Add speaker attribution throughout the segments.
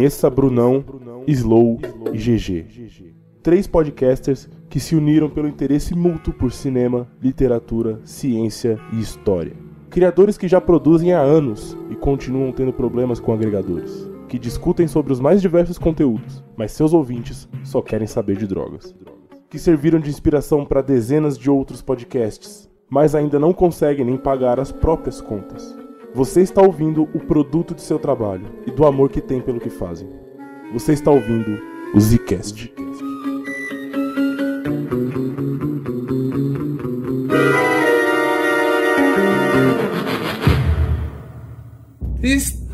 Speaker 1: Conheça Brunão, Slow e GG. Três podcasters que se uniram pelo interesse mútuo por cinema, literatura, ciência e história. Criadores que já produzem há anos e continuam tendo problemas com agregadores. Que discutem sobre os mais diversos conteúdos, mas seus ouvintes só querem saber de drogas. Que serviram de inspiração para dezenas de outros podcasts, mas ainda não conseguem nem pagar as próprias contas. Você está ouvindo o produto de seu trabalho e do amor que tem pelo que fazem. Você está ouvindo o Zcast.
Speaker 2: Está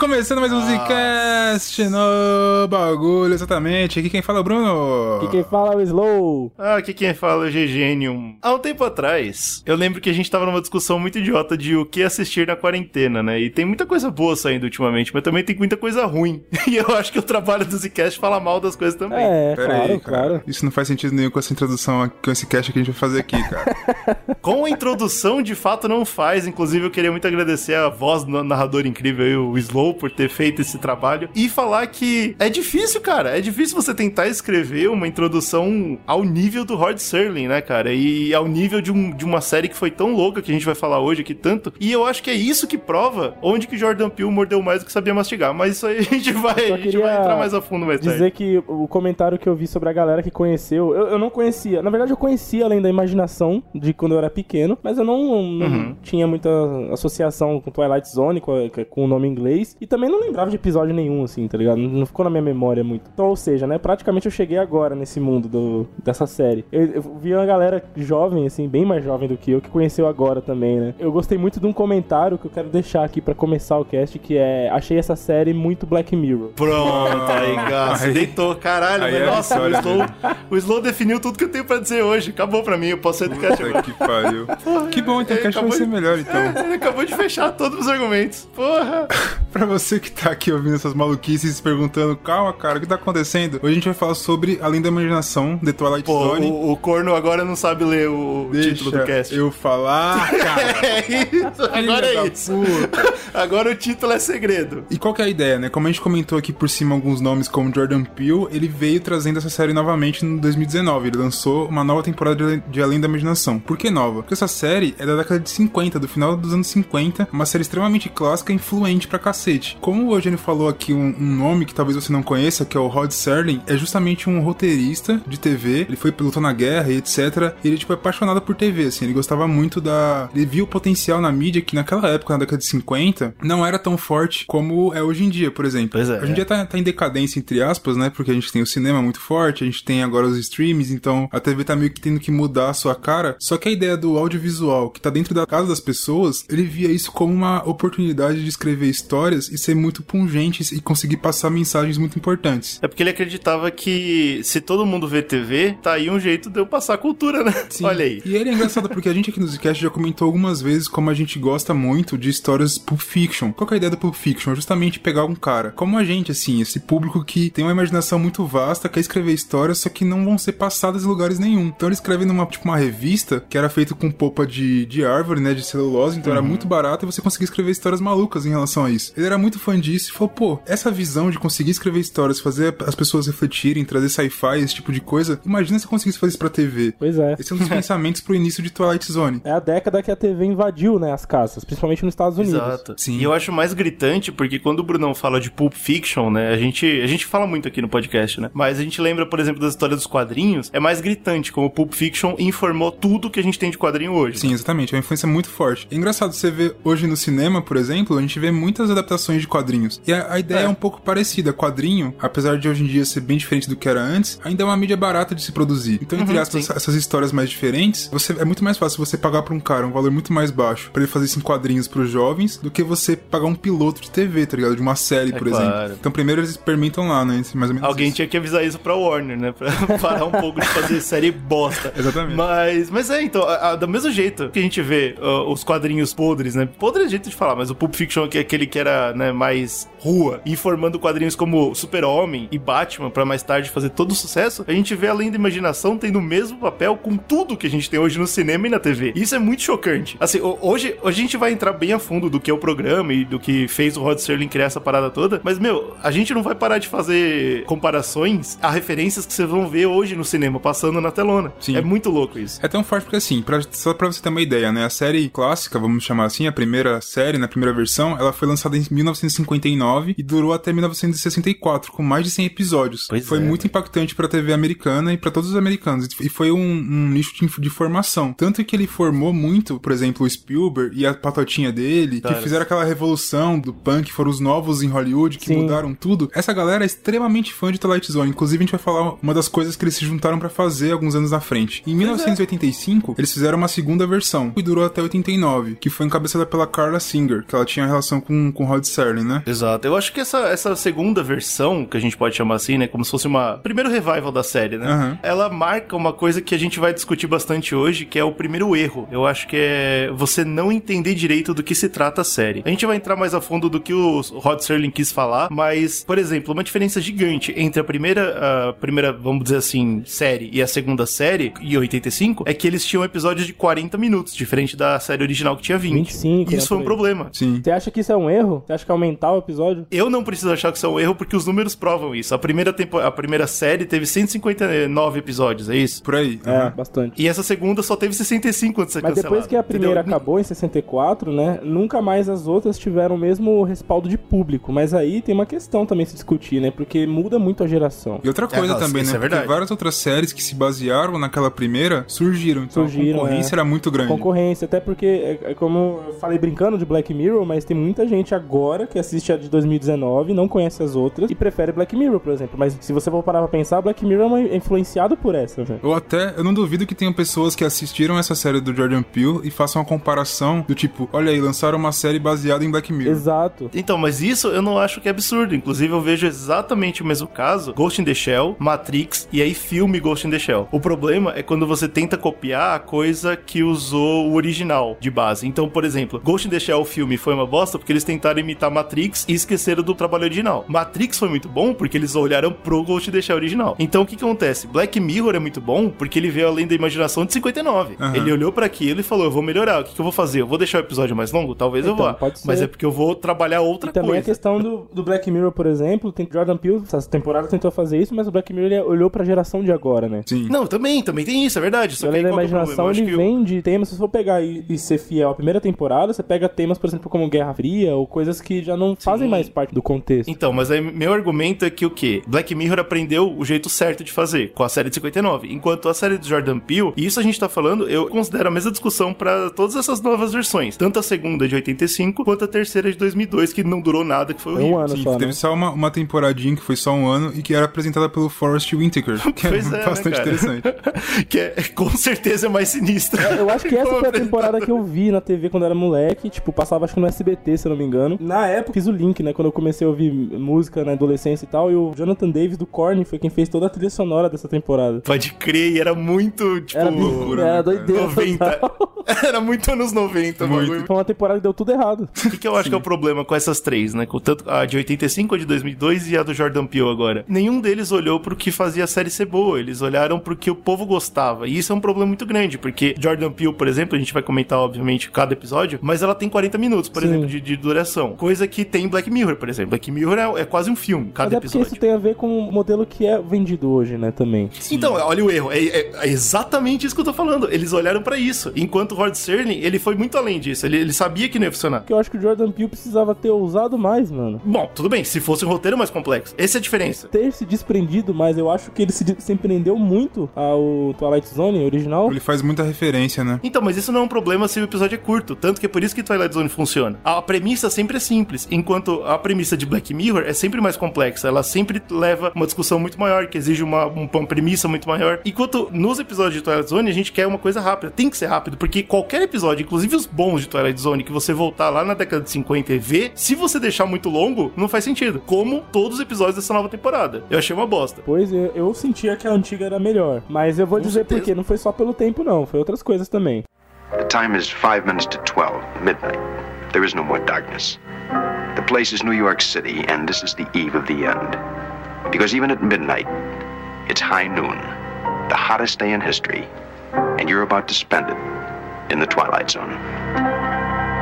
Speaker 2: começando mais um Zcast no bagulho, exatamente. Aqui quem fala é o Bruno.
Speaker 3: Aqui quem fala é o Slow.
Speaker 4: Ah, aqui quem fala é o Gegenium. Há um tempo atrás, eu lembro que a gente tava numa discussão muito idiota de o que assistir na quarentena, né? E tem muita coisa boa saindo ultimamente, mas também tem muita coisa ruim. E eu acho que o trabalho do Zcast fala mal das coisas também.
Speaker 3: É,
Speaker 2: Pera
Speaker 3: claro,
Speaker 2: aí, cara.
Speaker 3: claro.
Speaker 2: Isso não faz sentido nenhum com essa introdução, com esse cast que a gente vai fazer aqui, cara.
Speaker 4: Com a introdução, de fato, não faz. Inclusive, eu queria muito agradecer a voz do narrador incrível aí, o Slow, por ter feito esse trabalho. E falar que é difícil, cara. É difícil você tentar escrever uma introdução ao nível do Hard Serling, né, cara? E ao nível de, um- de uma série que foi tão louca que a gente vai falar hoje aqui tanto. E eu acho que é isso que prova onde que Jordan Peele mordeu mais do que sabia mastigar. Mas isso aí a gente vai, a gente vai entrar mais a fundo mais tarde.
Speaker 3: Dizer que o comentário que eu vi sobre a galera que conheceu, eu, eu não conhecia. Na verdade, eu conhecia além da imaginação de quando eu era pequeno, mas eu não, não
Speaker 4: Uhum.
Speaker 3: tinha muita associação com Twilight Zone, com, com o nome inglês, e também não lembrava de episódio nenhum, assim, tá ligado? Não, ficou na minha memória muito. Então, ou seja, né, praticamente eu cheguei agora nesse mundo do, dessa série. Eu, eu vi uma galera jovem, assim, bem mais jovem do que eu, que conheceu agora também, né? Eu gostei muito de um comentário que eu quero deixar aqui pra começar o cast, que é: achei essa série muito Black Mirror.
Speaker 4: Pronto, aí, Gas.
Speaker 2: Aí-
Speaker 4: Deitou, caralho.
Speaker 2: aí
Speaker 4: mas
Speaker 2: é a
Speaker 4: nossa, o Slow, o Slow definiu tudo que eu tenho pra dizer hoje. Acabou pra mim, eu posso sair do cast agora.
Speaker 2: Que pariu. Que bom, então o cast vai
Speaker 4: acabou
Speaker 2: ser
Speaker 4: de-
Speaker 2: melhor, então.
Speaker 4: Ele acabou de fechar todos os argumentos. Porra.
Speaker 2: Pra você que tá aqui ouvindo essas maluquices e se perguntando, calma, cara, o que tá acontecendo? Hoje a gente vai falar sobre Além da Imaginação, The Twilight
Speaker 4: Pô,
Speaker 2: Zone.
Speaker 4: o, o corno agora não sabe ler o
Speaker 2: Deixa
Speaker 4: título do cast.
Speaker 2: eu falar, cara.
Speaker 4: É isso, agora é isso.
Speaker 2: puta.
Speaker 4: Agora o título é segredo.
Speaker 2: E qual que é a ideia, né? Como a gente comentou aqui por cima alguns nomes como Jordan Peele, ele veio trazendo essa série novamente em 2019. Ele lançou uma nova temporada de- de Além da Imaginação. Por que nova? Porque essa série é da década de 50, do final dos anos 50, uma série extremamente clássica e influente pra cacete. Como o Eugênio falou aqui um, um nome que talvez você não conheça, que é o Rod Serling, é justamente um roteirista de TV. Ele foi lutou na guerra e etc. E ele tipo é apaixonado por TV, assim, ele gostava muito da, ele viu o potencial na mídia que naquela época, na década de 50, não era tão forte como é hoje em dia, por exemplo.
Speaker 4: Pois é.
Speaker 2: Hoje em dia tá, tá em decadência, entre aspas, né? Porque a gente tem o cinema muito forte, a gente tem agora os streams, então a TV tá meio que tendo que mudar a sua cara. Só que a ideia do audiovisual, que tá dentro da casa das pessoas, ele via isso como uma oportunidade de escrever histórias e ser muito pungentes e conseguir passar mensagens muito importantes.
Speaker 4: É porque ele acreditava que se todo mundo vê TV, tá aí um jeito de eu passar cultura, né?
Speaker 2: Sim.
Speaker 4: Olha aí.
Speaker 2: E ele é engraçado porque a gente aqui no Zcast já comentou algumas vezes como a gente gosta muito de histórias Pulp Fiction. Qual que é a ideia do Pulp Fiction? Justamente pegar um cara como a gente, assim, esse público que tem uma imaginação muito vasta, quer escrever histórias, só que não vão ser passadas em lugares nenhum. Então ele escreve numa, tipo, uma revista que era feita com polpa de, de árvore, né, de celulose, então era muito barato e você conseguia escrever histórias malucas em relação a isso. Ele era muito fã disso e falou, pô, essa visão de conseguir escrever histórias, fazer as pessoas refletirem, trazer sci-fi, esse tipo de coisa, imagina se eu conseguisse fazer isso pra TV.
Speaker 3: Pois é.
Speaker 2: Esse é um dos pensamentos pro início de Twilight Zone.
Speaker 3: É a década que a TV invadiu, né, as casas, principalmente nos Estados Unidos.
Speaker 4: Exato.
Speaker 2: Sim.
Speaker 4: E eu acho mais gritante porque quando o Brunão fala de Pulp Fiction, né? A gente, a gente fala muito aqui no podcast, né? Mas a gente lembra, por exemplo, das histórias dos quadrinhos. É mais gritante como Pulp Fiction informou tudo que a gente tem de quadrinho hoje.
Speaker 2: Sim, exatamente. É uma influência muito forte. É engraçado você ver hoje no cinema, por exemplo, a gente vê muitas adaptações de quadrinhos. E a, a ideia é.
Speaker 4: É.
Speaker 2: um pouco parecida. Quadrinho, apesar de hoje em dia ser bem diferente do que era antes, ainda é uma mídia barata de se produzir. Então, entre
Speaker 4: Uhum,
Speaker 2: aspas,
Speaker 4: sim.
Speaker 2: essas histórias mais diferentes, você é muito mais fácil você pagar pra um cara um valor muito mais baixo pra ele fazer isso em quadrinhos pros jovens do que você pagar um piloto de TV, tá ligado? De uma série,
Speaker 4: É
Speaker 2: por
Speaker 4: claro.
Speaker 2: exemplo. Então, primeiro eles experimentam lá, né? Mais ou menos
Speaker 4: Alguém
Speaker 2: isso.
Speaker 4: tinha que avisar isso pra Warner, né? Pra parar um pouco de fazer série bosta.
Speaker 2: Exatamente.
Speaker 4: Mas, mas é, então, a- a- do mesmo jeito que a gente vê uh, os quadrinhos podres, né? Podre é jeito de falar, mas o Pulp Fiction, que é aquele que era né, mais rua, e formando quadrinhos como Super-Homem e Batman para mais tarde fazer todo o sucesso, a gente vê além da imaginação tendo o mesmo papel com tudo que a gente tem hoje no cinema e na TV. Isso é muito chocante. Assim, hoje, hoje a gente vai entrar bem a fundo do que é o programa e do que fez o Rod Serling criar essa parada toda, mas meu, a gente não vai parar de fazer comparações a referências que vocês vão ver hoje no cinema passando na telona.
Speaker 2: Sim.
Speaker 4: É muito louco isso.
Speaker 2: É tão forte porque assim, pra, só pra você ter uma ideia, né? A série clássica, vamos chamar assim, a primeira série, na primeira versão, ela foi lançada em 1959 e durou até 1964, com mais de 100 episódios.
Speaker 4: Pois
Speaker 2: foi
Speaker 4: é.
Speaker 2: muito impactante pra TV americana e pra todos os americanos. E foi um, um nicho de, de formação. Tanto que ele formou muito, por exemplo, o Spielberg e a patotinha dele,
Speaker 4: Cara.
Speaker 2: que fizeram aquela revolução do punk, foram os novos em Hollywood, que
Speaker 3: Sim.
Speaker 2: mudaram tudo. Essa galera é extremamente fã de Twilight Zone. Inclusive, a gente vai falar uma das coisas que eles se juntaram pra fazer alguns anos na frente. Em 1985, eles fizeram uma segunda versão, que durou até 89, que foi encabeçada pela Carla Singer, que ela tinha relação com, com Rod Serling, né?
Speaker 4: Exato. Eu acho que essa, essa segunda versão, que a gente pode chamar assim, né? Como se fosse uma. Primeiro revival da série, né?
Speaker 2: Aham.
Speaker 4: Ela marca uma coisa que a gente vai discutir bastante hoje, que é o primeiro erro. Eu acho que é você não entender direito do que se trata a série. A gente vai entrar mais a fundo do que o Rod Serling quis falar, mas, por exemplo, uma diferença gigante entre a primeira, a primeira, vamos dizer assim, série e a segunda série, em 85, é que eles tinham episódios de 40 minutos, diferente da série original que tinha 20.
Speaker 3: 25,
Speaker 4: Isso
Speaker 3: né,
Speaker 4: foi um
Speaker 3: aí.
Speaker 4: problema.
Speaker 2: Sim.
Speaker 3: Você acha que isso é um erro? Acha que aumentar o episódio?
Speaker 4: Eu não preciso achar que isso é um erro porque os números provam isso. A primeira, tempo... a primeira série teve 159 episódios, é isso?
Speaker 2: Por aí.
Speaker 3: É,
Speaker 2: aham.
Speaker 3: bastante.
Speaker 4: E essa segunda só teve 65 antes de ser
Speaker 3: Mas depois que a primeira
Speaker 4: entendeu?
Speaker 3: acabou em 64, né? Nunca mais as outras tiveram o mesmo respaldo de público. Mas aí tem uma questão também a se discutir, né? Porque muda muito a geração.
Speaker 2: E outra coisa
Speaker 4: É,
Speaker 2: também,
Speaker 4: isso
Speaker 2: né?
Speaker 4: é verdade.
Speaker 2: Várias outras séries que se basearam naquela primeira surgiram. Então
Speaker 3: Surgiram,
Speaker 2: a concorrência
Speaker 3: é.
Speaker 2: era muito grande.
Speaker 3: Concorrência, até porque, é, é como eu falei brincando de Black Mirror, mas tem muita gente agora que assiste a de 2019, não conhece as outras e prefere Black Mirror, por exemplo. Mas se você for parar pra pensar, Black Mirror é uma- é influenciado por essa, velho.
Speaker 2: Ou até, eu não duvido que tenham pessoas que assistiram essa série do Jordan Peele e façam uma comparação do tipo, olha aí, lançaram uma série baseada em Black Mirror.
Speaker 3: Exato.
Speaker 4: Então, mas isso eu não acho que é absurdo. Inclusive, eu vejo exatamente o mesmo caso: Ghost in the Shell, Matrix e aí filme Ghost in the Shell. O problema é quando você tenta copiar a coisa que usou o original de base. Então, por exemplo, Ghost in the Shell, o filme, foi uma bosta porque eles tentaram imitar Matrix e esqueceram do trabalho original. Matrix foi muito bom porque eles olharam pro Ghost in the Shell original. Então, o que, que acontece? Black Mirror é muito bom porque ele veio além da imaginação de 59.
Speaker 2: Aham.
Speaker 4: Ele olhou pra aquilo e falou: Eu vou melhorar. O que, que eu vou fazer? Eu vou deixar o episódio mais longo? Talvez eu
Speaker 3: Então,
Speaker 4: vá.
Speaker 3: pode
Speaker 4: Mas é porque eu vou trabalhar outra
Speaker 3: E também
Speaker 4: coisa.
Speaker 3: a questão do, do Black Mirror, por exemplo, tem Jordan Peele, essa temporada tentou fazer isso, mas o Black Mirror ele olhou pra geração de agora, né?
Speaker 2: Sim.
Speaker 4: Não, também, também tem isso, é verdade. Só
Speaker 3: Além da
Speaker 4: é
Speaker 3: imaginação?
Speaker 4: Eu
Speaker 3: ele vem de temas. Se você for pegar e, e ser fiel à primeira temporada, você pega temas, por exemplo, como Guerra Fria ou coisas que já não fazem mais parte do contexto.
Speaker 4: Então, mas aí meu argumento é que o quê? Black Mirror aprendeu o jeito certo de fazer, com a série de 59. Enquanto a série do Jordan Peele, e isso a gente tá falando, eu considero a mesma discussão pra todas essas novas versões. Tanto a segunda de 85, quanto a terceira de 2002, que não durou nada, que foi
Speaker 3: um
Speaker 4: horrível.
Speaker 3: ano
Speaker 2: Sim,
Speaker 3: só,
Speaker 2: teve
Speaker 3: né?
Speaker 2: só uma, uma temporadinha que foi só um ano e que era apresentada pelo Forrest Whitaker, que é,
Speaker 4: Pois é, né,
Speaker 2: bastante
Speaker 4: cara?
Speaker 2: interessante.
Speaker 4: que é, com certeza é mais sinistra.
Speaker 3: Eu acho que essa foi a temporada que eu vi na TV quando eu era moleque. Tipo, passava acho que no SBT, se eu não me engano. Na época, fiz o link, né? Quando eu comecei a ouvir música na adolescência e tal. E o Jonathan Davis do Korn foi quem fez toda a trilha sonora dessa temporada.
Speaker 4: Pode crer, e era muito, tipo...
Speaker 3: Era,
Speaker 2: loucura,
Speaker 3: era
Speaker 2: né,
Speaker 3: doideira.
Speaker 4: 90.
Speaker 3: total.
Speaker 4: Era muito anos 90,
Speaker 2: Muito.
Speaker 3: Foi uma temporada que deu tudo errado.
Speaker 4: O que, que eu acho que é o problema com essas três, né? Com tanto a de 85, a de 2002 e a do Jordan Peele agora. Nenhum deles olhou pro que fazia a série ser boa. Eles olharam pro que o povo gostava. E isso é um problema muito grande, porque Jordan Peele, por exemplo, a gente vai comentar, obviamente, cada episódio, mas ela tem 40 minutos, por
Speaker 3: Sim.
Speaker 4: exemplo, de, de duração. Coisa que tem em Black Mirror, por exemplo. Black Mirror é, é quase um filme, cada
Speaker 3: Mas é porque
Speaker 4: episódio.
Speaker 3: isso tem a ver com o modelo que é vendido hoje, né? Também.
Speaker 4: Então, olha o erro. É, é- é exatamente isso que eu tô falando. Eles olharam pra isso. Enquanto o Rod Serling, ele foi muito além disso. Ele, ele sabia que não ia funcionar.
Speaker 3: Porque eu acho que o Jordan Peele precisava ter ousado mais, mano.
Speaker 4: Bom, tudo bem. Se fosse um roteiro mais complexo. Essa é a diferença.
Speaker 3: Ter se desprendido mais, eu acho que ele se, se empreendeu muito ao Twilight Zone original.
Speaker 2: Ele faz muita referência, né?
Speaker 4: Então, mas isso não é um problema se o episódio é curto. Tanto que é por isso que Twilight Zone funciona. A premissa sempre é simples, enquanto a premissa de Black Mirror é sempre mais complexa. Ela sempre leva uma discussão muito maior, que exige uma, um- uma premissa muito maior. Enquanto nos episódios de Twilight Zone a gente quer uma coisa rápida. Tem que ser rápido, porque qualquer episódio, inclusive os bons de Twilight Zone, que você voltar lá na década de 50 e ver, se você deixar muito longo, não faz sentido. Como todos os episódios dessa nova temporada. Eu achei uma bosta.
Speaker 3: Pois eu, eu sentia que a antiga era melhor. Mas eu vou
Speaker 4: Com
Speaker 3: dizer por quê. Não foi só pelo tempo, não. Foi outras coisas também.
Speaker 5: The time is five minutes to twelve, midnight. There is no more darkness. The place is New York City, and this is the eve of the end. Because even at midnight, it's high noon, the hottest day in history, and you're about to spend it in the Twilight Zone.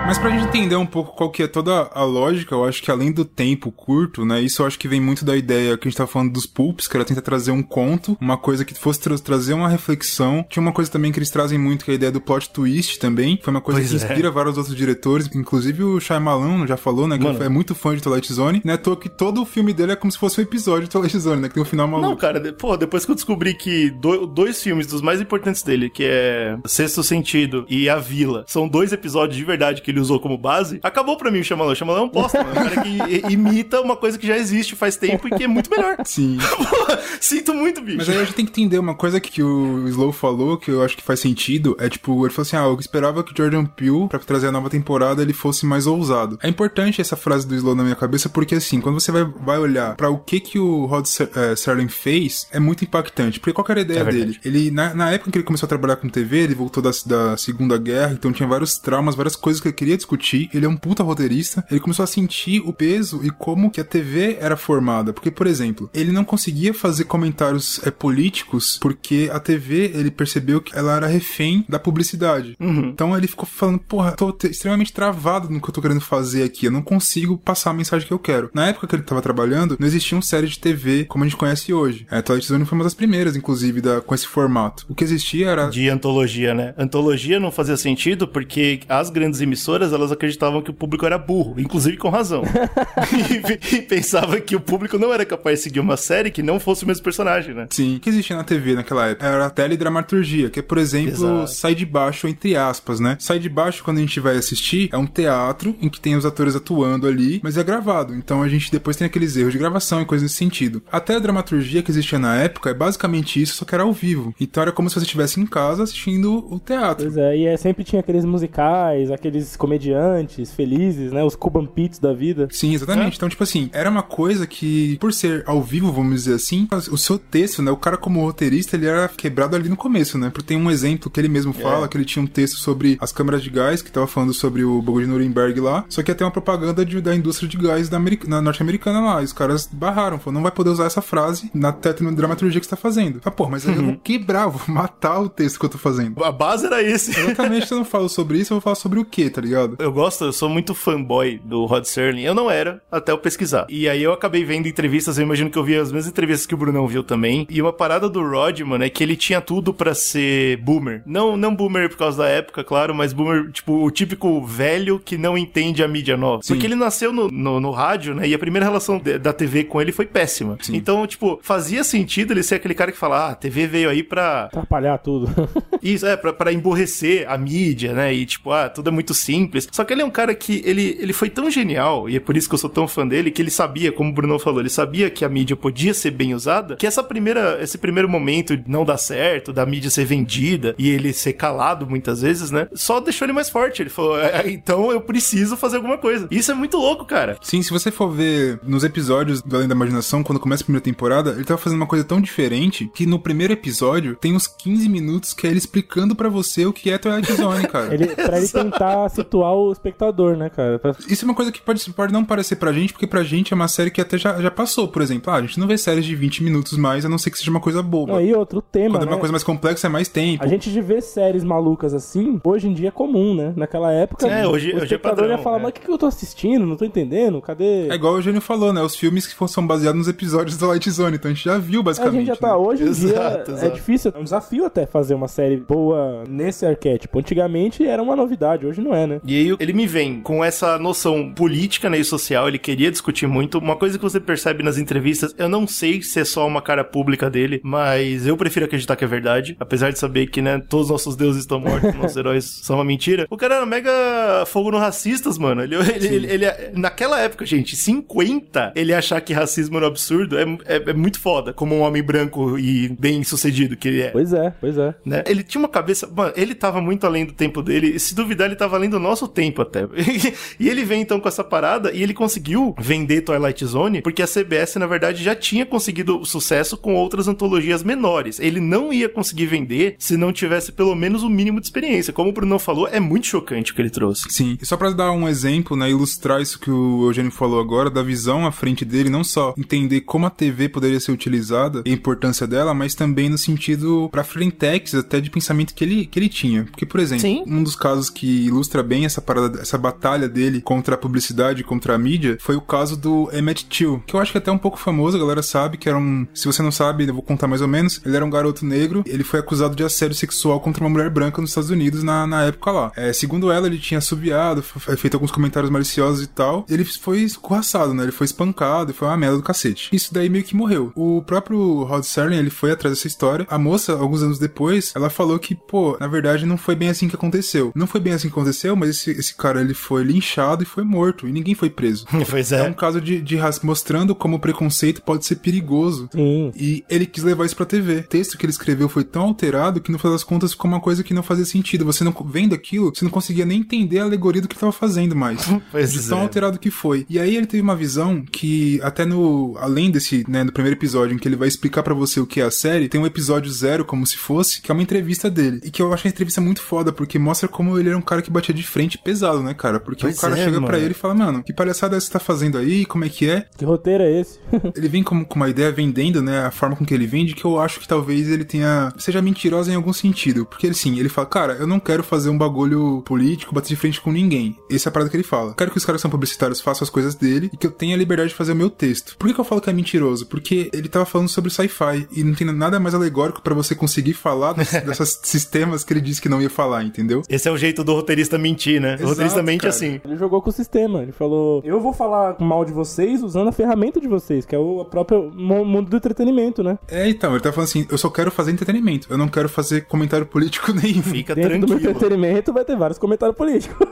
Speaker 2: Mas pra gente entender um pouco qual que é toda a lógica, eu acho que além do tempo curto, né, isso eu acho que vem muito da ideia que a gente tava falando dos pulps, que era tentar trazer um conto, uma coisa que fosse tra trazer uma reflexão. Tinha uma coisa também que eles trazem muito, que é a ideia do plot twist também, foi uma coisa
Speaker 4: Pois
Speaker 2: que
Speaker 4: é.
Speaker 2: inspira vários outros diretores, inclusive o Shyamalan já falou, né, que
Speaker 4: Mano.
Speaker 2: é muito fã de Twilight Zone, né, toa que todo o filme dele é como se fosse um episódio de Twilight Zone, né, que tem um final maluco.
Speaker 4: Não, cara, de- pô, depois que eu descobri que do- dois filmes dos mais importantes dele, que é Sexto Sentido e A Vila, são dois episódios de verdade que ele usou como base, acabou pra mim o Shyamalan. O Shyamalan é um bosta, mano. É um cara que imita uma coisa que já existe faz tempo e que é muito melhor.
Speaker 2: Sim.
Speaker 4: Sinto muito, bicho.
Speaker 2: Mas aí a gente tem que entender uma coisa que o Slow falou, que eu acho que faz sentido, é tipo, ele falou assim, ah, eu esperava que o Jordan Peele, pra trazer a nova temporada, ele fosse mais ousado. É importante essa frase do Slow na minha cabeça, porque assim, quando você vai, vai olhar pra o que que o Rod Ser- eh, Serling fez, é muito impactante, porque qual que era a ideia
Speaker 4: É
Speaker 2: dele? Ele, na, na época que ele começou a trabalhar com TV, ele voltou da, da Segunda Guerra, então tinha vários traumas, várias coisas que ele queria discutir, ele é um puta roteirista, ele começou a sentir o peso e como que a TV era formada, porque, por exemplo, ele não conseguia fazer comentários é, políticos porque a TV, ele percebeu que ela era refém da publicidade. Então ele ficou falando, porra, tô te- extremamente travado no que eu tô querendo fazer aqui, eu não consigo passar a mensagem que eu quero. Na época que ele tava trabalhando, não existiam séries de TV como a gente conhece hoje. A Twilight Zone foi uma das primeiras, inclusive, da, com esse formato. O que existia era
Speaker 4: De antologia, né? Antologia não fazia sentido porque as grandes emissoras, elas acreditavam que o público era burro, inclusive com razão. e, e pensava que o público não era capaz de seguir uma série que não fosse o mesmo personagem, né?
Speaker 2: Sim. O que existia na TV naquela época? Era a teledramaturgia, que é, por exemplo,
Speaker 4: Exato.
Speaker 2: sai de baixo, entre aspas, né? Sai de baixo, quando a gente vai assistir, é um teatro em que tem os atores atuando ali, mas é gravado. Então a gente depois tem aqueles erros de gravação e coisas nesse sentido. A teledramaturgia que existia na época é basicamente isso, só que era ao vivo. Então era como se você estivesse em casa assistindo o teatro.
Speaker 3: Pois é, e é, sempre tinha aqueles musicais, aqueles comediantes felizes, né? Os Cuban Pits da vida.
Speaker 2: Sim, exatamente. Então, tipo assim, era uma coisa que, por ser ao vivo, vamos dizer assim, o seu texto, né? O cara, como roteirista, ele era quebrado ali no começo, né? Porque tem um exemplo que ele mesmo fala, que ele tinha um texto sobre as câmaras de gás, que tava falando sobre o bagulho de Nuremberg lá, só que ia ter uma propaganda de- da indústria de gás da America- na norte-americana lá. E os caras barraram, falaram, não vai poder usar essa frase na dramaturgia que você tá fazendo. Ah, pô, mas aí eu vou quebrar, eu vou matar o texto que eu tô fazendo.
Speaker 4: A base era esse.
Speaker 2: Exatamente, se eu não falo sobre isso, eu vou falar sobre o quê, tá ligado?
Speaker 4: Eu gosto, eu sou muito fanboy do Rod Serling. Eu não era, até eu pesquisar. E aí eu acabei vendo entrevistas, eu imagino que eu vi as mesmas entrevistas que o Brunão viu também. E uma parada do Rod, mano, é que ele tinha tudo pra ser boomer. Não, não boomer por causa da época, claro, mas boomer, tipo, o típico velho que não entende a mídia nova.
Speaker 2: Sim.
Speaker 4: Porque ele nasceu no, no, no rádio, né? E a primeira relação de- da TV com ele foi péssima.
Speaker 2: Sim.
Speaker 4: Então, tipo, fazia sentido ele ser aquele cara que fala, ah, a TV veio aí pra
Speaker 3: Atrapalhar tudo.
Speaker 4: isso, é, pra, pra emborrecer a mídia, né? E tipo, ah, tudo é muito simples. Só que ele é um cara que, ele, ele foi tão genial, e é por isso que eu sou tão fã dele, que ele sabia, como o Bruno falou, ele sabia que a mídia podia ser bem usada, que essa primeira, esse primeiro momento de não dar certo, da mídia ser vendida, e ele ser calado muitas vezes, né? Só deixou ele mais forte. Ele falou, "É, então eu preciso fazer alguma coisa. Isso é muito louco, cara.
Speaker 2: Sim, se você for ver nos episódios do Além da Imaginação, quando começa a primeira temporada, ele tava fazendo uma coisa tão diferente que no primeiro episódio tem uns 15 minutos que é ele explicando pra você o que é Twilight Zone, cara.
Speaker 3: Ele, pra ele tentar situar o espectador, né, cara? Pra-
Speaker 2: Isso é uma coisa que pode, pode não parecer pra gente, porque pra gente é uma série que até já, já passou, por exemplo. Ah, a gente não vê séries de 20 minutos mais, a não ser que seja uma coisa boba.
Speaker 3: Não, e outro tema,
Speaker 2: Quando é
Speaker 3: né?
Speaker 2: uma coisa mais complexa, é mais tempo.
Speaker 3: A gente de ver séries malucas assim, hoje em dia é comum, né? Naquela época,
Speaker 4: É, hoje-
Speaker 3: o
Speaker 4: hoje é
Speaker 3: espectador
Speaker 4: padrão,
Speaker 3: ia falar,
Speaker 4: é.
Speaker 3: mas o que, que eu tô assistindo? Não tô entendendo, cadê?
Speaker 2: É igual o Eugênio falou, né? Os filmes que são baseados nos episódios da Light Zone, então a gente já viu,
Speaker 3: A
Speaker 2: basicamente.
Speaker 3: gente já tá,
Speaker 2: né?
Speaker 3: hoje em dia,
Speaker 4: Exato,
Speaker 3: é
Speaker 4: exato.
Speaker 3: difícil, é um desafio até fazer uma série boa nesse arquétipo. Antigamente era uma novidade, hoje não é, né?
Speaker 4: E aí ele me vem com essa noção política né, e social, ele queria discutir muito. Uma coisa que você percebe nas entrevistas, eu não sei se é só uma cara pública dele, mas eu prefiro acreditar que é verdade. Apesar de saber que, né, todos os nossos deuses estão mortos, nossos heróis são uma mentira. O cara era mega fogo no racistas, mano. Ele, ele, ele, ele- naquela época, gente, 50, ele achar que racismo era um absurdo é, é, é muito foda, como um homem branco e bem sucedido que ele é
Speaker 3: Pois é, pois é.
Speaker 4: né? Ele tinha uma cabeça. Mano, ele tava muito além do tempo dele. Se duvidar, ele tava além do nosso tempo até. e ele vem então com essa parada e ele conseguiu vender Twilight Zone porque a CBS, na verdade, já tinha conseguido sucesso com outras antologias menores. Ele não ia conseguir vender se não tivesse pelo menos o mínimo de experiência. Como o Bruno falou, é muito chocante o que ele trouxe.
Speaker 2: Sim, e só pra dar um exemplo, né, ilustrar isso que o Eugênio falou agora, da visão à frente dele, não só entender como a TV poderia ser utilizada e a importância dela, mas também no sentido pra frentex, até de pensamento que ele, que ele tinha. Porque, por exemplo,
Speaker 4: Sim.
Speaker 2: um dos casos que ilustra bem essa parada, essa batalha dele contra a publicidade, contra a mídia, foi o caso do Emmett Till, que eu acho que é até um pouco famoso, a galera sabe que era um, se você não sabe, eu vou contar mais ou menos, ele era um garoto negro, ele foi acusado de assédio sexual contra uma mulher branca nos Estados Unidos na, na época lá. É, segundo ela, ele tinha subiado, feito alguns comentários maliciosos e tal, ele foi escorraçado, né, ele foi espancado, foi uma merda do cacete. Isso daí meio que morreu. O próprio Rod Serling, ele foi atrás dessa história, a moça, alguns anos depois, ela falou que, pô, na verdade não foi bem assim que aconteceu. Não foi bem assim que aconteceu, mas esse, esse cara, ele foi linchado e foi morto, e ninguém foi preso.
Speaker 4: pois
Speaker 2: É
Speaker 4: é.
Speaker 2: um caso de, de mostrando como o preconceito pode ser perigoso.
Speaker 3: Sim.
Speaker 2: E ele quis levar isso pra TV. O texto que ele escreveu foi tão alterado que no final das contas ficou uma coisa que não fazia sentido. Você não vendo aquilo, você não conseguia nem entender a alegoria do que ele tava fazendo mais.
Speaker 4: Pois
Speaker 2: de tão
Speaker 4: é.
Speaker 2: alterado que foi. E aí ele teve uma visão que até no além desse, né, no primeiro episódio em que ele vai explicar pra você o que é a série, tem um episódio zero como se fosse, que é uma entrevista dele. E que eu acho a entrevista muito foda porque mostra como ele era um cara que batia de frente pesado, né, cara? Porque
Speaker 4: Pois
Speaker 2: o cara
Speaker 4: é,
Speaker 2: chega pra
Speaker 4: mano.
Speaker 2: ele e fala: "Mano, que palhaçada é essa que você tá fazendo aí? Como é que é?"
Speaker 3: Que roteiro é esse?
Speaker 2: ele vem com, com uma ideia vendendo, né, a forma com que ele vende, que eu acho que talvez ele tenha seja mentirosa em algum sentido, porque ele sim, ele fala, cara, eu não quero fazer um bagulho político, bater de frente com ninguém. Essa é a parada que ele fala. Quero que os caras que são publicitários façam as coisas dele e que eu tenha a liberdade de fazer o meu texto. Por que, que eu falo que é mentiroso? Porque ele tava falando sobre sci-fi e não tem nada mais alegórico pra você conseguir falar desses sistemas que ele disse que não ia falar, entendeu?
Speaker 4: Esse é o jeito do roteirista mentir, né?
Speaker 2: Exato,
Speaker 4: o roteirista mente
Speaker 2: cara.
Speaker 4: assim.
Speaker 3: Ele jogou com o sistema. Ele falou: Eu vou falar mal de vocês usando a ferramenta de vocês, que é o próprio mu- mundo do entretenimento, né?
Speaker 2: É, então, ele tá falando assim, eu só quero fazer entretenimento, eu não quero fazer comentário político nenhum.
Speaker 4: Fica
Speaker 3: Dentro do meu
Speaker 4: tranquilo.
Speaker 3: entretenimento vai ter vários comentários políticos.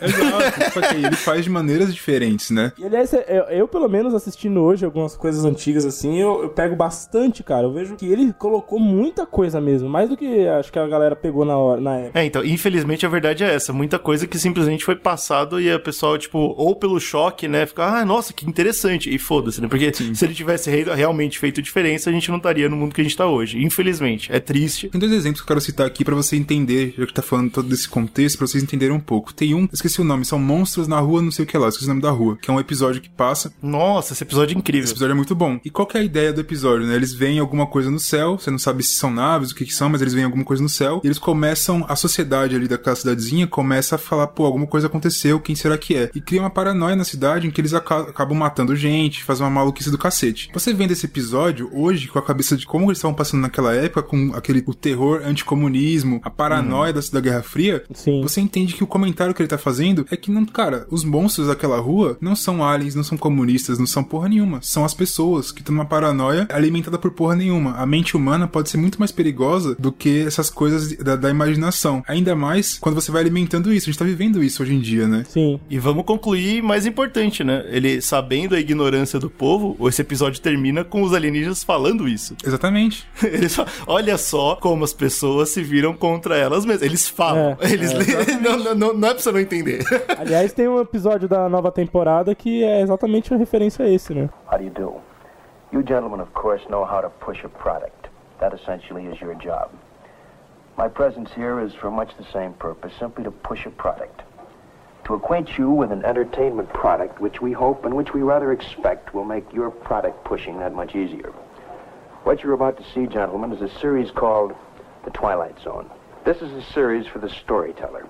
Speaker 2: Exato, só que ele faz de maneiras diferentes, né?
Speaker 3: E aliás, eu, eu, pelo menos assistindo hoje algumas coisas antigas assim, eu, eu pego bastante, cara. Eu vejo que ele colocou muita coisa mesmo, mais do que acho que a galera pegou na hora, na época.
Speaker 4: É, então, infelizmente a verdade é essa. Muita coisa que simplesmente foi passado e a pessoa, tipo, ou pelo choque, né, fica, ah, nossa, que interessante. E foda-se, né? Porque se ele tivesse re- realmente feito diferença, a gente não estaria no mundo que a gente tá hoje. Infelizmente. É triste.
Speaker 2: Tem dois exemplos que eu quero citar aqui pra você entender, já que tá falando todo desse contexto, pra vocês entenderem um pouco. Tem um, esqueci o nome, são monstros na rua, não sei o que lá, esqueci o nome da rua, que é um episódio que passa.
Speaker 4: Nossa, esse episódio é incrível.
Speaker 2: Esse episódio é muito bom. E qual que é a ideia do episódio, né? Eles veem alguma coisa no céu, você não sabe se são naves, o que que são, mas eles veem alguma coisa no céu, e eles começam, a sociedade ali daquela cidadezinha começa a falar, pô, alguma coisa aconteceu, quem será que é? E cria uma paranoia na cidade em que eles aca- acabam matando gente, fazem uma maluquice do cacete. Você vendo esse episódio, hoje, com a cabeça de como eles estavam passando naquela época, com aquele, o terror anticomunismo, a paranoia da, da Guerra Fria,
Speaker 3: Sim.
Speaker 2: você entende que o comentário que ele tá fazendo é que não, cara, os monstros daquela rua não são aliens, não são comunistas, não são porra nenhuma. São as pessoas que estão numa paranoia alimentada por porra nenhuma. A mente humana pode ser muito mais perigosa do que essas coisas da, da imaginação. Ainda mais quando você vai alimentando isso. A gente tá vivendo isso hoje em dia, né?
Speaker 3: Sim.
Speaker 4: E vamos concluir mais importante, né? Ele, sabendo a ignorância do povo, esse episódio termina com os alienígenas falando isso.
Speaker 2: Exatamente.
Speaker 4: Eles falam, olha só como as pessoas se viram contra elas mesmas. Eles falam.
Speaker 3: É,
Speaker 4: Eles não, não, não, não é pra você não entender.
Speaker 3: Aliás, tem um episódio da nova temporada que é exatamente uma referência a esse, né?
Speaker 6: How do you do? You gentlemen, of course, know how to push a product. That essentially is your job. My presence here is for much the same purpose, simply to push a product. To acquaint you with an entertainment product which we hope and which we rather expect will make your product pushing that much easier. What you're about to see, gentlemen, is a series called The Twilight Zone. This is a series for the storyteller.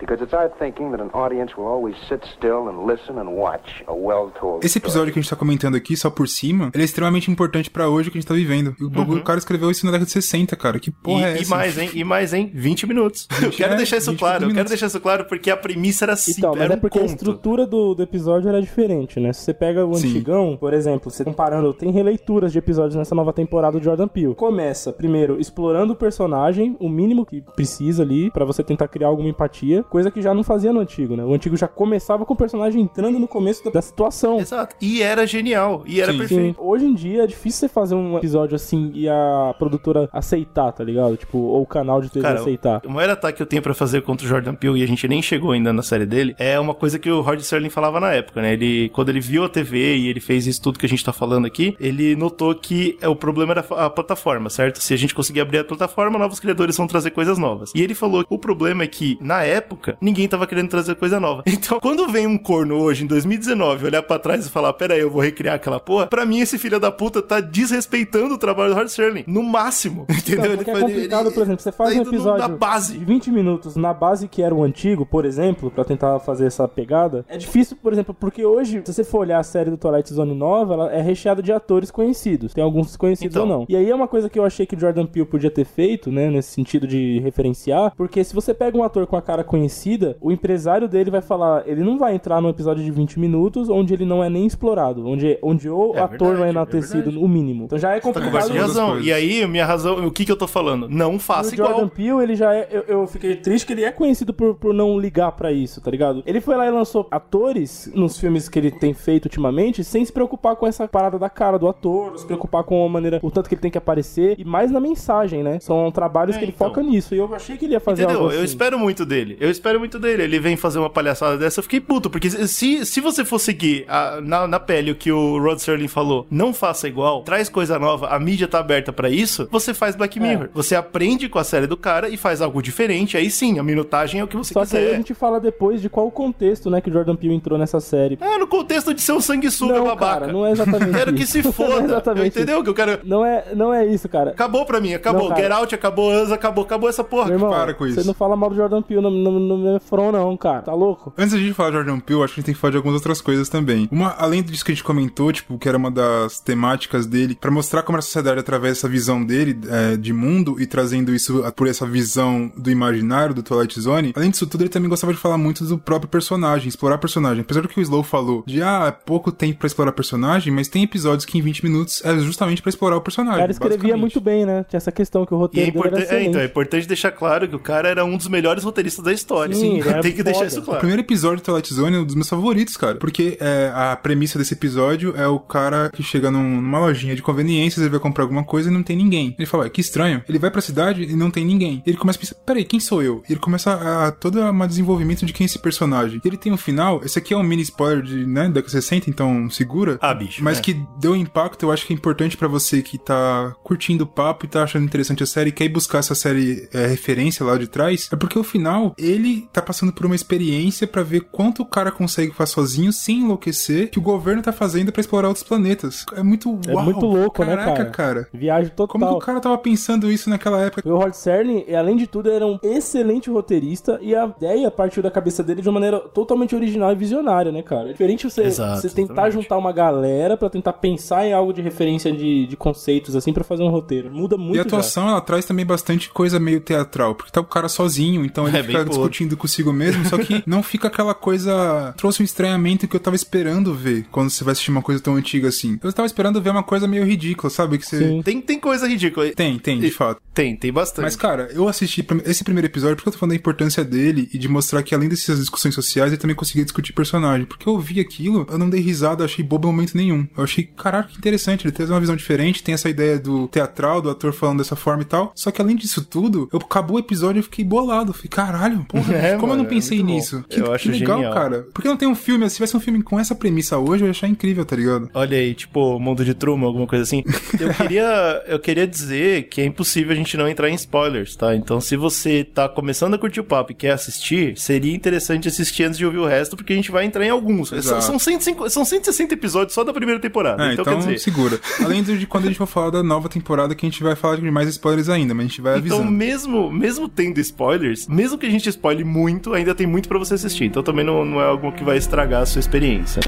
Speaker 6: Because it's our thinking that an audience will always sit still and listen and watch a well-told
Speaker 2: Esse episódio que a gente tá comentando aqui, só por cima, ele é extremamente importante pra hoje que a gente tá vivendo. E o, bagulho- o cara escreveu isso na década de 60, cara. Que porra é
Speaker 4: E, e
Speaker 2: essa?
Speaker 4: mais, hein? E mais, hein? 20 minutos. eu quero
Speaker 2: é,
Speaker 4: deixar isso
Speaker 2: 20
Speaker 4: claro. Eu quero deixar isso claro porque a premissa era simples.
Speaker 3: Então, mas é
Speaker 4: um
Speaker 3: porque a estrutura do, do episódio era diferente, né? Se você pega o
Speaker 2: Sim.
Speaker 3: antigão, por exemplo, você comparando, tem releituras de episódios nessa nova temporada do Jordan Peele. Começa, primeiro, explorando o personagem, o mínimo que precisa ali, pra você tentar criar alguma empatia. Coisa que já não fazia no antigo, né? O antigo já começava com o personagem entrando no começo da, da situação.
Speaker 4: Exato. E era genial. E era
Speaker 2: Sim.
Speaker 4: perfeito.
Speaker 3: Sim, hoje em dia é difícil você fazer um episódio assim e a produtora aceitar, tá ligado? Tipo, ou o canal de TV
Speaker 4: Cara,
Speaker 3: aceitar.
Speaker 4: O maior ataque que eu tenho pra fazer contra o Jordan Peele, e a gente nem chegou ainda na série dele, é uma coisa que o Rod Serling falava na época, né? Ele, quando ele viu a TV e ele fez isso tudo que a gente tá falando aqui, ele notou que é, o problema era a plataforma, certo? Se a gente conseguir abrir a plataforma, novos criadores vão trazer coisas novas. E ele falou que o problema é que, na época, ninguém tava querendo trazer coisa nova. Então, quando vem um corno hoje, em 2019, olhar pra trás e falar, pera aí, eu vou recriar aquela porra, pra mim esse filho da puta tá desrespeitando o trabalho do Rod Serling. No máximo. Entendeu?
Speaker 3: Porque é complicado, por exemplo, você faz
Speaker 4: tá
Speaker 3: um
Speaker 4: indo no-
Speaker 3: episódio
Speaker 4: na base.
Speaker 3: de 20 minutos na base que era o antigo, por exemplo, pra tentar fazer essa pegada. É difícil, por exemplo, porque hoje, se você for olhar a série do Twilight Zone nova, ela é recheada de atores conhecidos. Tem alguns desconhecidos
Speaker 4: Então.
Speaker 3: ou não. E aí é uma coisa que eu achei que o Jordan Peele podia ter feito, né, nesse sentido de referenciar, porque se você pega um ator com a cara conhecida, o empresário dele vai falar, ele não vai entrar num episódio de 20 minutos onde ele não é nem explorado, onde, onde o
Speaker 4: É
Speaker 3: ator não
Speaker 4: verdade,
Speaker 3: é
Speaker 4: é
Speaker 3: enaltecido
Speaker 4: verdade.
Speaker 3: no mínimo. Então já é complicado.
Speaker 4: Você tem
Speaker 2: Duas
Speaker 4: razão. E aí, minha razão, o que que eu tô falando? Não faça
Speaker 3: o Jordan
Speaker 4: igual.
Speaker 3: Peele, ele já é. Eu, eu fiquei triste que ele é conhecido por, por não ligar pra isso, tá ligado? Ele foi lá e lançou atores nos filmes que ele tem feito ultimamente, sem se preocupar com essa parada da cara do ator, se preocupar com a maneira, o tanto que ele tem que aparecer, e mais na mensagem, né? São trabalhos
Speaker 4: É,
Speaker 3: que ele
Speaker 4: então.
Speaker 3: foca nisso. E eu achei que ele ia fazer
Speaker 4: Entendeu?
Speaker 3: algo assim.
Speaker 4: Eu espero muito dele. Eu espero muito dele. Ele vem fazer uma palhaçada dessa, eu fiquei puto. Porque se, se você for seguir a- na, na pele o que o Rod Serling falou, não faça igual, traz coisa nova, a mídia tá aberta pra isso, você faz Black
Speaker 3: É.
Speaker 4: Mirror. Você aprende com a série do cara e faz algo diferente. Aí sim, a minutagem é o que você
Speaker 3: Só que aí
Speaker 4: quiser.
Speaker 3: a gente fala depois de qual o contexto, né, que o Jordan Peele entrou nessa série.
Speaker 4: É, no contexto de ser um sanguessuga
Speaker 3: não,
Speaker 4: babaca.
Speaker 3: cara, não é exatamente
Speaker 4: Quero que
Speaker 3: isso.
Speaker 4: se
Speaker 3: Não é
Speaker 4: foda.
Speaker 3: exatamente
Speaker 4: entendeu? Que eu quero.
Speaker 3: isso. Não é, não é isso, cara.
Speaker 4: Acabou pra mim, acabou.
Speaker 3: Não, cara.
Speaker 4: Get Out, acabou Us, acabou, acabou essa porra.
Speaker 3: Meu irmão,
Speaker 2: para com
Speaker 3: você
Speaker 2: isso.
Speaker 3: não fala mal do Jordan Peele no, no, no meu front, não, cara. Tá louco?
Speaker 2: Antes da gente falar de Jordan Peele, acho que a gente tem que falar de algumas outras coisas também. Uma, além disso que a gente comentou, tipo, que era uma das temáticas dele, pra mostrar como era a sociedade através dessa visão dele é, de mundo e trazendo isso por essa visão do imaginário do Twilight Zone. Além disso tudo, ele também gostava de falar muito do próprio personagem, explorar personagem. Apesar do que o Slow falou de ah, é pouco tempo pra explorar personagem, mas tem episódios que em 20 minutos é justamente pra explorar o
Speaker 3: O
Speaker 2: personagem.
Speaker 3: cara escrevia muito bem, né? Tinha essa questão que o
Speaker 4: E é,
Speaker 3: roteiro dele era
Speaker 4: importan- é, então, é importante deixar claro que o cara era um dos melhores roteiristas da história.
Speaker 3: Sim, ele era
Speaker 4: tem que deixar
Speaker 3: foda.
Speaker 4: isso
Speaker 2: O
Speaker 4: claro.
Speaker 2: primeiro episódio do Twilight Zone é um dos meus favoritos, cara. Porque é, a premissa desse episódio é o cara que chega num- numa lojinha de conveniências, ele vai comprar alguma coisa e não tem ninguém. Ele fala, "Ué, que estranho. Ele vai pra cidade e não tem ninguém. Ele começa a pensar, peraí, quem sou eu? E ele começa a, a todo um desenvolvimento de quem é esse personagem. Ele tem um final, esse aqui é um mini spoiler de, né, de 60, então segura.
Speaker 4: Ah, bicho.
Speaker 2: Mas
Speaker 4: é.
Speaker 2: que deu impacto, eu acho que é importante pra você que tá curtindo o papo e tá achando interessante a série e quer ir buscar essa série é, referência lá de trás, é porque o final, ele tá passando por uma experiência pra ver quanto o cara consegue fazer sozinho sem enlouquecer que o governo tá fazendo pra explorar outros planetas. É muito
Speaker 3: É
Speaker 2: uau,
Speaker 3: muito louco, né,
Speaker 2: caraca,
Speaker 3: cara?
Speaker 2: cara.
Speaker 3: Viagem total.
Speaker 2: Como que o cara tava pensando isso naquela época?
Speaker 3: O Rod Serling, além de tudo, era um excelente roteirista e a ideia partiu da cabeça dele de uma maneira totalmente original e visionária, né, cara? É diferente você,
Speaker 4: Exato,
Speaker 3: você tentar
Speaker 4: exatamente.
Speaker 3: juntar uma galera pra tentar pensar em algo de referência de, de conceitos, assim, pra fazer um roteiro. Muda muito
Speaker 2: E a atuação, ela traz também bastante coisa meio teatral, porque tá o cara sozinho, então ele
Speaker 4: É,
Speaker 2: fica discutindo consigo mesmo, só que não fica aquela coisa. Trouxe um estranhamento que eu tava esperando ver quando você vai assistir uma coisa tão antiga assim. Eu tava esperando ver uma coisa meio ridícula, sabe? Que você.
Speaker 3: Sim.
Speaker 4: Tem, tem coisa ridícula.
Speaker 2: Tem, tem, de fato.
Speaker 4: Tem, tem bastante.
Speaker 2: Mas, cara, eu assisti esse primeiro episódio porque eu tô falando da importância dele e de mostrar que além dessas discussões sociais, ele também conseguia discutir personagem. Porque eu vi aquilo, eu não dei risada, achei bobo em momento nenhum. Eu achei, caraca, que interessante, ele traz uma visão diferente, tem essa ideia do teatral, do ator falando dessa forma e tal. Só que além disso tudo, eu acabou o episódio e eu fiquei bolado. Fiquei, caralho, porra,
Speaker 4: É,
Speaker 2: como eu
Speaker 4: mano,
Speaker 2: não pensei
Speaker 4: é muito bom.
Speaker 2: nisso? Que,
Speaker 4: Eu
Speaker 2: que
Speaker 4: acho
Speaker 2: legal,
Speaker 4: genial.
Speaker 2: cara. Porque não tem um filme, se tivesse um filme com essa premissa hoje, eu ia achar incrível, tá ligado?
Speaker 4: Olha aí, tipo, Mundo de Truman, alguma coisa assim. Eu queria, eu queria dizer que é impossível a gente não entrar em spoilers, tá? Então, se você tá começando a curtir o papo e quer assistir, seria interessante assistir antes de ouvir o resto, porque a gente vai entrar em alguns. São,
Speaker 2: Exato.
Speaker 4: são, 150, são 160 episódios só da primeira temporada.
Speaker 2: É,
Speaker 4: então,
Speaker 2: então,
Speaker 4: quer dizer.
Speaker 2: segura. Além de quando a gente for falar da nova temporada, que a gente vai falar de mais spoilers ainda, mas a gente vai
Speaker 4: Então,
Speaker 2: avisando.
Speaker 4: mesmo, mesmo tendo spoilers, mesmo que a gente spoile muito, ainda tem muito pra você assistir. Então também não, não é algo que vai estragar a sua experiência.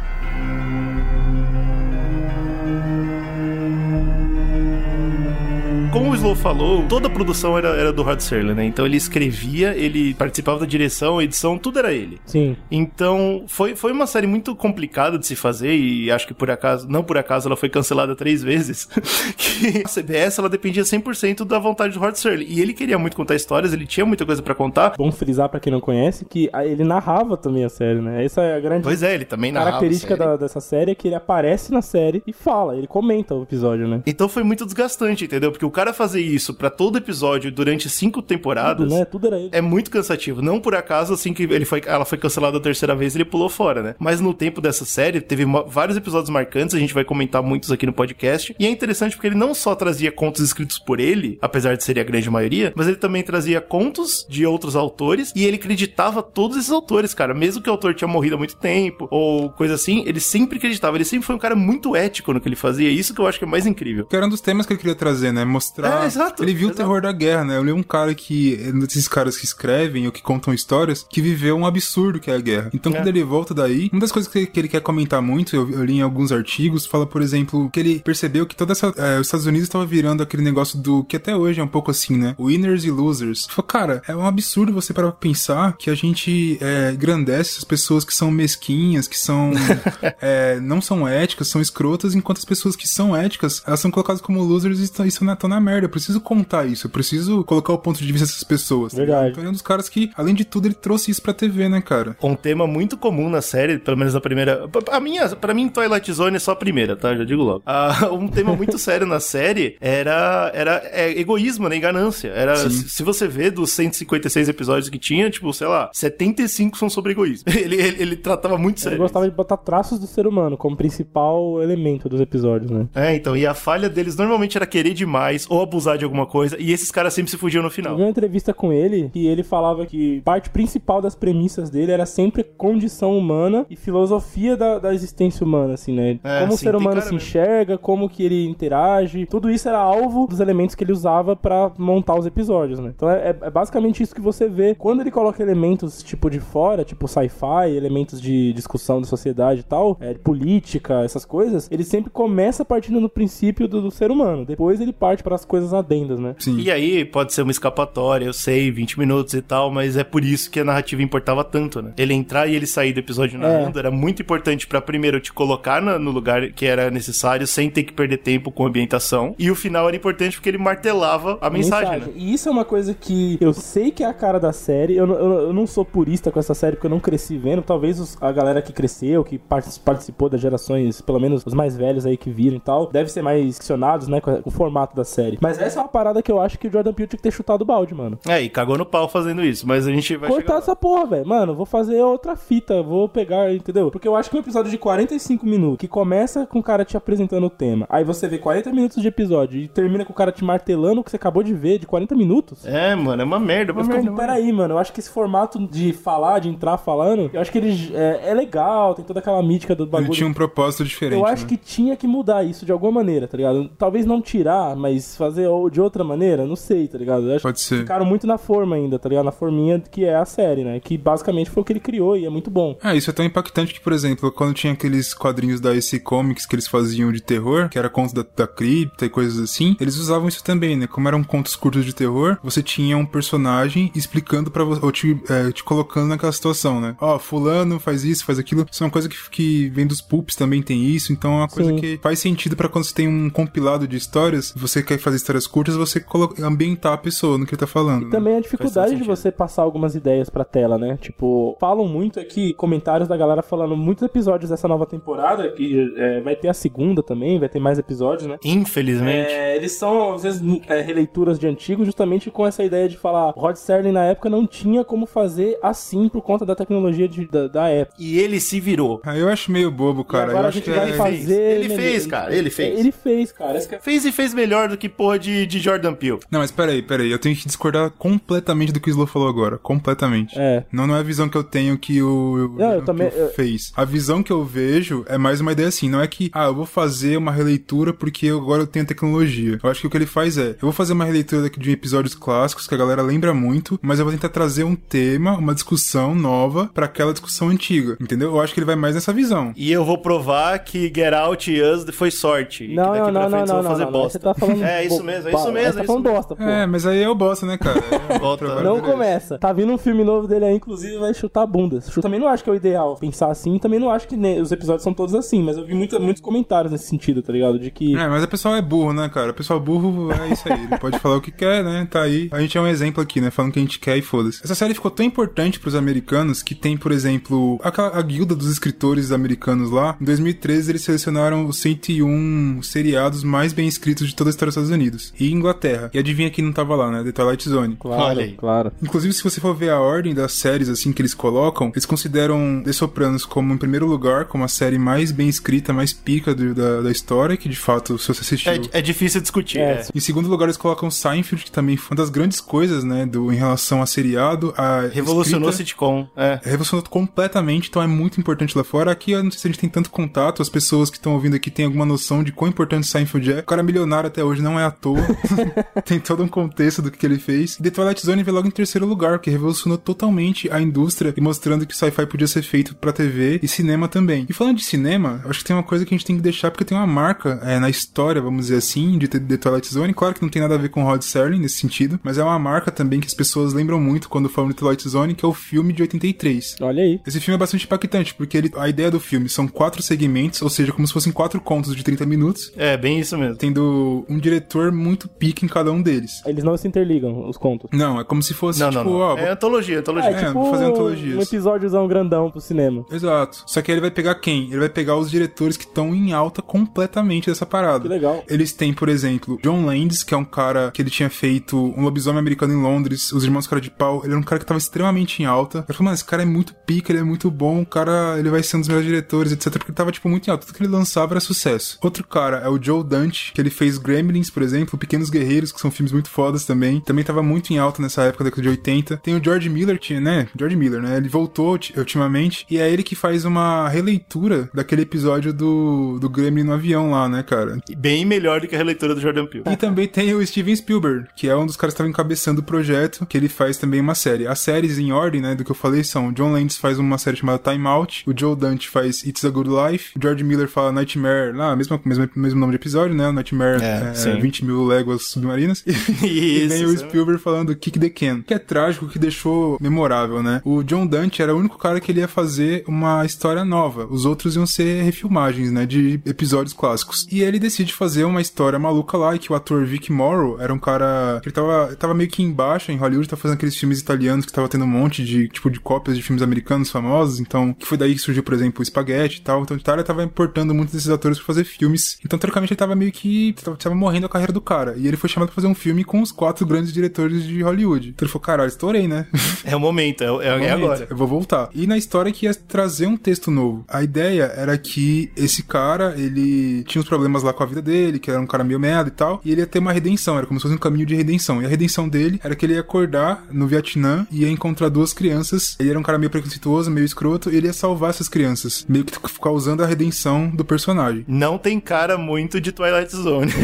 Speaker 4: O Slow falou, toda a produção era, era do Rod Serling, né? Então ele escrevia, ele participava da direção, edição, tudo era ele.
Speaker 3: Sim.
Speaker 4: Então, foi, foi uma série muito complicada de se fazer e acho que por acaso, não por acaso, ela foi cancelada três vezes. que a CBS, ela dependia 100% da vontade do Rod Serling. E ele queria muito contar histórias, ele tinha muita coisa pra contar.
Speaker 3: Bom frisar pra quem não conhece que ele narrava também a série, né? Essa é a grande
Speaker 4: Pois é, ele também narrava a
Speaker 3: característica da- dessa série é que ele aparece na série e fala, ele comenta o episódio, né?
Speaker 4: Então foi muito desgastante, entendeu? Porque o cara fazer isso pra todo episódio durante cinco temporadas...
Speaker 3: Tudo, né? Tudo era ele.
Speaker 4: É muito cansativo. Não por acaso, assim que ele foi, ela foi cancelada a terceira vez, ele pulou fora, né? Mas no tempo dessa série, teve vários episódios marcantes, a gente vai comentar muitos aqui no podcast. E é interessante porque ele não só trazia contos escritos por ele, apesar de ser a grande maioria, mas ele também trazia contos de outros autores e ele acreditava todos esses autores, cara. Mesmo que o autor tinha morrido há muito tempo ou coisa assim, ele sempre acreditava. Ele sempre foi um cara muito ético no que ele fazia. Isso que eu acho que é mais incrível.
Speaker 2: Que era um dos temas que ele queria trazer, né? Mostrar.
Speaker 4: É, exato,
Speaker 2: Ele viu
Speaker 4: exato.
Speaker 2: o terror da guerra, né? Eu li um cara que. desses caras que escrevem ou que contam histórias, que viveu um absurdo que é a guerra. Então,
Speaker 4: É.
Speaker 2: quando ele volta daí, uma das coisas que, que ele quer comentar muito, eu, eu li em alguns artigos, fala, por exemplo, que ele percebeu que toda essa. é, os Estados Unidos estava virando aquele negócio do. que até hoje é um pouco assim, né? Winners e losers. Falou, cara, é um absurdo você parar pra pensar que a gente é, engrandece as pessoas que são mesquinhas, que são. é, não são éticas, são escrotas, enquanto as pessoas que são éticas, elas são colocadas como losers e estão, estão, na, estão na merda. Eu preciso contar isso, eu preciso colocar o ponto de vista dessas pessoas.
Speaker 3: Verdade.
Speaker 2: Então ele é um dos caras que, além de tudo, ele trouxe isso pra TV, né, cara?
Speaker 4: um tema muito comum na série, pelo menos na primeira. A minha, para mim, Twilight Zone é só a primeira, tá? Já digo logo. Ah, um tema muito sério na série era, era é, egoísmo, né? E ganância. Era, se, se você vê dos 156 episódios que tinha, tipo, sei lá, 75 são sobre egoísmo. Ele, ele, ele tratava muito
Speaker 3: Ele
Speaker 4: sério.
Speaker 3: gostava de botar traços do ser humano como principal elemento dos episódios, né?
Speaker 4: É, então, e a falha deles normalmente era querer demais ou abusar de alguma coisa, e esses caras sempre se fugiam no
Speaker 3: Eu
Speaker 4: final.
Speaker 3: vi uma entrevista com ele que ele falava que parte principal das premissas dele era sempre condição humana e filosofia da, da existência humana, assim, né?
Speaker 4: É,
Speaker 3: como o ser humano se
Speaker 4: mesmo.
Speaker 3: enxerga, como que ele interage, tudo isso era alvo dos elementos que ele usava pra montar os episódios, né? Então é, é basicamente isso que você vê quando ele coloca elementos tipo de fora, tipo sci-fi, elementos de discussão da sociedade e tal, é, política, essas coisas, ele sempre começa partindo no princípio do, do ser humano, depois ele parte para as coisas adendas, né?
Speaker 2: Sim.
Speaker 4: E aí, pode ser uma escapatória, eu sei, 20 minutos e tal, mas é por isso que a narrativa importava tanto, né? Ele entrar e ele sair do episódio narrando era muito importante pra primeiro te colocar na- no lugar que era necessário, sem ter que perder tempo com a ambientação. E o final era importante porque ele martelava a mensagem, né?
Speaker 3: E isso é uma coisa que eu sei que é a cara da série. Eu, não- eu, eu não sou purista com essa série porque eu não cresci vendo. Talvez os- a galera que cresceu, que partic- participou das gerações, pelo menos os mais velhos aí que viram e tal, deve ser mais ficcionados, né, com, a- com o formato da série. Mas essa é uma parada que eu acho que o Jordan Peele tinha que ter chutado o balde, mano.
Speaker 4: É, e cagou no pau fazendo isso, mas a gente vai chegar
Speaker 3: Cortar
Speaker 4: lá.
Speaker 3: essa porra, velho. Mano, vou fazer outra fita, vou pegar, entendeu? Porque eu acho que um episódio de 45 minutos, que começa com o cara te apresentando o tema, aí você vê 40 minutos de episódio e termina com o cara te martelando o que você acabou de ver de 40 minutos.
Speaker 4: É, mano, é uma merda, é
Speaker 3: fico,
Speaker 4: merda. mano.
Speaker 3: peraí, mano, eu acho que esse formato de falar, de entrar falando, eu acho que ele é, é legal, tem toda aquela mítica do
Speaker 2: Ele
Speaker 3: bagulho.
Speaker 2: tinha um propósito diferente.
Speaker 3: Eu acho
Speaker 2: né?
Speaker 3: que tinha que mudar isso de alguma maneira, tá ligado? Talvez não tirar, mas fazer ou- de outra maneira, não sei, tá ligado? Eu acho
Speaker 2: Pode
Speaker 3: que
Speaker 2: ser.
Speaker 3: ficaram muito na forma ainda, tá ligado? Na forminha que é a série, né? Que basicamente foi o que ele criou e é muito bom.
Speaker 2: Ah, isso é tão impactante que, por exemplo, quando tinha aqueles quadrinhos da AC Comics que eles faziam de terror, que era contos da, da cripta e coisas assim, eles usavam isso também, né? Como eram contos curtos de terror, você tinha um personagem explicando pra você, ou te, é, te colocando naquela situação, né? Ó, fulano faz isso, faz aquilo. Isso é uma coisa que, que vem dos pulps também tem isso, então é uma coisa
Speaker 3: Sim.
Speaker 2: que faz sentido pra quando você tem um compilado de histórias, você quer fazer histórias curtas, você ambientar a pessoa no que ele tá falando. né?
Speaker 3: Também a dificuldade de você passar algumas ideias pra tela, né? Tipo, falam muito aqui, comentários da galera falando muitos episódios dessa nova temporada, que é, vai ter a segunda também, vai ter mais episódios, né?
Speaker 4: Infelizmente.
Speaker 3: É, eles são, às vezes, é, releituras de antigos, justamente com essa ideia de falar: Rod Serling na época não tinha como fazer assim por conta da tecnologia de- da, da época.
Speaker 4: E ele se virou.
Speaker 2: Ah, eu acho meio bobo, cara.
Speaker 3: e agora
Speaker 2: eu
Speaker 3: a
Speaker 2: acho
Speaker 3: gente
Speaker 2: que
Speaker 3: vai
Speaker 2: é...
Speaker 3: fazer.
Speaker 4: Ele fez, cara, ele fez.
Speaker 3: Ele fez, cara. É-
Speaker 4: Fez e fez melhor do que porra de, de Jordan Peele.
Speaker 2: Não, mas peraí, peraí. Eu tenho que discordar completamente do que o Slow falou agora. Completamente.
Speaker 3: É.
Speaker 2: Não, não é a visão que eu tenho que o, o
Speaker 3: Não, eu também- eu-
Speaker 2: fez. A visão que eu vejo é mais uma ideia assim. Não é que, ah, eu vou fazer uma releitura porque agora eu tenho tecnologia. Eu acho que o que ele faz é, eu vou fazer uma releitura de episódios clássicos que a galera lembra muito, mas eu vou tentar trazer um tema, uma discussão nova pra aquela discussão antiga. Entendeu? Eu acho que ele vai mais nessa visão.
Speaker 4: E eu vou provar que Get Out e Us foi sorte. e
Speaker 3: Não,
Speaker 4: que daqui
Speaker 3: não,
Speaker 4: pra
Speaker 3: não,
Speaker 4: frente
Speaker 3: não,
Speaker 4: eu vou
Speaker 3: não,
Speaker 4: fazer
Speaker 3: não, não.
Speaker 4: bosta.
Speaker 3: Você tá falando
Speaker 4: É isso
Speaker 3: bo-
Speaker 4: mesmo, é isso
Speaker 3: Pá,
Speaker 4: mesmo.
Speaker 3: essa
Speaker 4: É isso mesmo.
Speaker 3: bosta, pô.
Speaker 2: É, mas aí é o bosta, né, cara? É, trabalho
Speaker 3: Não
Speaker 2: deles.
Speaker 3: começa. Tá vindo um filme novo dele aí, inclusive vai chutar bundas. Eu também não acho que é o ideal pensar assim, também não acho que ne- os episódios são todos assim, mas eu vi muita- muitos comentários nesse sentido, tá ligado? De que.
Speaker 2: É, mas o pessoal é burro, né, cara? O pessoal burro é isso aí. Ele pode falar o que quer, né? Tá aí. A gente é um exemplo aqui, né? Falando o que a gente quer e foda-se. Essa série ficou tão importante pros americanos que tem, por exemplo, aquela, a guilda dos escritores americanos lá. Em 2013, eles selecionaram os 101 seriados mais bem escritos de toda a história dos Estados Unidos. E Inglaterra. E adivinha quem não tava lá, né? The Twilight Zone.
Speaker 3: Claro,
Speaker 4: Olha aí.
Speaker 3: claro.
Speaker 2: Inclusive, se você for ver a ordem das séries, assim, que eles colocam, eles consideram The Sopranos como, em primeiro lugar, como a série mais bem escrita, mais pica do- da, da história, que de fato, se você assistiu...
Speaker 4: É, é difícil discutir.
Speaker 3: É,
Speaker 4: é.
Speaker 2: Em segundo lugar, eles colocam Seinfeld, que também foi uma das grandes coisas, né, do, em relação a seriado. A
Speaker 4: Revolucionou o
Speaker 2: escrita-
Speaker 4: sitcom. É.
Speaker 2: Revolucionou completamente, então é muito importante lá fora. Aqui eu não sei se a gente tem tanto contato, as pessoas que estão ouvindo aqui têm alguma noção de quão importante Seinfeld é. O cara é milionário até hoje, não é à toa. tem todo um contexto do que, que ele fez. E The Twilight Zone veio logo em terceiro lugar, que revolucionou totalmente a indústria e mostrando que sci-fi podia ser feito pra TV e cinema também. E falando de cinema, eu acho que tem uma coisa que a gente tem que deixar, porque tem uma marca é, na história, vamos dizer assim, de The Twilight Zone. Claro que não tem nada a ver com Rod Serling nesse sentido, mas é uma marca também que as pessoas lembram muito quando falam de Twilight Zone, que é o filme de 83.
Speaker 3: Olha aí.
Speaker 2: Esse filme é bastante impactante, porque ele- a ideia do filme são quatro segmentos, ou seja, como se fossem quatro contos de 30 minutos,
Speaker 4: É, bem isso mesmo.
Speaker 2: tendo um diretor muito pique em cada um deles.
Speaker 3: Eles não se interligam, os contos.
Speaker 2: Não, é como se fosse,
Speaker 4: Não,
Speaker 2: tipo,
Speaker 4: não, não.
Speaker 2: ó,
Speaker 4: É antologia, antologia.
Speaker 3: É, tipo
Speaker 2: vou fazer antologias.
Speaker 3: um episódiozão grandão pro cinema.
Speaker 2: Exato. Só que aí ele vai pegar quem? Ele vai pegar os diretores que estão em alta completamente dessa parada.
Speaker 3: Que legal.
Speaker 2: Eles têm, por exemplo, John Landis, que é um cara que ele tinha feito um lobisomem americano em Londres, Os Irmãos Cara de Pau. Ele era um cara que tava extremamente em alta. Eu falei, mano, esse cara é muito pica, ele é muito bom, o cara, ele vai ser um dos melhores diretores, etc. Porque ele tava, tipo, muito em alta. Tudo que ele lançava era sucesso. Outro cara é o Joe Dante, que ele fez Gremlins, por exemplo, Pequenos Guerreiros, que são filmes muito fodas também. Também tava muito em alta nessa época, da década de 80. Tem o George Miller, tinha, né? George Miller, né? Ele voltou ti- ultimamente. E é ele que faz uma releitura daquele episódio do, do Gremlin no avião lá, né, cara?
Speaker 4: Bem melhor do que a releitura do Jordan Peele.
Speaker 2: E também tem o Steven Spielberg, que é um dos caras que estava encabeçando o projeto, que ele faz também uma série. As séries em ordem, né, do que eu falei são: John Landis faz uma série chamada Time Out, o Joe Dante faz It's a Good Life, o George Miller fala Nightmare, lá, mesmo, mesmo, mesmo nome de episódio, né? Nightmare
Speaker 4: É,
Speaker 2: é,
Speaker 4: sim.
Speaker 2: 20 mil léguas submarinas. E
Speaker 4: Isso.
Speaker 2: vem o Spielberg falando Kick the Can, que é trágico, que deixou memorável, né? O John Dante era o único cara que ele ia fazer uma história nova. Os outros iam ser refilmagens, né? De episódios clássicos. E ele decide fazer uma história maluca lá, e que o ator Vic Morrow era um cara que ele tava, tava meio que embaixo em Hollywood, tá fazendo aqueles filmes italianos que tava tendo um monte de, tipo, de cópias de filmes americanos famosos. Então, que foi daí que surgiu, por exemplo, o Spaghetti e tal. Então, a Itália tava importando muitos desses atores pra fazer filmes. Então, teoricamente, ele tava meio que tava, tava morrendo a carreira do cara. E ele foi chamado pra fazer um filme com os quatro grandes diretores de Hollywood. Então, ele falou, caralho, estourei, né?
Speaker 4: É o momento, é, é, é
Speaker 2: Momento,
Speaker 4: agora.
Speaker 2: Eu vou voltar. E na história que ia trazer um texto novo. A ideia era que esse cara, ele tinha uns problemas lá com a vida dele, que era um cara meio merda e tal, e ele ia ter uma redenção, era como se fosse um caminho de redenção. E a redenção dele era que ele ia acordar no Vietnã e ia encontrar duas crianças. Ele era um cara meio preconceituoso, meio escroto, e ele ia salvar essas crianças, meio que causando a redenção do personagem.
Speaker 4: Não tem cara muito de Twilight Zone.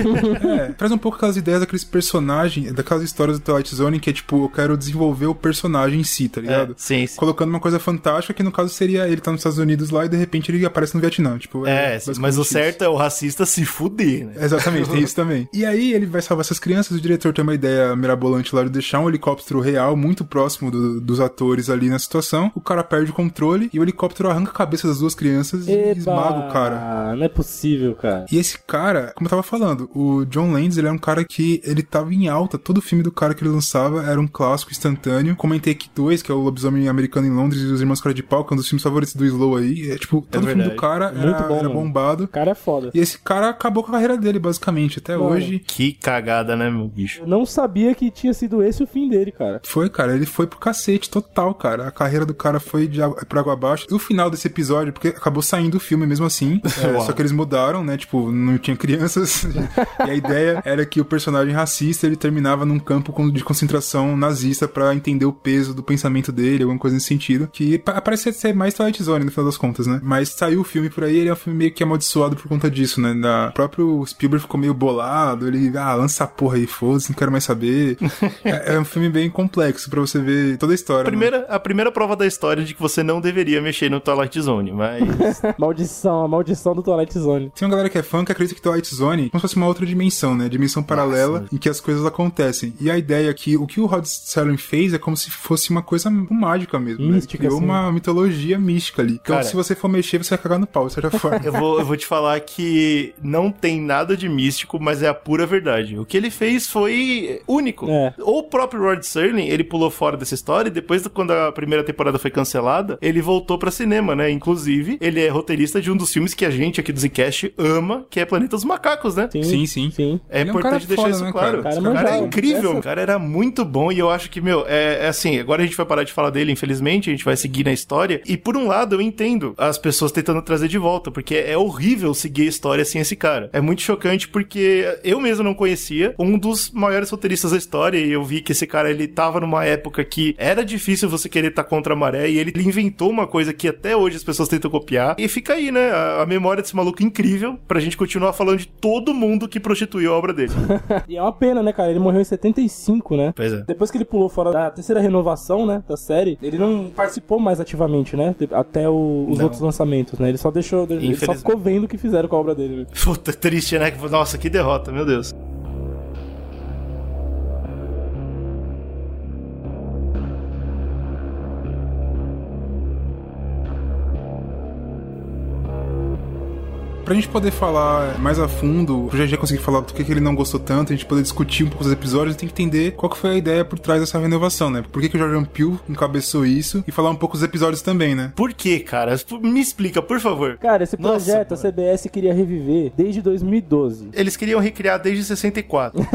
Speaker 2: É, traz um pouco aquelas ideias daqueles personagens, daquelas histórias do Twilight Zone que é tipo, eu quero desenvolver o personagem em si, tá ligado?
Speaker 4: É, sim, sim.
Speaker 2: colocando uma coisa fantástica que no caso seria ele tá nos Estados Unidos lá e de repente ele aparece no Vietnã, tipo,
Speaker 4: É,
Speaker 2: basicamente
Speaker 4: mas o
Speaker 2: isso.
Speaker 4: certo é o racista se fuder, né?
Speaker 2: Exatamente, tem isso também. E aí ele vai salvar essas crianças, o diretor tem uma ideia mirabolante lá de deixar um helicóptero real muito próximo do- dos atores ali na situação. O cara perde o controle e o helicóptero arranca a cabeça das duas crianças e
Speaker 3: Eba!
Speaker 2: esmaga o cara.
Speaker 3: Não é possível, cara.
Speaker 2: E esse cara, como eu tava falando, o John Landis, ele é um cara que ele tava em alta. Todo filme do cara que ele lançava era um clássico instantâneo. Comentei aqui dois, que é o Lobisomem Americano em Londres e os Irmãos Cara de Pau, que é um dos filmes favoritos do Slow aí. É tipo, todo filme
Speaker 4: verdade.
Speaker 2: do cara
Speaker 3: Muito
Speaker 2: era,
Speaker 3: bom,
Speaker 2: era bombado.
Speaker 3: O cara é foda.
Speaker 2: E esse cara acabou com a carreira dele, basicamente. Até
Speaker 3: Mano.
Speaker 2: hoje.
Speaker 4: Que cagada, né, meu bicho?
Speaker 3: Eu não sabia que tinha sido esse o fim dele, cara.
Speaker 2: Foi, cara, ele foi pro cacete total, cara. A carreira do cara foi de água, pra água abaixo. E o final desse episódio, porque acabou saindo o filme mesmo assim. é,
Speaker 4: Uau.
Speaker 2: só que eles mudaram, né? Tipo, não tinha crianças. e a ideia era que o personagem racista ele terminava num campo de concentração nazista pra entender o peso do pensamento dele, alguma coisa nesse sentido. Que pa- parece ser mais Twilight Zone no final das contas, né? Mas saiu o filme por aí, ele é um filme meio que amaldiçoado por conta disso, né? Da... O próprio Spielberg ficou meio bolado, ele, ah, lança essa porra aí, foda-se, não quero mais saber. é, é um filme bem complexo pra você ver toda a história.
Speaker 4: A
Speaker 2: né?
Speaker 4: primeira, a primeira prova da história de que você não deveria mexer no Twilight Zone, mas.
Speaker 3: Maldição, a maldição do Twilight Zone.
Speaker 2: Tem uma galera que é fã que acredita que Twilight Zone é como se fosse uma outra dimensão, né? Dimensão paralela em que as coisas acontecem. E a ideia aqui, o que o Rod Serling fez é como se fosse uma coisa mágica mesmo. né?
Speaker 3: Mística,
Speaker 2: Criou
Speaker 3: assim.
Speaker 2: uma mitologia mística ali. Então,
Speaker 4: Cara.
Speaker 2: se você for mexer, você vai cagar no pau, de certa forma.
Speaker 4: Eu vou, eu vou te falar que não tem nada de místico, mas é a pura verdade. O que ele fez foi único.
Speaker 3: É.
Speaker 4: O próprio Rod Serling, ele pulou fora dessa história e depois, quando a primeira temporada foi cancelada, ele voltou pra cinema, né? Inclusive, ele é roteirista de um dos filmes que a gente aqui do Zcast ama, que é Planeta dos Macacos, né?
Speaker 3: Sim,
Speaker 2: Sim, sim.
Speaker 3: sim.
Speaker 4: É
Speaker 2: Ele é um
Speaker 4: importante
Speaker 2: cara
Speaker 4: deixar
Speaker 2: foda,
Speaker 4: isso
Speaker 2: né,
Speaker 4: claro.
Speaker 2: cara?
Speaker 4: O
Speaker 3: Cara
Speaker 4: cara, é incrível,
Speaker 3: Essa-
Speaker 4: o cara era muito bom e eu acho que, meu, é, é assim, agora a gente vai parar de falar dele, infelizmente, a gente vai seguir na história. E por um lado, eu entendo as pessoas tentando trazer de volta, porque é horrível seguir a história sem esse cara. É muito chocante porque eu mesmo não conhecia um dos maiores roteiristas da história e eu vi que esse cara, ele tava numa época que era difícil você querer estar contra a maré e ele inventou uma coisa que até hoje as pessoas tentam copiar. E fica aí, né, a, a memória desse maluco incrível pra gente continuar falando de todo mundo que prostituiu a obra dele.
Speaker 3: E é uma pena, né, cara? Ele morreu em 75, né?
Speaker 4: pois é.
Speaker 3: Depois que ele pulou fora da terceira renovação, né, da série, ele não participou mais ativamente, né, até o- os
Speaker 4: Não.
Speaker 3: outros lançamentos, né? Ele só deixou, ele só ficou vendo o que fizeram com a obra dele.
Speaker 4: Puta, triste, né? Nossa, que derrota, meu Deus.
Speaker 2: Pra gente poder falar mais a fundo, pro GG conseguir falar do que, que ele não gostou tanto, a gente poder discutir um pouco os episódios, tem que entender qual que foi a ideia por trás dessa renovação, né? Por que, que o Jordan Peele encabeçou isso e falar um pouco dos episódios também, né?
Speaker 4: Por que, cara? Me explica, por favor.
Speaker 3: Cara, esse
Speaker 4: Nossa,
Speaker 3: projeto a CBS queria reviver desde 2012.
Speaker 4: Eles queriam recriar desde 64.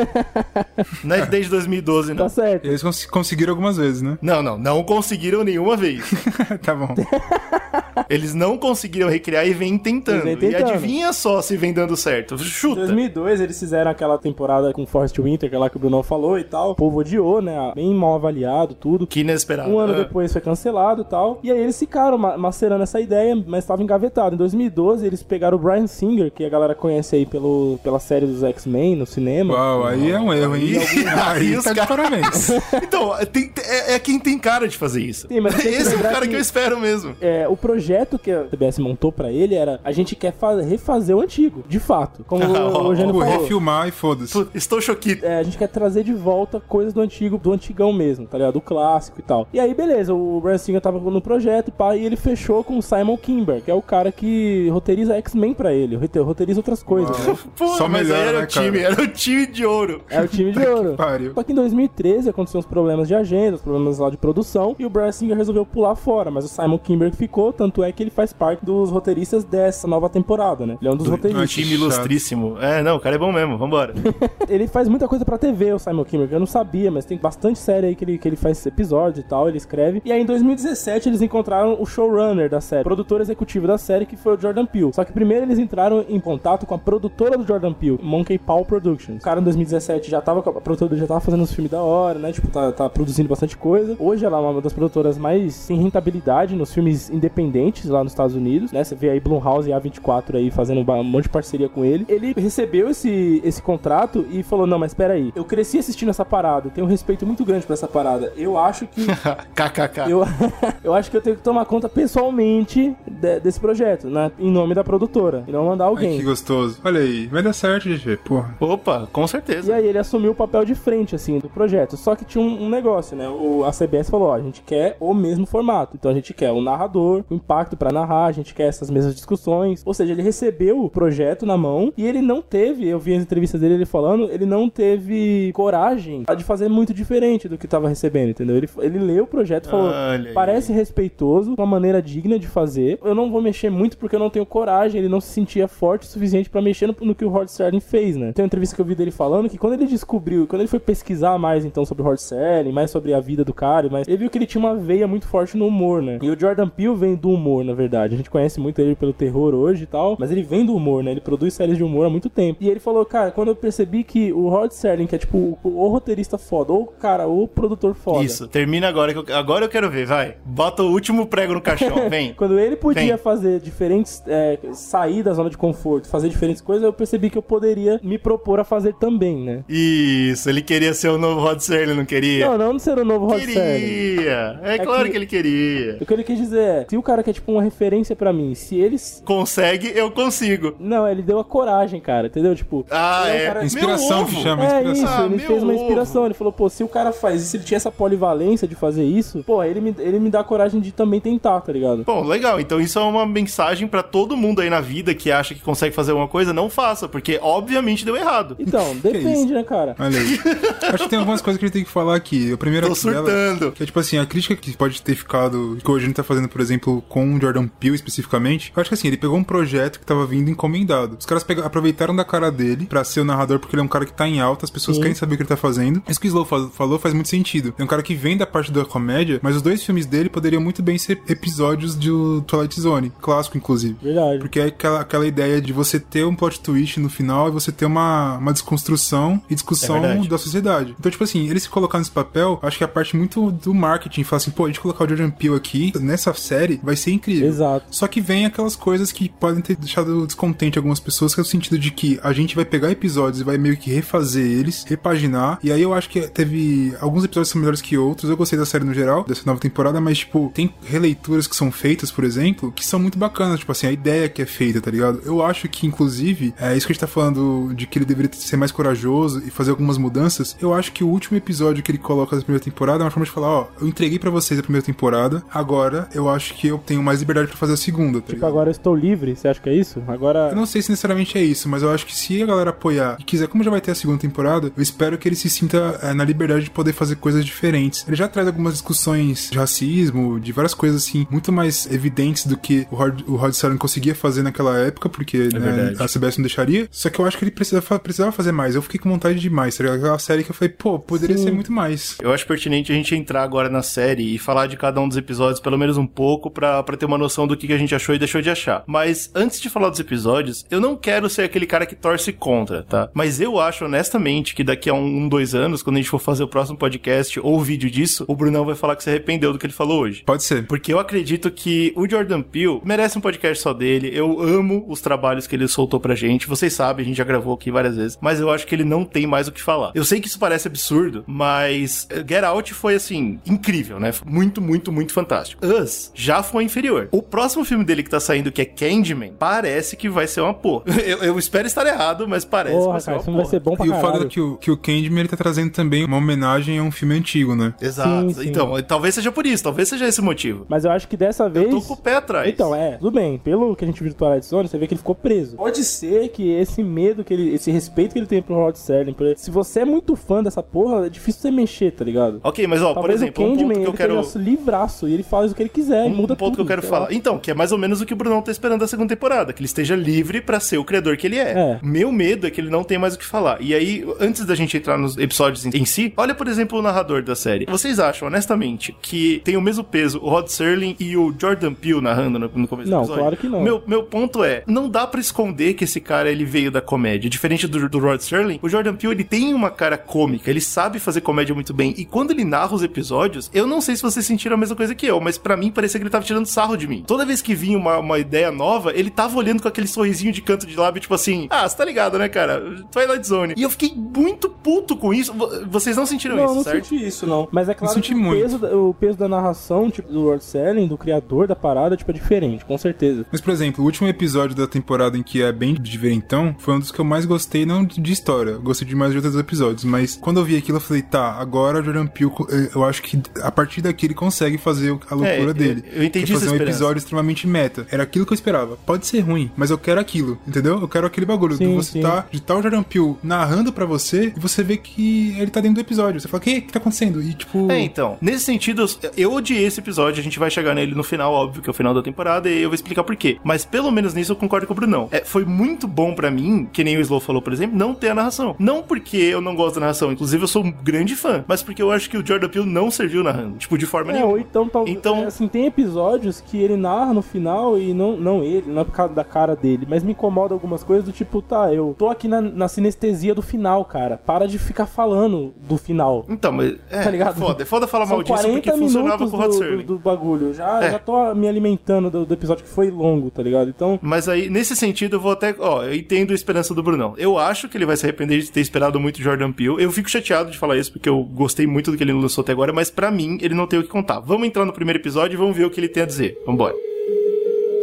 Speaker 4: não é desde 2012, não.
Speaker 3: Tá certo.
Speaker 2: Eles cons- conseguiram algumas vezes, né?
Speaker 4: Não, não, não conseguiram nenhuma vez.
Speaker 2: tá bom.
Speaker 4: Eles não conseguiram recriar e vêm tentando.
Speaker 3: Eles vêm
Speaker 4: E
Speaker 3: tentando.
Speaker 4: adivinha só se vem dando certo.
Speaker 3: Em
Speaker 4: Chuta.
Speaker 3: 2002 eles fizeram aquela temporada com Forrest Winter, aquela que o Bruno falou e tal. O povo odiou, né? Bem mal avaliado, tudo.
Speaker 4: Que inesperado.
Speaker 3: Um ano
Speaker 4: Ah.
Speaker 3: depois foi cancelado e tal. E aí eles ficaram ma- macerando essa ideia, mas estava engavetado. Em 2012 eles pegaram o Brian Singer, que a galera conhece aí pelo, pela série dos X-Men no cinema.
Speaker 2: Uau, aí é um erro, hein?
Speaker 4: Aí
Speaker 2: Aí
Speaker 4: os
Speaker 2: tá de parabéns.
Speaker 4: Então, tem- é, é quem tem cara de fazer isso.
Speaker 3: Sim, mas tem que
Speaker 4: Esse é o cara que...
Speaker 3: que-
Speaker 4: eu espero mesmo.
Speaker 3: É, o projeto que a CBS montou pra ele era a gente quer fa- refazer o antigo, de fato. Como o, o Eugênio falou.
Speaker 2: refilmar e foda-se.
Speaker 4: Estou choquito.
Speaker 3: É, a gente quer trazer de volta coisas do antigo, do antigão mesmo, tá ligado? Do clássico e tal. E aí, beleza, o Brian Singer tava no projeto e pá, e ele fechou com o Simon Kimber, que é o cara que roteiriza X-Men pra ele, rote- roteiriza outras coisas, né?
Speaker 4: Pô,
Speaker 2: Só
Speaker 4: aí era
Speaker 2: né,
Speaker 4: o time,
Speaker 2: cara?
Speaker 4: era o time de ouro.
Speaker 3: É o time de ouro.
Speaker 2: Pariu.
Speaker 3: Só que em 2013 aconteceram uns problemas de agenda, os problemas lá de produção, e o Brian Singer resolveu pular fora, mas o Simon Kimber ficou, tanto é que ele faz parte dos roteiristas dessa nova temporada, né? Ele é um dos
Speaker 4: Um
Speaker 3: roteiristas.
Speaker 4: time
Speaker 2: chato.
Speaker 4: ilustríssimo. É, não, o cara é bom mesmo, vambora.
Speaker 3: Ele faz muita coisa pra TV, o Simon Kimber, que eu não sabia, mas tem bastante série aí que ele, que ele faz episódios e tal, ele escreve. E aí em 2017 eles encontraram o showrunner da série, produtor executivo da série, que foi o Jordan Peele. Só que primeiro eles entraram em contato com a produtora do Jordan Peele, Monkey Paw Productions. O cara em 2017 já tava, com a produtora já tava fazendo uns filmes da hora, né? Tipo, tá, tá produzindo bastante coisa. Hoje ela é uma das produtoras mais sem rentabilidade nos filmes independentes lá nos Estados Unidos, né? Você vê aí Blumhouse e A24 aí fazendo um monte de parceria com ele. Ele recebeu esse, esse contrato e falou: Não, mas espera aí, eu cresci assistindo essa parada, tenho um respeito muito grande pra essa parada. Eu acho que.
Speaker 4: KKK.
Speaker 3: Eu, eu acho que eu tenho que tomar conta pessoalmente de- desse projeto, né? Em nome da produtora. E não mandar
Speaker 2: Ai,
Speaker 3: alguém.
Speaker 2: que gostoso. Olha aí, vai dar certo, GG, porra.
Speaker 4: Opa, com certeza.
Speaker 3: E aí ele assumiu o papel de frente, assim, do projeto. Só que tinha um, um negócio, né? O, a CBS falou, ó, a gente quer o mesmo formato. Então a gente quer o narrador, o impacto pra narrar, a gente quer essas mesmas discussões. Ou seja, ele recebeu o projeto na mão e ele não teve, eu vi as entrevistas dele ele falando, ele não teve coragem de fazer muito diferente do que tava recebendo, entendeu? Ele, ele leu o projeto e falou, parece respeitoso, uma maneira digna de fazer. Eu não vou mexer muito porque eu não tenho coragem, ele não se sentia forte o suficiente pra mexer no, no que o Rod Serling fez, né? Tem uma entrevista que eu vi dele falando que quando ele descobriu, quando ele foi pesquisar mais então sobre o Rod Serling, mais sobre a vida do cara, mas ele viu que ele tinha uma veia muito forte no humor, né? E o Jordan Peele vem do humor, na verdade. A gente conhece muito ele pelo terror hoje e tal, mas ele vem do humor, né? Ele produz séries de humor há muito tempo. E ele falou, cara, quando eu percebi que o Rod Serling, que é tipo o, o roteirista foda, ou cara, o produtor foda.
Speaker 4: Isso, termina agora. que eu- agora eu quero ver, vai. Bota o último prego no caixão, vem.
Speaker 3: Quando ele podia
Speaker 4: Vem.
Speaker 3: fazer diferentes. É, sair da zona de conforto, fazer diferentes coisas, eu percebi que eu poderia me propor a fazer também, né?
Speaker 4: Isso, ele queria ser o novo Rod Serling, não queria?
Speaker 3: Não, não ser o novo Rod Serling.
Speaker 4: queria. É,
Speaker 3: É
Speaker 4: claro
Speaker 3: que-
Speaker 4: que... ele queria.
Speaker 3: O que ele quis dizer é, se o cara quer é tipo uma referência pra mim. Se eles.
Speaker 4: Consegue, eu consigo.
Speaker 3: Não, ele deu a coragem, cara, entendeu? Tipo.
Speaker 4: Ah,
Speaker 3: um
Speaker 4: é.
Speaker 3: cara-
Speaker 2: Inspiração
Speaker 4: Meu
Speaker 2: que
Speaker 4: ovo.
Speaker 2: chama,
Speaker 3: É
Speaker 2: inspiração.
Speaker 3: isso,
Speaker 4: Ah,
Speaker 3: ele
Speaker 4: meu
Speaker 3: fez uma
Speaker 4: ovo.
Speaker 3: inspiração. Ele falou, pô, se o cara faz isso, se ele tinha essa polivalência de fazer isso, pô, ele me, ele me dá a coragem de também tentar, tá ligado?
Speaker 4: Bom, legal. Então isso é uma mensagem pra todo mundo aí na vida que acha que consegue fazer alguma coisa, não faça, porque obviamente deu errado.
Speaker 3: Então, depende, né, cara?
Speaker 2: Olha aí. Acho que tem algumas coisas que a gente tem que falar aqui. A primeira
Speaker 4: Tô
Speaker 2: dela,
Speaker 4: surtando.
Speaker 2: que é tipo assim, a crítica que pode ter ficado, que hoje a gente tá fazendo, por exemplo, com o Jordan Peele especificamente, eu acho que assim, ele pegou um projeto que tava vindo encomendado. Os caras aproveitaram da cara dele pra ser o narrador, porque ele é um cara que tá em alta, as pessoas
Speaker 3: Sim.
Speaker 2: querem saber o que ele tá fazendo. Isso que o Slow fa- falou faz muito sentido. É um cara que vem da parte da comédia, mas os dois filmes dele poderiam muito bem ser episódios do Twilight Zone, clássico, inclusive.
Speaker 3: Verdade.
Speaker 2: Porque é aquela, aquela ideia de você ter um plot twist no final e você ter uma, uma desconstrução e
Speaker 4: É
Speaker 2: discussão
Speaker 4: verdade.
Speaker 2: da sociedade. Então, tipo assim, ele se colocar nesse papel, acho que é a parte muito do marketing. Falar assim, pô, a gente colocar o Jordan Peele aqui nessa série vai ser incrível.
Speaker 3: Exato.
Speaker 2: Só que vem aquelas coisas que podem ter deixado descontente algumas pessoas, que é o sentido de que a gente vai pegar episódios e vai meio que refazer eles, repaginar. E aí eu acho que teve. Alguns episódios são melhores que outros. Eu gostei da série no geral, dessa nova temporada, mas, tipo, tem releituras que são feitas, por exemplo, que são muito bacanas. Tipo assim, a ideia que é feita, tá ligado? Eu acho que, inclusive, é isso que a gente tá falando de que ele deveria ser mais corajoso e fazer algumas mudanças. Eu acho que o último episódio que ele coloca da primeira temporada é uma forma de falar: ó, eu entreguei pra vocês a primeira temporada, agora eu acho que eu tenho mais liberdade pra fazer a segunda, tá
Speaker 3: Tipo,
Speaker 2: ligado?
Speaker 3: agora eu estou livre, você acha que é isso? Agora.
Speaker 2: Eu não sei se necessariamente é isso, mas eu acho que se a galera apoiar e quiser, como já vai ter a segunda temporada, eu espero que ele se sinta é, na liberdade de poder fazer coisas diferentes. Ele já traz algumas discussões de racismo, de várias coisas assim, muito mais evidentes do que o Rod, o Rod Serling conseguia fazer naquela época, porque né,
Speaker 4: verdade.
Speaker 2: a CBS não deixaria. Só que eu acho que ele precisa, fa- precisava fazer mais. Eu fiquei com vontade demais, tá ligado? Aquela série que eu falei, pô, poderia
Speaker 3: Sim.
Speaker 2: ser muito mais.
Speaker 4: Eu acho pertinente a gente entrar agora na série e falar de cada um dos episódios, pelo menos um pouco, pra, pra ter uma noção do que, a gente achou e deixou de achar. Mas antes de falar dos episódios, eu não quero ser aquele cara que torce contra, tá? Mas eu acho, honestamente, que daqui a um, um, dois anos, quando a gente for fazer o próximo podcast ou vídeo disso, o Brunão vai falar que se arrependeu do que ele falou hoje.
Speaker 2: Pode ser.
Speaker 4: Porque eu acredito que o Jordan Peele merece um podcast só dele. Eu amo os trabalhos que ele soltou pra gente. Vocês sabem, a gente já gravou aqui várias vezes. Mas eu acho que ele não tem mais o que falar. Eu sei que isso parece absurdo, mas eh, Get Out foi, assim, incrível, né? Muito, muito, muito fantástico. Us já foi inferior. O próximo filme dele que tá saindo, que é Candyman, parece que vai ser uma porra. Eu, eu espero estar errado, mas parece que
Speaker 3: Porra,
Speaker 4: vai ser
Speaker 3: cara,
Speaker 4: uma
Speaker 3: esse filme vai
Speaker 4: porra.
Speaker 3: ser bom pra
Speaker 2: E o fato é que o, que o Candyman ele tá trazendo também uma homenagem a um filme antigo, né?
Speaker 4: Exato.
Speaker 3: Sim, sim.
Speaker 4: Então, talvez seja por isso, talvez seja esse o motivo.
Speaker 3: Mas eu acho que dessa vez.
Speaker 4: Eu tô com o pé atrás.
Speaker 3: Então, é, tudo bem. Pelo que a gente viu do Twilight Zone, você vê que ele ficou preso. Pode ser que esse medo, que ele, esse respeito que ele tem pro Rod Serling, por- se você é muito fã dessa porra, é difícil você mexer, tá ligado?
Speaker 4: Ok, mas ó, por
Speaker 3: Talvez
Speaker 4: exemplo,
Speaker 3: o
Speaker 4: um ponto
Speaker 3: Candyman
Speaker 4: que eu
Speaker 3: ele
Speaker 4: quero.
Speaker 3: livraço e ele faz o que ele quiser, ele
Speaker 4: Um,
Speaker 3: muda
Speaker 4: um ponto
Speaker 3: tudo,
Speaker 4: que eu quero
Speaker 3: sei
Speaker 4: falar. Então, que é mais ou menos o que o Brunão tá esperando da segunda temporada, que ele esteja livre pra ser o criador que ele é.
Speaker 3: É.
Speaker 4: Meu medo é que ele não tem mais o que falar. E aí, antes da gente entrar nos episódios em, si, olha, por exemplo, o narrador da série. Vocês acham, honestamente, que tem o mesmo peso o Rod Serling e o Jordan Peele narrando no, no começo
Speaker 3: Não,
Speaker 4: do episódio?
Speaker 3: claro que não.
Speaker 4: Meu, meu ponto é, não dá pra esconder que esse cara, ele veio da comédia. Diferente do, do Rod Serling, o Jordan Peele, ele tem uma cara cômica, ele sabe fazer comédia muito bem. E quando ele narra os episódios, eu não sei se vocês sentiram a mesma coisa que eu, mas pra mim parecia que ele tava tirando sarro de mim. Toda vez que vinha uma, uma ideia nova, ele tava olhando com aquele sorrisinho de canto de lábio, tipo assim, ah, você tá ligado, né, cara? Twilight Zone. E eu fiquei muito puto com isso. Vo- Vocês não sentiram
Speaker 3: Não,
Speaker 4: isso,
Speaker 3: não
Speaker 4: certo?
Speaker 3: senti isso, não. Mas é claro
Speaker 2: senti
Speaker 3: que o
Speaker 2: muito.
Speaker 3: peso, da- o peso da narração, tipo, do Rod Serling, do criador da parada, tipo, é diferente, com certeza.
Speaker 2: Mas, por exemplo, o último episódio da temporada em que é bem diferentão foi um dos que eu mais gostei, não de história, eu gostei demais de outros episódios, mas quando eu vi aquilo eu falei, tá, agora o Jordan Peele, eu acho que a partir daqui ele consegue fazer a loucura
Speaker 4: É, eu-
Speaker 2: dele.
Speaker 4: eu entendi
Speaker 2: que é fazer um episódio extremamente meta. Era aquilo que eu esperava. Pode ser ruim, mas eu quero aquilo, entendeu? Eu quero aquele bagulho de
Speaker 3: Sim,
Speaker 2: você
Speaker 3: sim.
Speaker 2: tá, de tal Jordan Peele narrando pra você e você vê que ele tá dentro do episódio. Você fala, o que que tá acontecendo? E tipo...
Speaker 4: É, então, nesse sentido, eu odiei esse episódio, a gente vai chegar nele no final, óbvio, que é o final da temporada, e eu vou explicar por quê. Mas pelo menos nisso eu concordo com o Brunão. É, foi muito bom pra mim, que nem o Slow falou, por exemplo, não ter a narração. Não porque eu não gosto da narração, inclusive eu sou um grande fã, mas porque eu acho que o Jordan Peele não serviu narrando, tipo, de forma
Speaker 3: É,
Speaker 4: nenhuma.
Speaker 3: ou então, tal,
Speaker 4: Então-
Speaker 3: é, assim, tem episódios que ele narra no final e não, não ele, não é por causa da cara dele, mas me incomoda algumas coisas do tipo, tá, eu tô aqui na, na sinestesia do final, cara, para de ficar falando do final.
Speaker 4: Então, mas é,
Speaker 3: Tá ligado?
Speaker 4: foda, é foda falar
Speaker 3: São
Speaker 4: mal disso porque
Speaker 3: 40
Speaker 4: funcionava com o Rod
Speaker 3: do, do, do bagulho. Já,
Speaker 4: É.
Speaker 3: já tô me alimentando do, do episódio que foi longo, tá ligado? Então,
Speaker 4: Mas aí, nesse sentido, eu vou até. Ó, eu entendo a esperança do Brunão. Eu acho que ele vai se arrepender de ter esperado muito Jordan Peele. Eu fico chateado de falar isso, porque eu gostei muito do que ele lançou até agora, mas pra mim, ele não tem o que contar. Vamos entrar no primeiro episódio e vamos ver o que ele tem a dizer. Vambora.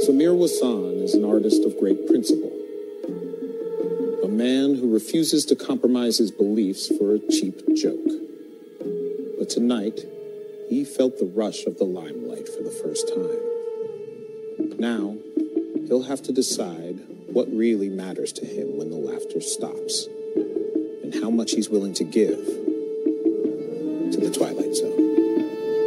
Speaker 7: Samir Wassan is an artist of great principle. A man who refuses to compromise his beliefs for a cheap joke. But tonight, he felt the rush of the limelight for the first time. Now, he'll have to decide what really matters to him when the laughter stops and how much he's willing to give to the Twilight Zone.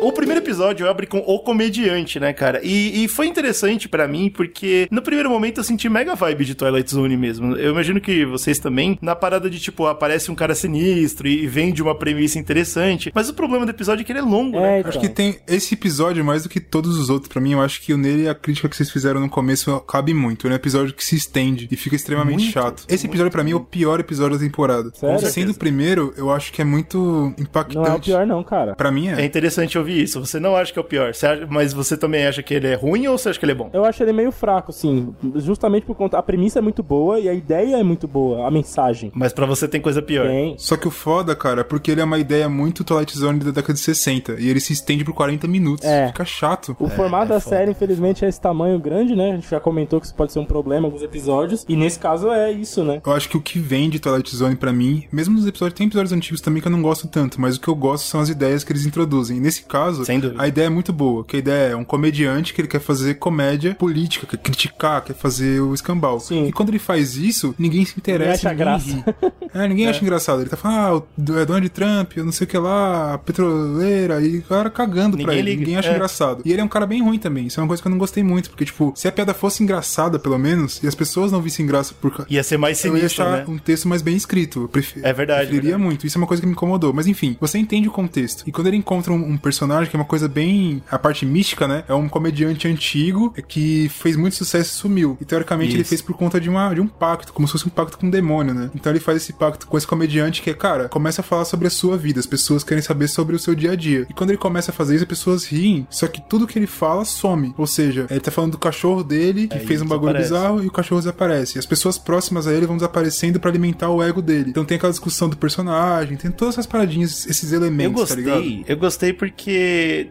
Speaker 4: O primeiro episódio abre com o comediante, né, cara? E, e foi interessante pra mim porque no primeiro momento eu senti mega vibe de Twilight Zone mesmo. Eu imagino que vocês também, na parada de tipo, aparece um cara sinistro e, vem de uma premissa interessante. Mas o problema do episódio é que ele é longo, né?
Speaker 3: É, então.
Speaker 2: Acho que tem esse episódio mais do que todos os outros. Pra mim, eu acho que o nele a crítica que vocês fizeram no começo cabe muito. É um episódio que se estende e fica extremamente
Speaker 4: Muito,
Speaker 2: chato. Esse episódio, pra mim, é o pior episódio da temporada.
Speaker 3: Sério?
Speaker 2: Sendo o primeiro, eu acho que é muito impactante.
Speaker 3: Não é o pior, não, cara.
Speaker 2: Pra mim
Speaker 4: É
Speaker 2: é.
Speaker 4: interessante ouvir isso. Você não acha que é o pior, você acha- mas você também acha que ele é ruim ou você acha que ele é bom?
Speaker 3: Eu acho ele meio fraco, assim. Justamente por conta. A premissa é muito boa e a ideia é muito boa, a mensagem.
Speaker 4: Mas pra você tem coisa pior.
Speaker 3: Tem.
Speaker 2: Só que o foda, cara, é porque ele é uma ideia muito Twilight Zone da década de 60. E ele se estende por 40 minutos.
Speaker 3: É.
Speaker 2: Fica chato.
Speaker 3: O formato da série, infelizmente, é esse tamanho grande, né? A gente já comentou que isso pode ser um problema em alguns episódios. E nesse caso é isso, né?
Speaker 2: Eu acho que o que vem de Twilight Zone pra mim, mesmo nos episódios, tem episódios antigos também que eu não gosto tanto, mas o que eu gosto são as ideias que eles introduzem. E nesse caso,
Speaker 4: Dúvida.
Speaker 2: a ideia é muito boa, que a ideia é um comediante que ele quer fazer comédia política, quer criticar, quer fazer o escambau.
Speaker 3: Sim.
Speaker 2: E quando ele faz isso, ninguém se interessa,
Speaker 3: Ninguém acha
Speaker 2: ninguém ri. É, ninguém acha engraçado. Ele tá falando, ah, é Donald Trump, eu não sei o que lá, a petroleira, e o cara cagando pra
Speaker 4: Ninguém
Speaker 2: ele,
Speaker 4: liga.
Speaker 2: ninguém acha
Speaker 4: É.
Speaker 2: engraçado. E ele é um cara bem ruim também, isso é uma coisa que eu não gostei muito, porque, tipo, se a piada fosse engraçada, pelo menos, e as pessoas não vissem graça por...
Speaker 4: Ia ser mais
Speaker 2: eu ia
Speaker 4: sinistro,
Speaker 2: achar
Speaker 4: né?
Speaker 2: um texto mais bem escrito. Pref...
Speaker 4: É verdade,
Speaker 2: Preferiria
Speaker 4: verdade.
Speaker 2: muito. Isso é uma coisa que me incomodou. Mas enfim, você entende o contexto. E quando ele encontra um, um personagem que é uma coisa bem. A parte mística, né? É um comediante antigo que fez muito sucesso e sumiu. E teoricamente ele
Speaker 4: Isso.
Speaker 2: fez por conta de, uma, de um pacto, como se fosse um pacto com um demônio, né? Então ele faz esse pacto com esse comediante que é, cara, começa a falar sobre a sua vida. As pessoas querem saber sobre o seu dia a dia. E quando ele começa a fazer isso, as pessoas riem. Só que tudo que ele fala some. Ou seja, ele tá falando do cachorro dele, que
Speaker 4: Aí
Speaker 2: fez um bagulho bizarro e o cachorro desaparece. E as pessoas próximas a ele vão desaparecendo pra alimentar o ego dele. Então tem aquela discussão do personagem, tem todas essas paradinhas, esses
Speaker 4: Eu
Speaker 2: elementos, tá ligado?
Speaker 4: gostei, eu gostei porque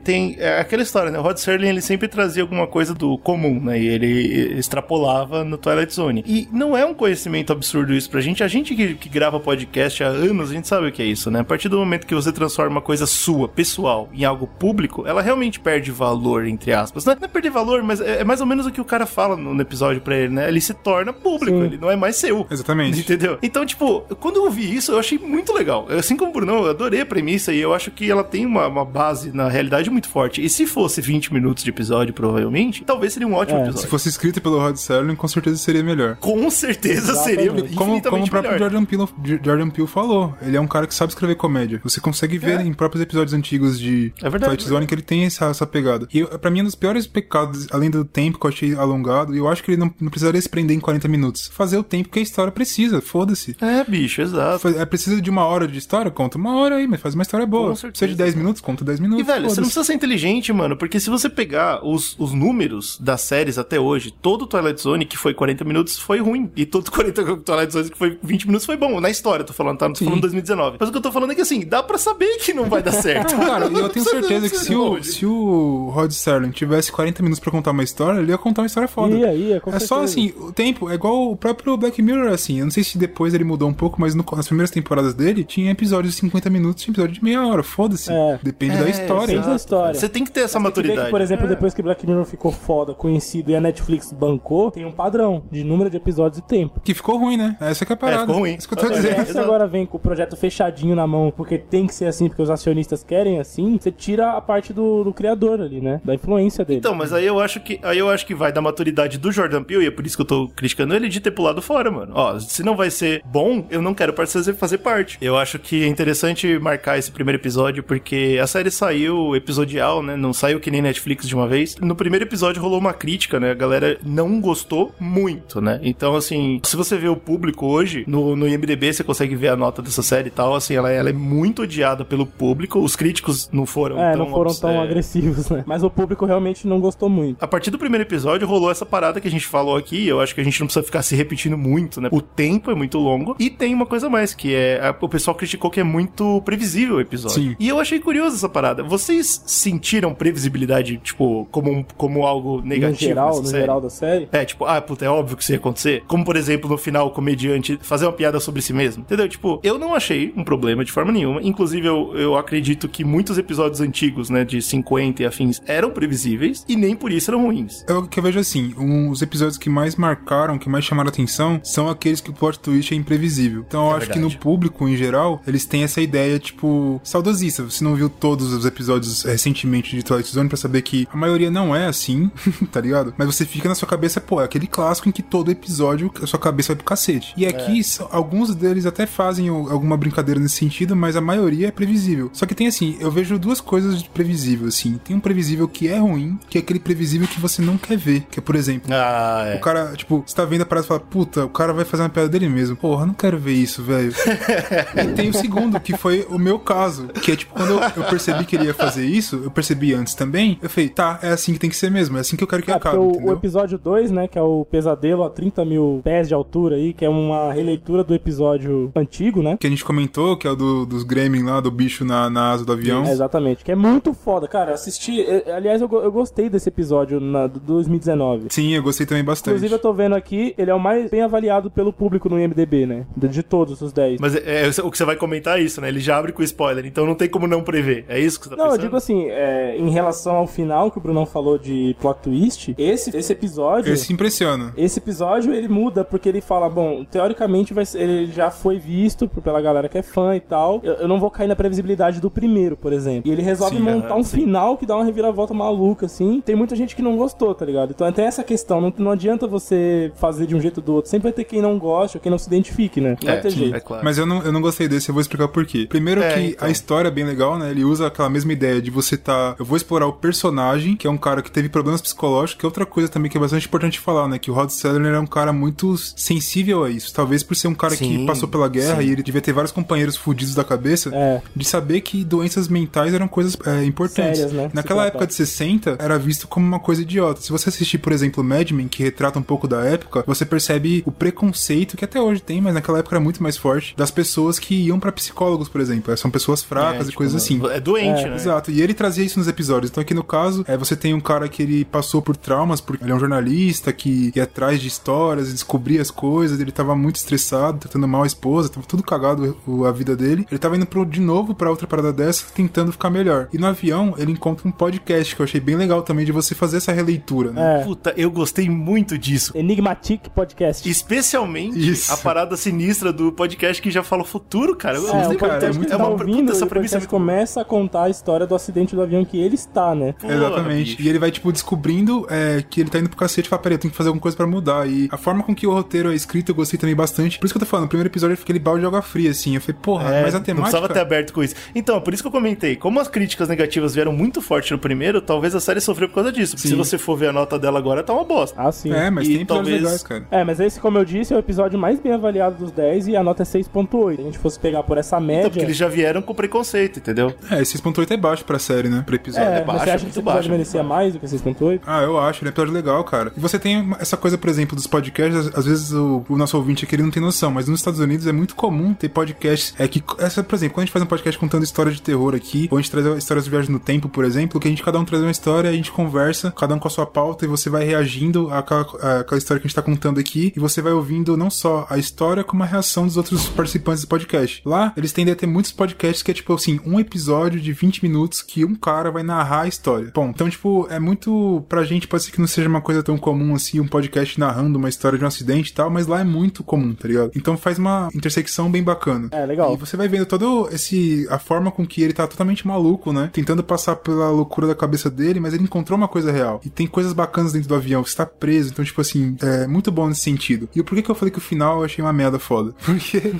Speaker 4: tem é aquela história, né? O Rod Serling ele sempre trazia alguma coisa do comum, né? E ele extrapolava no Twilight Zone. E não é um conhecimento absurdo isso pra gente. A gente que, que grava podcast há anos, a gente sabe o que é isso, né? A partir do momento que você transforma uma coisa sua, pessoal, em algo público, ela realmente perde valor, entre aspas. Não é, não é perder valor, mas é, é mais ou menos o que o cara fala no, no episódio pra ele, né? Ele se torna público,
Speaker 3: Sim.
Speaker 4: ele não é mais seu.
Speaker 2: Exatamente.
Speaker 4: Entendeu? Então, tipo, quando eu vi isso, eu achei muito legal. Assim como o Brunão, eu adorei a premissa e eu acho que ela tem uma, uma base na realidade muito forte. E se fosse 20 minutos de episódio, provavelmente, talvez seria um ótimo
Speaker 3: É.
Speaker 4: episódio.
Speaker 2: Se fosse escrito pelo Rod Serling, com certeza seria melhor.
Speaker 4: Com certeza seria
Speaker 3: Exatamente.
Speaker 2: Como,
Speaker 4: infinitamente
Speaker 2: como o próprio
Speaker 4: melhor.
Speaker 2: Jordan Peele, Jordan Peele falou, ele é um cara que sabe escrever comédia. Você consegue ver em próprios episódios antigos de
Speaker 4: É verdade,
Speaker 2: Twilight Zone que ele tem essa, essa pegada. E pra mim, um dos piores pecados, além do tempo que eu achei alongado, e eu acho que ele não, não precisaria se prender em 40 minutos. Fazer o tempo que a história precisa, foda-se.
Speaker 4: É, bicho, exato.
Speaker 2: É precisa de uma hora de história? Conta uma hora aí, mas faz uma história boa.
Speaker 4: Com certeza.
Speaker 2: Precisa de 10 minutos? Conta 10 minutos.
Speaker 4: E, velho, você não precisa ser inteligente, mano, porque se você pegar os, os números das séries até hoje, todo Twilight Zone que foi 40 minutos foi ruim. E todo 40 Twilight Zone que foi 20 minutos foi bom. Na história, eu tô falando, tá? Não tô falando 2019. Mas o que eu tô falando é que, assim, dá pra saber que não vai dar certo.
Speaker 2: Não, cara, e eu tenho certeza que se o, se o Rod Serling tivesse 40 minutos pra contar uma história, ele ia contar uma história foda.
Speaker 3: Ia, ia, com
Speaker 2: é só assim, o tempo é igual o próprio Black Mirror, assim. Eu não sei se depois ele mudou um pouco, mas no- nas primeiras temporadas dele tinha episódios de 50 minutos, tinha episódio de meia hora. Foda-se.
Speaker 3: É.
Speaker 2: Depende da
Speaker 4: É,
Speaker 2: história.
Speaker 3: Da história.
Speaker 4: Você tem que ter essa
Speaker 3: Você vê
Speaker 4: maturidade.
Speaker 3: que, por exemplo,
Speaker 4: É.
Speaker 3: depois que Black Mirror ficou foda, conhecido e a Netflix bancou, tem um padrão de número de episódios e tempo.
Speaker 2: Que ficou ruim, né? Essa que é a parada.
Speaker 4: ficou ruim.
Speaker 2: Isso que eu tô
Speaker 4: É,
Speaker 2: dizendo.
Speaker 3: Se você agora vem com o projeto fechadinho na mão, porque tem que ser assim, porque os acionistas querem assim, você tira a parte do, do criador ali, né? Da influência dele.
Speaker 4: Então, mas aí eu acho que aí eu acho que vai da maturidade do Jordan Peele, e é por isso que eu tô criticando ele de ter pulado fora, mano. Ó, se não vai ser bom, eu não quero fazer, fazer parte. Eu acho que é interessante marcar esse primeiro episódio, porque a série saiu episodial, né? Não saiu que nem Netflix de uma vez. No primeiro episódio rolou uma crítica, né? A galera não gostou muito, né? Então, assim, se você vê o público hoje, no, no IMDB você consegue ver a nota dessa série e tal, assim, ela, ela é muito odiada pelo público. Os críticos não foram
Speaker 3: É,
Speaker 4: tão
Speaker 3: não foram tão
Speaker 4: é,
Speaker 3: agressivos, né? Mas o público realmente não gostou muito.
Speaker 4: a partir do primeiro episódio rolou essa parada que a gente falou aqui. Eu acho que a gente não precisa ficar se repetindo muito, né? O tempo é muito longo. E tem uma coisa mais, que é. a- o pessoal criticou que é muito previsível o episódio.
Speaker 2: Sim.
Speaker 4: E eu achei curioso essa parada. Vocês sentiram previsibilidade, tipo, como, como algo
Speaker 3: No
Speaker 4: negativo
Speaker 3: geral,
Speaker 4: nessa
Speaker 3: no
Speaker 4: série?
Speaker 3: geral da série.
Speaker 4: É, tipo, ah, puta, é óbvio que isso ia acontecer. Como, por exemplo, no final, o comediante fazer uma piada sobre si mesmo. Entendeu? Tipo, eu não achei um problema de forma nenhuma. Inclusive, eu, eu acredito que muitos episódios antigos, né, de 50 e afins, eram previsíveis e nem por isso eram ruins.
Speaker 2: Eu que eu vejo assim, um, os episódios que mais marcaram, que mais chamaram atenção, são aqueles que o plot twist é imprevisível. Então eu
Speaker 4: É
Speaker 2: acho que
Speaker 4: verdade.
Speaker 2: no público, em geral, eles têm essa ideia, tipo, saudosista. Você não viu todos os episódios eh, recentemente de Twilight Zone pra saber que a maioria não é assim, tá ligado? Mas você fica na sua cabeça, pô, é aquele clássico em que todo episódio a sua cabeça vai pro cacete. E aqui, só- alguns deles até fazem alguma brincadeira nesse sentido, mas a maioria é previsível. Só que tem assim, eu vejo duas coisas de previsível, assim. Tem um previsível que é ruim, que é aquele previsível que você não quer ver. Que é, por exemplo,
Speaker 4: Ah, é.
Speaker 2: o cara, tipo, você tá vendo a parada e fala, puta, o cara vai fazer uma piada dele mesmo. Porra, não quero ver isso, velho. e tem o segundo, que foi o meu caso. Que é tipo, quando eu, eu percebi que ele ia fazer isso, eu percebi antes também, eu falei, tá, é assim que tem que ser mesmo, é assim que eu quero que
Speaker 3: É,
Speaker 2: acabe,
Speaker 3: o, o episódio 2, né, que é o Pesadelo a 30 mil pés de altura aí, que é uma releitura do episódio antigo, né?
Speaker 2: Que a gente comentou, que é o do, dos Gremlin lá, do bicho na, na asa do avião.
Speaker 3: É, exatamente, que é muito foda, cara. Assisti, eh, aliás, eu, eu gostei desse episódio na, do 2019.
Speaker 2: Sim, eu gostei também bastante.
Speaker 3: Inclusive, eu tô vendo aqui, ele é o mais bem avaliado pelo público no IMDB, né? De, de todos os 10.
Speaker 4: Mas é, é, o que você vai comentar é isso, né? Ele já abre com spoiler, então não tem como não prever. É isso que tá
Speaker 3: Não, eu digo assim, é, em relação ao final que o Brunão falou de plot twist, esse, esse episódio.
Speaker 2: Esse impressiona.
Speaker 3: Esse episódio ele muda porque ele fala, bom, teoricamente vai ser- ele já foi visto por- pela galera que é fã e tal. Eu, eu não vou cair na previsibilidade do primeiro, por exemplo. E ele resolve
Speaker 4: Sim,
Speaker 3: montar
Speaker 4: aham,
Speaker 3: um
Speaker 4: sim.
Speaker 3: final que dá uma reviravolta maluca, assim. Tem muita gente que não gostou, tá ligado? Então tem essa questão, não, não adianta você fazer de um jeito ou do outro. Sempre vai ter quem não goste ou quem não se identifique, né? Não
Speaker 4: É,
Speaker 3: vai ter
Speaker 4: sim,
Speaker 3: jeito.
Speaker 4: é claro.
Speaker 2: Mas eu não, eu não gostei desse, eu vou explicar por quê. Primeiro
Speaker 4: É,
Speaker 2: que
Speaker 4: então.
Speaker 2: a história é bem legal, né? Ele usa aquela mesma ideia de você tá. Eu vou explorar o personagem, que é um cara que teve problemas psicológicos, que é outra coisa também que é bastante importante falar, né? Que o Rod Serling é um cara muito sensível a isso. Talvez por ser um cara que
Speaker 4: Sim,
Speaker 2: passou pela guerra
Speaker 4: sim.
Speaker 2: e ele devia ter vários companheiros fudidos da cabeça,
Speaker 3: É.
Speaker 2: de saber que doenças mentais eram coisas é, importantes.
Speaker 3: Sérias, né?
Speaker 2: Naquela época de 60, era visto como uma coisa idiota. Se você assistir, por exemplo, Mad Men, que retrata um pouco da época, você percebe o preconceito, que até hoje tem, mas naquela época era muito mais forte, das pessoas que iam pra psicólogos, por exemplo. São pessoas fracas
Speaker 4: É,
Speaker 2: e coisas assim.
Speaker 4: É doente,
Speaker 3: É,
Speaker 4: né?
Speaker 2: Exato, e ele trazia isso nos episódios. Então aqui no caso, é, você tem um cara que ele passou por traumas, porque ele é um jornalista que ia atrás de histórias, descobria as coisas, ele tava muito estressado, tratando mal a esposa, tava tudo cagado o- a vida dele. Ele tava indo pro, de novo pra outra parada dessa, tentando ficar melhor. E no avião, ele encontra um podcast que eu achei bem legal também de você fazer essa releitura, né?
Speaker 3: É.
Speaker 4: Puta, eu gostei muito disso.
Speaker 3: Enigmatic Podcast.
Speaker 4: Especialmente
Speaker 2: Isso.
Speaker 4: a parada sinistra do podcast que já fala o futuro, cara. Eu
Speaker 3: É,
Speaker 4: gostei
Speaker 3: o
Speaker 2: cara, é muito
Speaker 3: você tá
Speaker 4: uma
Speaker 3: ouvindo,
Speaker 4: puta, essa premissa é muito
Speaker 3: começa a contar a história do acidente do avião que ele está, né?
Speaker 2: Exatamente.
Speaker 4: bicho.
Speaker 2: E ele vai, tipo, descobrindo é, que ele tá indo pro cacete e fala, peraí, eu tenho que fazer alguma coisa pra mudar. E a forma com que o roteiro é escrito eu gostei também bastante. Por isso que eu tô falando, no primeiro episódio eu fiquei aquele balde de água fria, assim. Eu falei, porra,
Speaker 4: É,
Speaker 2: mas a
Speaker 4: Não
Speaker 2: temática...
Speaker 4: precisava ter aberto com isso. Então, por isso que eu comentei. Como as críticas negativas vieram muito forte no primeiro, talvez a série sofreu por causa disso. Porque
Speaker 2: Sim.
Speaker 4: se você for ver a nota dela agora, tá uma bosta.
Speaker 3: Ah, sim.
Speaker 2: É, mas
Speaker 4: E
Speaker 2: tem episódios
Speaker 4: talvez-
Speaker 2: legais, cara.
Speaker 3: É, mas esse, como eu disse, é o episódio mais bem avaliado dos 10 e a nota é 6.8. Se a gente fosse pegar por essa
Speaker 4: Então,
Speaker 3: média...
Speaker 4: porque eles já vieram com preconceito, entendeu?
Speaker 2: É, 6.8 é baixo pra série, né? Pro episódio.
Speaker 3: É,
Speaker 4: é baixo,
Speaker 3: você acha
Speaker 4: é
Speaker 3: que esse episódio
Speaker 4: baixo,
Speaker 3: merecia mais do que 6.8?
Speaker 2: Ah, eu acho, ele é um episódio legal, cara. E você tem essa coisa, por exemplo, dos podcasts, às- às vezes o, o nosso ouvinte aqui ele não tem noção, mas nos Estados Unidos é muito comum ter podcasts. É que, essa, por exemplo, quando a gente faz um podcast contando história de terror aqui, ou a gente traz histórias de viagem no tempo, por exemplo, que a gente cada um traz uma história, a gente conversa, cada um com a sua pauta, e você vai reagindo àquela, àquela história que a gente tá contando aqui, e você vai ouvindo não só a história, como a reação dos outros participantes do podcast. Lá, eles tendem a ter muitos podcasts que é tipo assim, um episódio de 20 minutos que um cara vai narrar a história. Bom, então, tipo, é muito. Pra gente pode ser que não seja uma coisa tão comum assim, um podcast narrando uma história de um acidente e tal, mas lá é muito comum, tá ligado? Então faz uma intersecção bem bacana.
Speaker 3: É, legal.
Speaker 2: E você vai vendo todo esse. a forma com que ele tá totalmente maluco, né? Tentando passar pela loucura da cabeça dele, mas ele encontrou uma coisa real. E tem coisas bacanas dentro do avião, você tá preso, então, tipo assim, é muito bom nesse sentido. E o porquê que eu falei que o final eu achei uma merda foda? Porque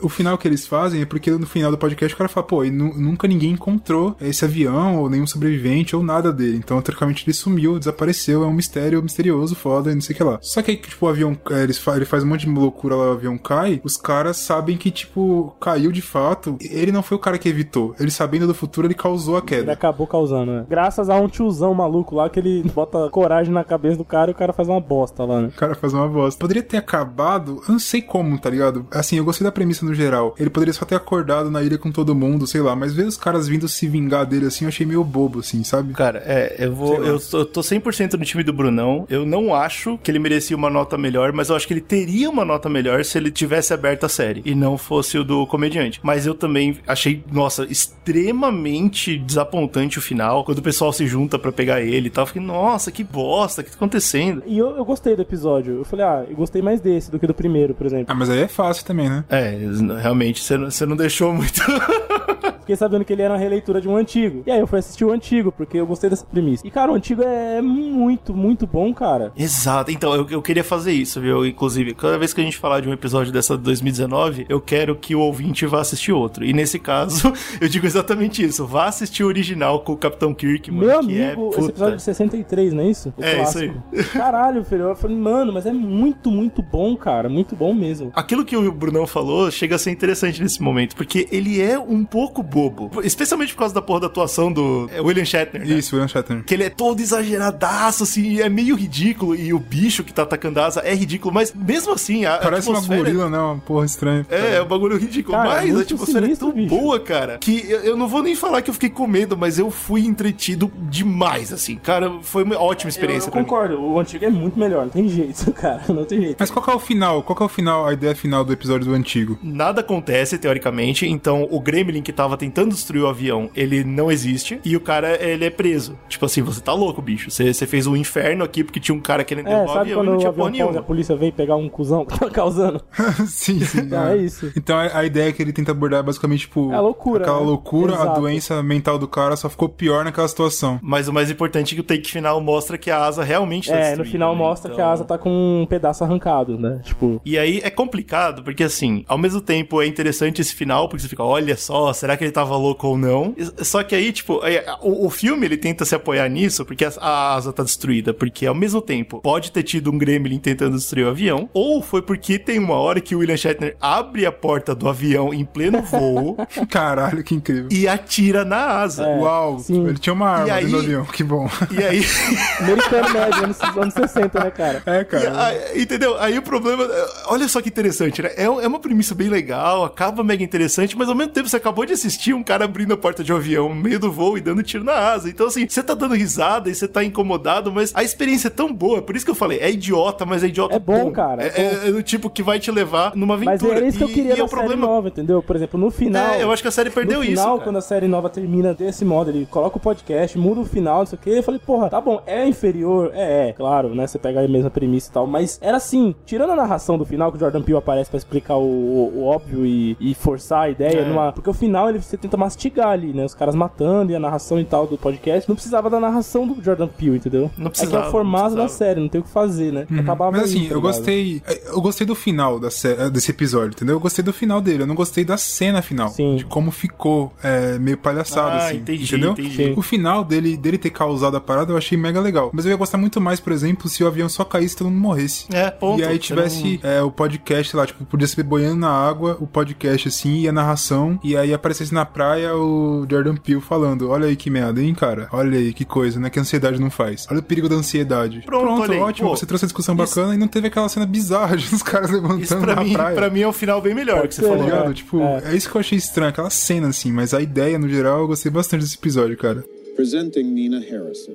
Speaker 2: o final que eles fazem é porque no final do podcast o cara fala, pô, e nu- nunca ninguém encontrou esse avião, ou nenhum sobrevivente, ou nada dele. Então, teoricamente, ele sumiu, desapareceu, é um mistério misterioso, foda, e não sei o que lá. Só que aí, tipo, o avião, é, ele faz um monte de loucura lá, o avião cai, os caras sabem que, tipo, caiu de fato. Ele não foi o cara que evitou. Ele sabendo do futuro, ele causou a
Speaker 3: Ele
Speaker 2: queda.
Speaker 3: acabou causando, né? Graças a um tiozão maluco lá que ele bota coragem na cabeça do cara e o cara faz uma bosta lá, né?
Speaker 2: O cara faz uma bosta. Poderia ter acabado, eu não sei como, tá ligado? Assim, eu gostei da premissa no geral. Ele poderia só ter acordado na ilha com todo mundo, sei lá, mas ver os caras vindo se vingar dele assim, eu achei meio bobo, assim, sabe?
Speaker 4: Cara, é, eu vou. Eu tô, eu tô 100% no time do Brunão. Eu não acho que ele merecia uma nota melhor, mas eu acho que ele teria uma nota melhor se ele tivesse aberto a série e não fosse o do comediante. Mas eu também achei, nossa, extremamente desapontante o final. Quando o pessoal se junta para pegar ele e tal. Eu fiquei, nossa, que bosta, o que tá acontecendo?
Speaker 3: E eu, eu gostei do episódio. Eu falei, ah, eu gostei mais desse do que do primeiro, por exemplo.
Speaker 2: Ah, mas aí é fácil também, né?
Speaker 4: É, realmente, você não, você não deixou muito.
Speaker 3: Fiquei sabendo que ele era uma releitura de um antigo. E aí eu fui assistir o antigo, porque eu gostei dessa premissa. E, cara, o antigo é muito, muito bom, cara.
Speaker 4: Exato. Então, eu, eu queria fazer isso, viu? Inclusive, cada vez que a gente falar de um episódio dessa de 2019, eu quero que o ouvinte vá assistir outro. E nesse caso, eu digo exatamente isso. Vá assistir o original com o Capitão Kirk, mano.
Speaker 3: Meu
Speaker 4: que é,
Speaker 3: amigo, esse
Speaker 4: puta.
Speaker 3: episódio de 63, não é isso? O
Speaker 4: É, isso
Speaker 3: clássico. Caralho, filho. Eu falei, mano, mas é muito, muito bom, cara. Muito bom mesmo.
Speaker 4: Aquilo que o Brunão falou chega a ser interessante nesse momento, porque ele é um pouco bobo. Especialmente por causa da porra da atuação do é, William Shatner. né?
Speaker 2: Isso, William Shatner.
Speaker 4: Que ele é todo exageradaço, assim, e é meio ridículo. E o bicho que tá atacando a asa é ridículo, mas mesmo assim, a
Speaker 2: Parece uma
Speaker 4: atmosfera-
Speaker 2: gorila, né? Uma porra estranha.
Speaker 4: É, é um bagulho ridículo.
Speaker 3: Cara,
Speaker 4: mas a
Speaker 3: muito
Speaker 4: atmosfera
Speaker 3: sinistro,
Speaker 4: é tão
Speaker 3: bicho.
Speaker 4: boa, cara, que eu, eu não vou nem falar que eu fiquei com medo, mas eu fui entretido demais, assim. Cara, foi uma ótima experiência
Speaker 3: eu
Speaker 4: pra mim.
Speaker 3: concordo, o antigo é muito melhor, não tem jeito, cara, não tem jeito.
Speaker 2: Mas qual que é o final? Qual que é o final, a ideia final do episódio do antigo?
Speaker 4: Nada acontece, teoricamente, então o Gremlin que tava tentando destruir o avião, ele não existe, e o cara, ele é preso. Tipo assim, você tá louco, bicho. Você, você fez um inferno aqui porque tinha um cara querendo
Speaker 3: É,
Speaker 4: derrubar o
Speaker 3: sabe
Speaker 4: avião e
Speaker 3: quando
Speaker 4: não
Speaker 3: o
Speaker 4: tinha porra
Speaker 3: pousa, a
Speaker 4: nenhuma.
Speaker 3: polícia veio pegar um cuzão que tá causando?
Speaker 2: sim, sim.
Speaker 3: Então, é isso.
Speaker 2: Então a, a ideia é que ele tenta abordar é basicamente, tipo.
Speaker 3: É a loucura,
Speaker 2: Aquela
Speaker 3: né?
Speaker 2: loucura, a
Speaker 3: Exato.
Speaker 2: doença mental do cara só ficou pior naquela situação.
Speaker 4: Mas o mais importante é que o take final mostra que a asa realmente tá
Speaker 3: É, no final
Speaker 4: né?
Speaker 3: mostra
Speaker 4: Então-
Speaker 3: que a asa tá com um pedaço arrancado, né? Tipo,
Speaker 4: E aí é complicado, porque assim, ao mesmo tempo é interessante esse final, porque você fica, olha só, será que ele tava louco ou não? Só que aí, tipo, é, o, o filme ele tenta se apoiar nisso, porque a, a asa tá destruída, porque ao mesmo tempo pode ter tido um gremlin tentando destruir o avião, ou foi porque tem uma hora que o William Shatner abre a porta do avião em pleno voo
Speaker 2: Caralho, que incrível.
Speaker 4: e atira na asa.
Speaker 3: É,
Speaker 2: Uau,
Speaker 3: sim.
Speaker 2: ele tinha uma arma
Speaker 4: aí-
Speaker 2: do avião, que bom.
Speaker 4: E aí.
Speaker 3: americano médio, anos, anos 60, né, cara?
Speaker 2: É,
Speaker 4: E
Speaker 2: cara.
Speaker 4: aí, entendeu? Aí o problema. Olha só que interessante, né? É, é uma premissa bem legal, acaba mega interessante, mas ao mesmo tempo você acabou de assistir um cara abrindo a porta de um avião no meio do voo e dando tiro na asa. Então, assim, você tá dando risada e você tá incomodado, mas a experiência é tão boa. Por isso que eu falei, é idiota, mas é idiota
Speaker 3: É bom, cara,
Speaker 4: É,
Speaker 3: é
Speaker 4: é- é do tipo que vai te levar numa
Speaker 3: Mas
Speaker 4: aventura.
Speaker 3: era isso que eu queria
Speaker 4: e,
Speaker 3: na
Speaker 4: o
Speaker 3: série
Speaker 4: problema.
Speaker 3: nova, entendeu? Por exemplo, no final...
Speaker 4: É, eu acho que a série perdeu
Speaker 3: no
Speaker 4: isso.
Speaker 3: final,
Speaker 4: cara.
Speaker 3: quando a série nova termina desse modo, ele coloca o podcast, muda o final, não sei o que, eu falei, porra, tá bom, é inferior, é, é, claro, né, você pega a mesma premissa e tal, mas era assim, tirando a narração do final, que o Jordan Peele aparece pra explicar o, o- o óbvio e, e forçar a ideia,
Speaker 4: É.
Speaker 3: numa, porque o final ele, você tenta mastigar ali, né, os caras matando e a narração e tal do podcast, não precisava da narração do Jordan Peele, entendeu?
Speaker 4: Não
Speaker 3: É que é
Speaker 4: precisava,
Speaker 3: o formato
Speaker 4: não
Speaker 3: da
Speaker 4: precisava.
Speaker 3: série, não tem o que fazer, né? Acabava
Speaker 2: Mas assim,
Speaker 3: aí, tá
Speaker 2: eu gostei. Eu gostei do final da sé- desse episódio, entendeu? Eu gostei do final dele. Eu não gostei da cena final.
Speaker 3: Sim.
Speaker 2: De como ficou é, meio palhaçado,
Speaker 4: Ah,
Speaker 2: assim.
Speaker 4: entendi,
Speaker 2: entendeu?
Speaker 4: entendi.
Speaker 2: O final dele, dele ter causado a parada eu achei mega legal. Mas eu ia gostar muito mais, por exemplo, se o avião só caísse e todo mundo morresse.
Speaker 4: É, ponto.
Speaker 2: E aí tivesse é, o podcast lá, tipo, podia ser boiando na água, o podcast assim, e a narração, e aí aparecesse na praia o Jordan Peele falando: Olha aí que merda, hein, cara? Olha aí que coisa, né? Que a ansiedade não faz. Olha o perigo da ansiedade.
Speaker 4: Pronto, olha aí.
Speaker 2: ótimo,
Speaker 4: Pô,
Speaker 2: você trouxe a discussão
Speaker 4: isso-
Speaker 2: bacana e não teve aquela cena bizarra de os caras levantando
Speaker 4: Isso pra
Speaker 2: na
Speaker 4: mim,
Speaker 2: praia.
Speaker 4: pra mim é um final bem melhor que você falou.
Speaker 2: Ligado?
Speaker 3: É,
Speaker 2: tipo,
Speaker 3: é.
Speaker 2: é. isso que eu achei estranho, aquela cena, assim, mas a ideia, no geral, eu gostei bastante desse episódio, cara.
Speaker 7: Presenting Nina Harrison,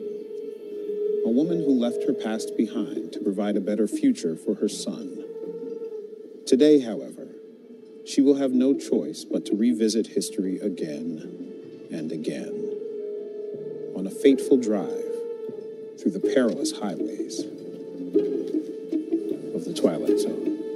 Speaker 7: a woman who left her past behind to provide a better future for her son. Today, however, she will have no choice but to revisit history again and again on a fateful drive through the perilous highways of the Twilight Zone.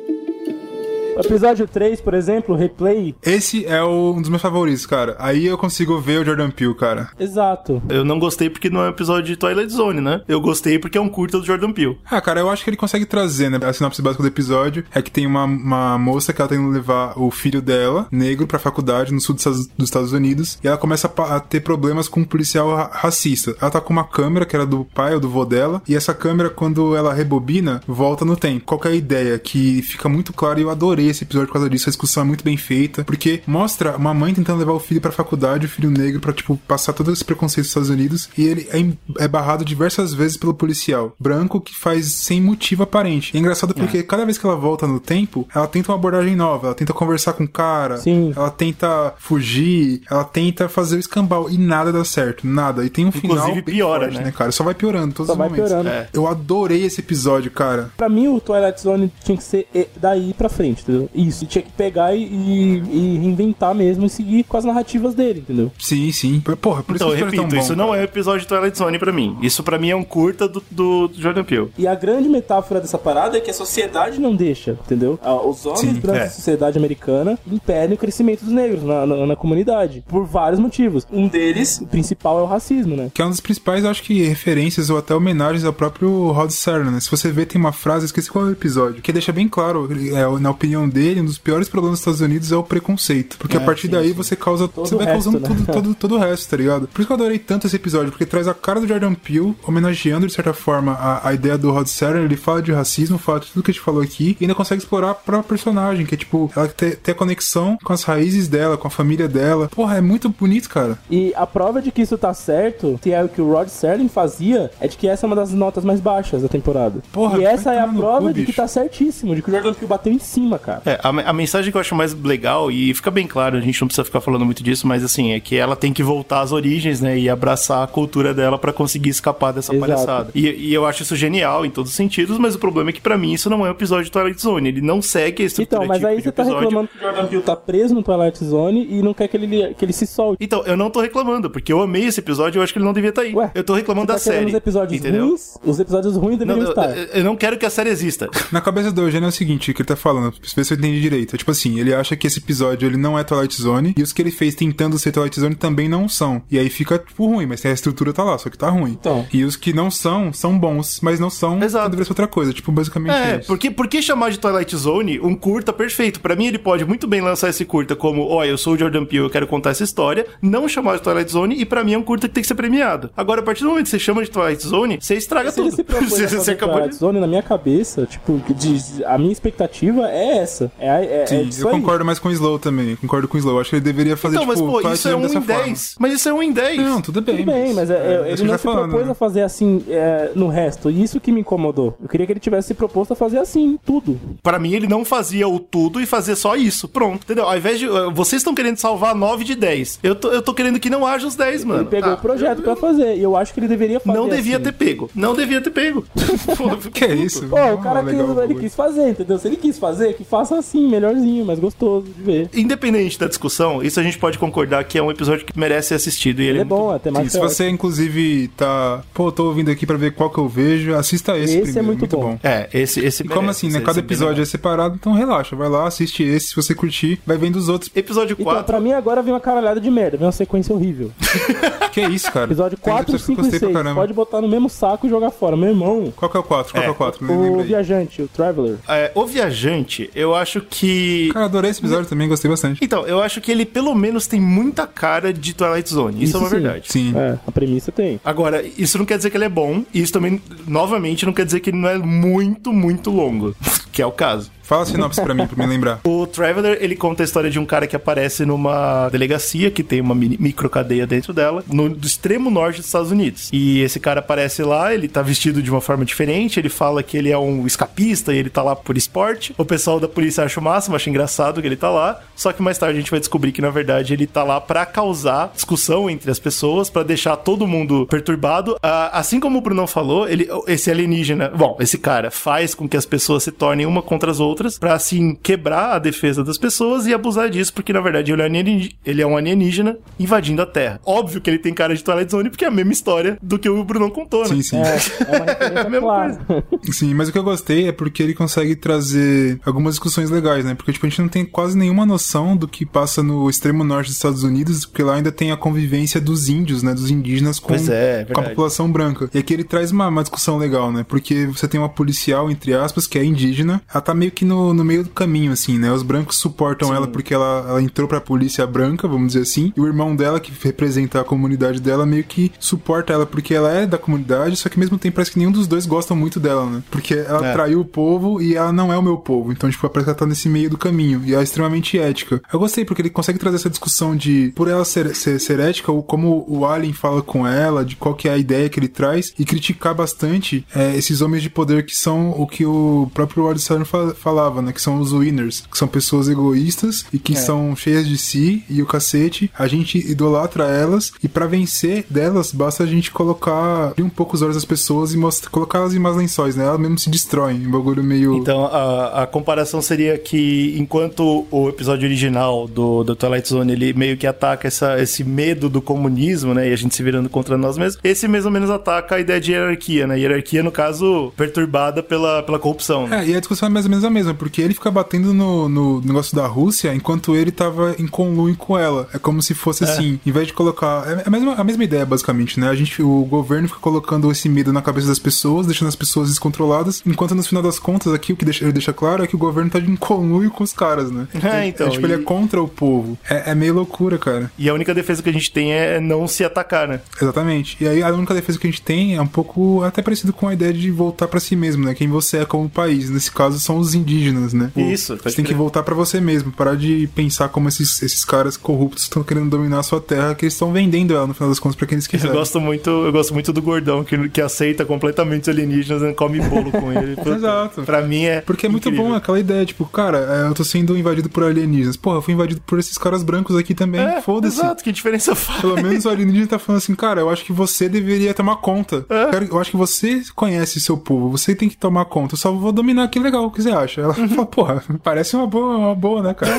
Speaker 3: O episódio 3, por exemplo, replay.
Speaker 2: Esse é o- um dos meus favoritos, cara. Aí eu consigo ver o Jordan Peele, cara.
Speaker 3: Exato.
Speaker 4: Eu não gostei porque não é um episódio de Twilight Zone, né? Eu gostei porque é um curta do Jordan Peele.
Speaker 2: Ah, cara, eu acho que ele consegue trazer, né? A sinopse básica do episódio é que tem uma, uma moça que ela tá indo levar o filho dela, negro, pra faculdade no sul dos Estados- dos Estados Unidos, e ela começa a, ter problemas com um policial ra- racista. Ela tá com uma câmera que era do pai ou do vô dela, e essa câmera, quando ela rebobina, volta no tempo. Qual que é a ideia? Que fica muito claro, e eu adorei adorei esse episódio por causa disso. A discussão é muito bem feita, porque mostra uma mãe tentando levar o filho pra faculdade, o filho negro, pra, tipo, passar todo esse preconceito dos Estados Unidos, e ele é, é barrado diversas vezes pelo policial branco que faz sem motivo aparente. E é engraçado porque cada vez que ela volta no tempo, ela tenta uma abordagem nova, ela tenta conversar com o cara,
Speaker 3: Sim.
Speaker 2: ela tenta fugir, ela tenta fazer o escambau, e nada dá certo, nada. E tem um final
Speaker 4: Inclusive, piora,
Speaker 2: forte,
Speaker 4: né?
Speaker 2: né, cara? Só vai piorando todos
Speaker 3: Só
Speaker 2: os
Speaker 3: vai
Speaker 2: momentos.
Speaker 3: piorando.
Speaker 4: É.
Speaker 2: Eu adorei esse episódio, cara.
Speaker 3: Pra mim, o Twilight Zone tinha que ser e- daí pra frente, entendeu? Isso. E tinha que pegar e, e- e reinventar mesmo e seguir com as narrativas dele, entendeu?
Speaker 2: Sim, sim. Porra, por
Speaker 4: Então, eu
Speaker 2: isso é
Speaker 4: repito,
Speaker 2: tão bom,
Speaker 4: isso não
Speaker 2: cara.
Speaker 4: é um episódio de Twilight Zone pra mim. Isso pra mim é um curta do, do Jordan Peele.
Speaker 3: E a grande metáfora dessa parada é que a sociedade não deixa, entendeu? Os homens
Speaker 2: Sim,
Speaker 3: brancos
Speaker 4: é.
Speaker 3: da sociedade americana impedem o crescimento dos negros na, na, na comunidade. Por vários motivos. Um deles, o principal, é o racismo, né?
Speaker 2: Que é uma das principais, acho que, referências ou até homenagens ao próprio Rod Serling, né? Se você vê, tem uma frase, esqueci qual é o episódio, que deixa bem claro, é, na opinião dele, um dos piores problemas dos Estados Unidos é o preconceito. Porque a partir daí você causa. você
Speaker 3: o
Speaker 2: vai
Speaker 3: resto,
Speaker 2: causando
Speaker 3: né?
Speaker 2: tudo, todo, todo o resto, tá ligado? Por isso que eu adorei tanto esse episódio, porque traz a cara do Jordan Peele, homenageando, de certa forma, a, a ideia do Rod Serling. Ele fala de racismo, fala de tudo que a gente falou aqui, e ainda consegue explorar a própria personagem, que é tipo, ela ter, ter a conexão com as raízes dela, com a família dela. Porra, é muito bonito, cara.
Speaker 3: E a prova de que isso tá certo, que é o que o Rod Serling fazia, é de que essa é uma das notas mais baixas da temporada.
Speaker 2: Porra,
Speaker 3: e essa é a prova
Speaker 2: cu,
Speaker 3: de que
Speaker 2: bicho.
Speaker 3: tá certíssimo, de que o Jordan Peele bateu em cima, cara.
Speaker 4: É, a, a mensagem que eu acho mais legal, e fica bem claro, a gente não precisa ficar falando muito disso, mas assim, é que ela tem que voltar às origens, né? E abraçar a cultura dela pra conseguir escapar dessa
Speaker 3: Exato.
Speaker 4: palhaçada. E, e eu acho isso genial em todos os sentidos, mas o problema é que pra mim isso não é um episódio de Twilight Zone. Ele não segue a estrutura
Speaker 3: Então, mas aí
Speaker 4: típica
Speaker 3: você tá
Speaker 4: episódio.
Speaker 3: reclamando que o Jordan Peele tá preso no Twilight Zone e não quer que ele, que ele se solte.
Speaker 4: Então, eu não tô reclamando, porque eu amei esse episódio e eu acho que ele não devia estar aí.
Speaker 3: Ué,
Speaker 4: eu tô reclamando
Speaker 3: Você
Speaker 4: da
Speaker 3: tá querendo
Speaker 4: série.
Speaker 3: os episódios
Speaker 4: entendeu?
Speaker 3: ruins? Os episódios ruins
Speaker 4: Não,
Speaker 3: deveriam
Speaker 4: eu,
Speaker 3: estar.
Speaker 4: eu- eu não quero que a série exista.
Speaker 2: Na cabeça do Eugênio é o seguinte, que ele tá falando, pra ver se eu entendi direito. É tipo assim, ele acha que esse episódio ele não é Twilight Zone, e os que ele fez tentando ser Twilight Zone também não são. E aí fica, tipo, ruim, mas a estrutura tá lá, só que tá ruim.
Speaker 3: Então.
Speaker 2: E os que não são, são bons, mas não são,
Speaker 4: Exato.
Speaker 2: deveria ser outra coisa. Tipo, basicamente
Speaker 4: É,
Speaker 2: isso.
Speaker 4: porque, por que chamar de Twilight Zone um curta perfeito? Pra mim, ele pode muito bem lançar esse curta como, ó, eu sou o Jordan Peele, eu quero contar essa história, não chamar de Twilight Zone, e pra mim é um curta que tem que ser premiado. Agora, a partir do momento que você chama de Twilight Zone, você estraga
Speaker 3: Se ele
Speaker 4: tudo.
Speaker 3: se propôs a
Speaker 4: você, você acabou
Speaker 3: Twilight
Speaker 4: de...
Speaker 3: Zone, na minha cabeça, tipo, de- a minha expectativa é essa. É, é, é
Speaker 2: Sim,
Speaker 3: disso
Speaker 2: eu
Speaker 3: aí.
Speaker 2: concordo mais com o Slow também. Concordo com o Slow. Acho que ele deveria fazer,
Speaker 4: Então, mas
Speaker 2: tipo,
Speaker 4: pô,
Speaker 2: Twilight
Speaker 4: isso é um em
Speaker 2: dessa forma.
Speaker 4: 10. Mas isso é um em 10.
Speaker 2: Não, tudo bem.
Speaker 3: Tudo bem, mas é- é-
Speaker 2: é
Speaker 3: ele não
Speaker 2: eu
Speaker 3: se
Speaker 2: falando,
Speaker 3: propôs
Speaker 2: né?
Speaker 3: a fazer assim é, no resto. E isso que me incomodou. Eu queria que ele tivesse se proposto a fazer assim, tudo.
Speaker 4: Pra mim, ele não fazia o tudo e fazia só isso. Pronto, entendeu? Ao invés de. uh, Vocês estão querendo salvar 9 de 10. Eu tô, eu tô querendo que não haja os 10, mano.
Speaker 3: ele pegou
Speaker 4: Ah,
Speaker 3: o projeto pra fazer. E eu acho que ele deveria fazer.
Speaker 4: Não devia
Speaker 3: assim.
Speaker 4: ter pego. Não devia ter pego. Pô, eu
Speaker 2: Que é isso?
Speaker 3: Pô, o cara
Speaker 2: Ah,
Speaker 3: quis,
Speaker 2: legal,
Speaker 3: ele quis fazer, entendeu? Se ele quis fazer, que faça assim, melhorzinho, mais gostoso de ver.
Speaker 4: Independente da discussão, isso a gente pode concordar que é um episódio que merece ser assistido. E ele,
Speaker 3: Ele é
Speaker 4: muito
Speaker 3: bom, até mais.
Speaker 2: Sim, se você, inclusive, tá. Pô, tô ouvindo aqui pra ver qual que eu vejo, assista esse,
Speaker 3: Esse é
Speaker 2: primeiro.
Speaker 3: muito bom.
Speaker 4: É, esse, esse
Speaker 2: E como assim, né? Cada episódio é separado, então relaxa. Vai lá, assiste esse. Se você curtir, vai vendo os outros.
Speaker 4: Episódio
Speaker 3: Então,
Speaker 4: 4.
Speaker 3: pra mim agora vem uma caralhada de merda, vem uma sequência horrível.
Speaker 2: Que é isso, cara?
Speaker 3: Episódio
Speaker 2: Tem
Speaker 3: 4,
Speaker 2: episódios que eu
Speaker 3: 5 e
Speaker 2: gostei pra
Speaker 3: 6.
Speaker 2: caramba.
Speaker 3: Pode botar no mesmo saco e jogar fora. Meu irmão,
Speaker 2: Qual que é o 4? Qual que é o 4? Nem
Speaker 3: o
Speaker 2: lembrei.
Speaker 3: viajante, o Traveler.
Speaker 4: É, o Viajante, eu acho que.
Speaker 2: Cara, adorei esse episódio também, gostei bastante.
Speaker 4: Então, eu acho que ele pelo menos tem muita cara de Twilight Zone. Isso, é uma
Speaker 3: sim.
Speaker 4: verdade.
Speaker 2: Sim.
Speaker 3: É, a premissa tem.
Speaker 4: Agora, isso não quer dizer que ele é bom, e isso também, novamente, não quer dizer que ele não é muito, muito longo. Que é o caso.
Speaker 2: Fala a sinopse pra mim, pra me lembrar.
Speaker 4: O Traveler, ele conta a história de um cara que aparece numa delegacia que tem uma mini- microcadeia dentro dela, no do extremo norte dos Estados Unidos. E esse cara aparece lá, ele tá vestido de uma forma diferente, ele fala que ele é um escapista e ele tá lá por esporte. O pessoal da polícia acha o máximo, acha engraçado que ele tá lá. Só que mais tarde a gente vai descobrir que na verdade ele tá lá pra causar discussão entre as pessoas, pra deixar todo mundo perturbado. Ah, assim como o Brunão falou, ele, esse alienígena, bom, esse cara faz com que as pessoas se tornem uma contra as outras pra assim quebrar a defesa das pessoas e abusar disso, porque na verdade ele é, ele é um alienígena invadindo a Terra. Óbvio que ele tem cara de Twilight Zone porque é a mesma história do que o Brunão contou, né?
Speaker 2: Sim, sim.
Speaker 3: É, é uma referência
Speaker 4: Mesma
Speaker 3: clara.
Speaker 2: Sim, mas o que eu gostei é porque ele consegue trazer algumas discussões legais, né? Porque, tipo, a gente não tem quase nenhuma noção do que passa no extremo norte dos Estados Unidos, porque lá ainda tem a convivência dos índios, né? Dos indígenas com,
Speaker 4: é, é
Speaker 2: com a população branca. E aqui ele traz uma, uma discussão legal, né? Porque você tem uma policial, entre aspas, que é indígena, ela tá meio que no, no meio do caminho, assim, né? Os brancos suportam
Speaker 4: Sim.
Speaker 2: ela porque ela, ela entrou pra polícia branca, vamos dizer assim, e o irmão dela, que representa a comunidade dela, meio que suporta ela porque ela é da comunidade, só que ao mesmo tempo parece que nenhum dos dois gostam muito dela, né? Porque ela
Speaker 4: É.
Speaker 2: traiu o povo e ela não é o meu povo. Então, tipo, parece que ela tá nesse meio do caminho. E ela é extremamente ética. Eu gostei porque ele consegue trazer essa discussão de, por ela ser, ser, ser ética, ou como o Alien fala com ela, de qual que é a ideia que ele traz, e criticar bastante é, esses homens de poder que são o que o próprio Rod Stern fa- falava, né? Que são os winners, que são pessoas egoístas e que são cheias de si e o cacete. A gente idolatra elas e pra vencer delas basta a gente colocar um pouco os olhos das pessoas e mostrar, colocar elas em mais lençóis, né? Elas mesmo se destroem. Um bagulho meio.
Speaker 4: Então, a, a comparação seria que enquanto o episódio original do, do Twilight Zone, ele meio que ataca essa, esse medo do comunismo, né? E a gente se virando contra nós mesmos. Esse mais ou menos ataca a ideia de hierarquia, né? Hierarquia, no caso, perturbada pela, pela corrupção, né?
Speaker 2: É, e a discussão é mais ou menos a mesma, porque ele fica batendo no, no negócio da Rússia enquanto ele tava em conluio com ela. É como se fosse assim, em vez de colocar. É a mesma, a mesma ideia, basicamente, né? A gente, o governo fica colocando esse medo na cabeça das pessoas, deixando as pessoas descontroladas, enquanto no final das contas, aqui o que deixa- ele deixa claro é que o governo tá em conluio com os caras, né?
Speaker 4: É, então,
Speaker 2: tipo, ele
Speaker 4: e-
Speaker 2: é contra o povo. É, é meio loucura, cara.
Speaker 4: E a única defesa que a gente tem é não se atacar, né?
Speaker 2: Exatamente. E aí a única defesa que a gente tem é um pouco até parecido com a ideia de voltar pra si mesmo, né? Quem você é como país. Nesse caso são os indígenas, né?
Speaker 4: Isso,
Speaker 2: Você tem que voltar pra você mesmo, parar de pensar como esses, esses caras corruptos estão querendo dominar a sua terra, que eles estão vendendo ela no final das contas pra quem eles
Speaker 4: Eu
Speaker 2: quiserem.
Speaker 4: gosto muito, eu gosto muito do gordão que, que aceita completamente os alienígenas e come bolo com ele.
Speaker 2: Exato.
Speaker 4: Pra mim é.
Speaker 2: Porque é muito
Speaker 4: incrível.
Speaker 2: bom aquela ideia, tipo, cara, é, eu tô sendo invadido por alienígenas. Porra, eu fui invadido por esses caras brancos aqui também.
Speaker 4: É,
Speaker 2: Foda-se.
Speaker 4: Exato, que diferença faz?
Speaker 2: Pelo menos o alienígena tá falando assim, cara, eu acho que você deveria tomar conta.
Speaker 4: É.
Speaker 2: Eu acho que você conhece seu povo, você tem que tomar conta. Eu só vou dominar aqui legal, o que você acha? Ela fala, porra, parece uma boa, uma boa, né, cara?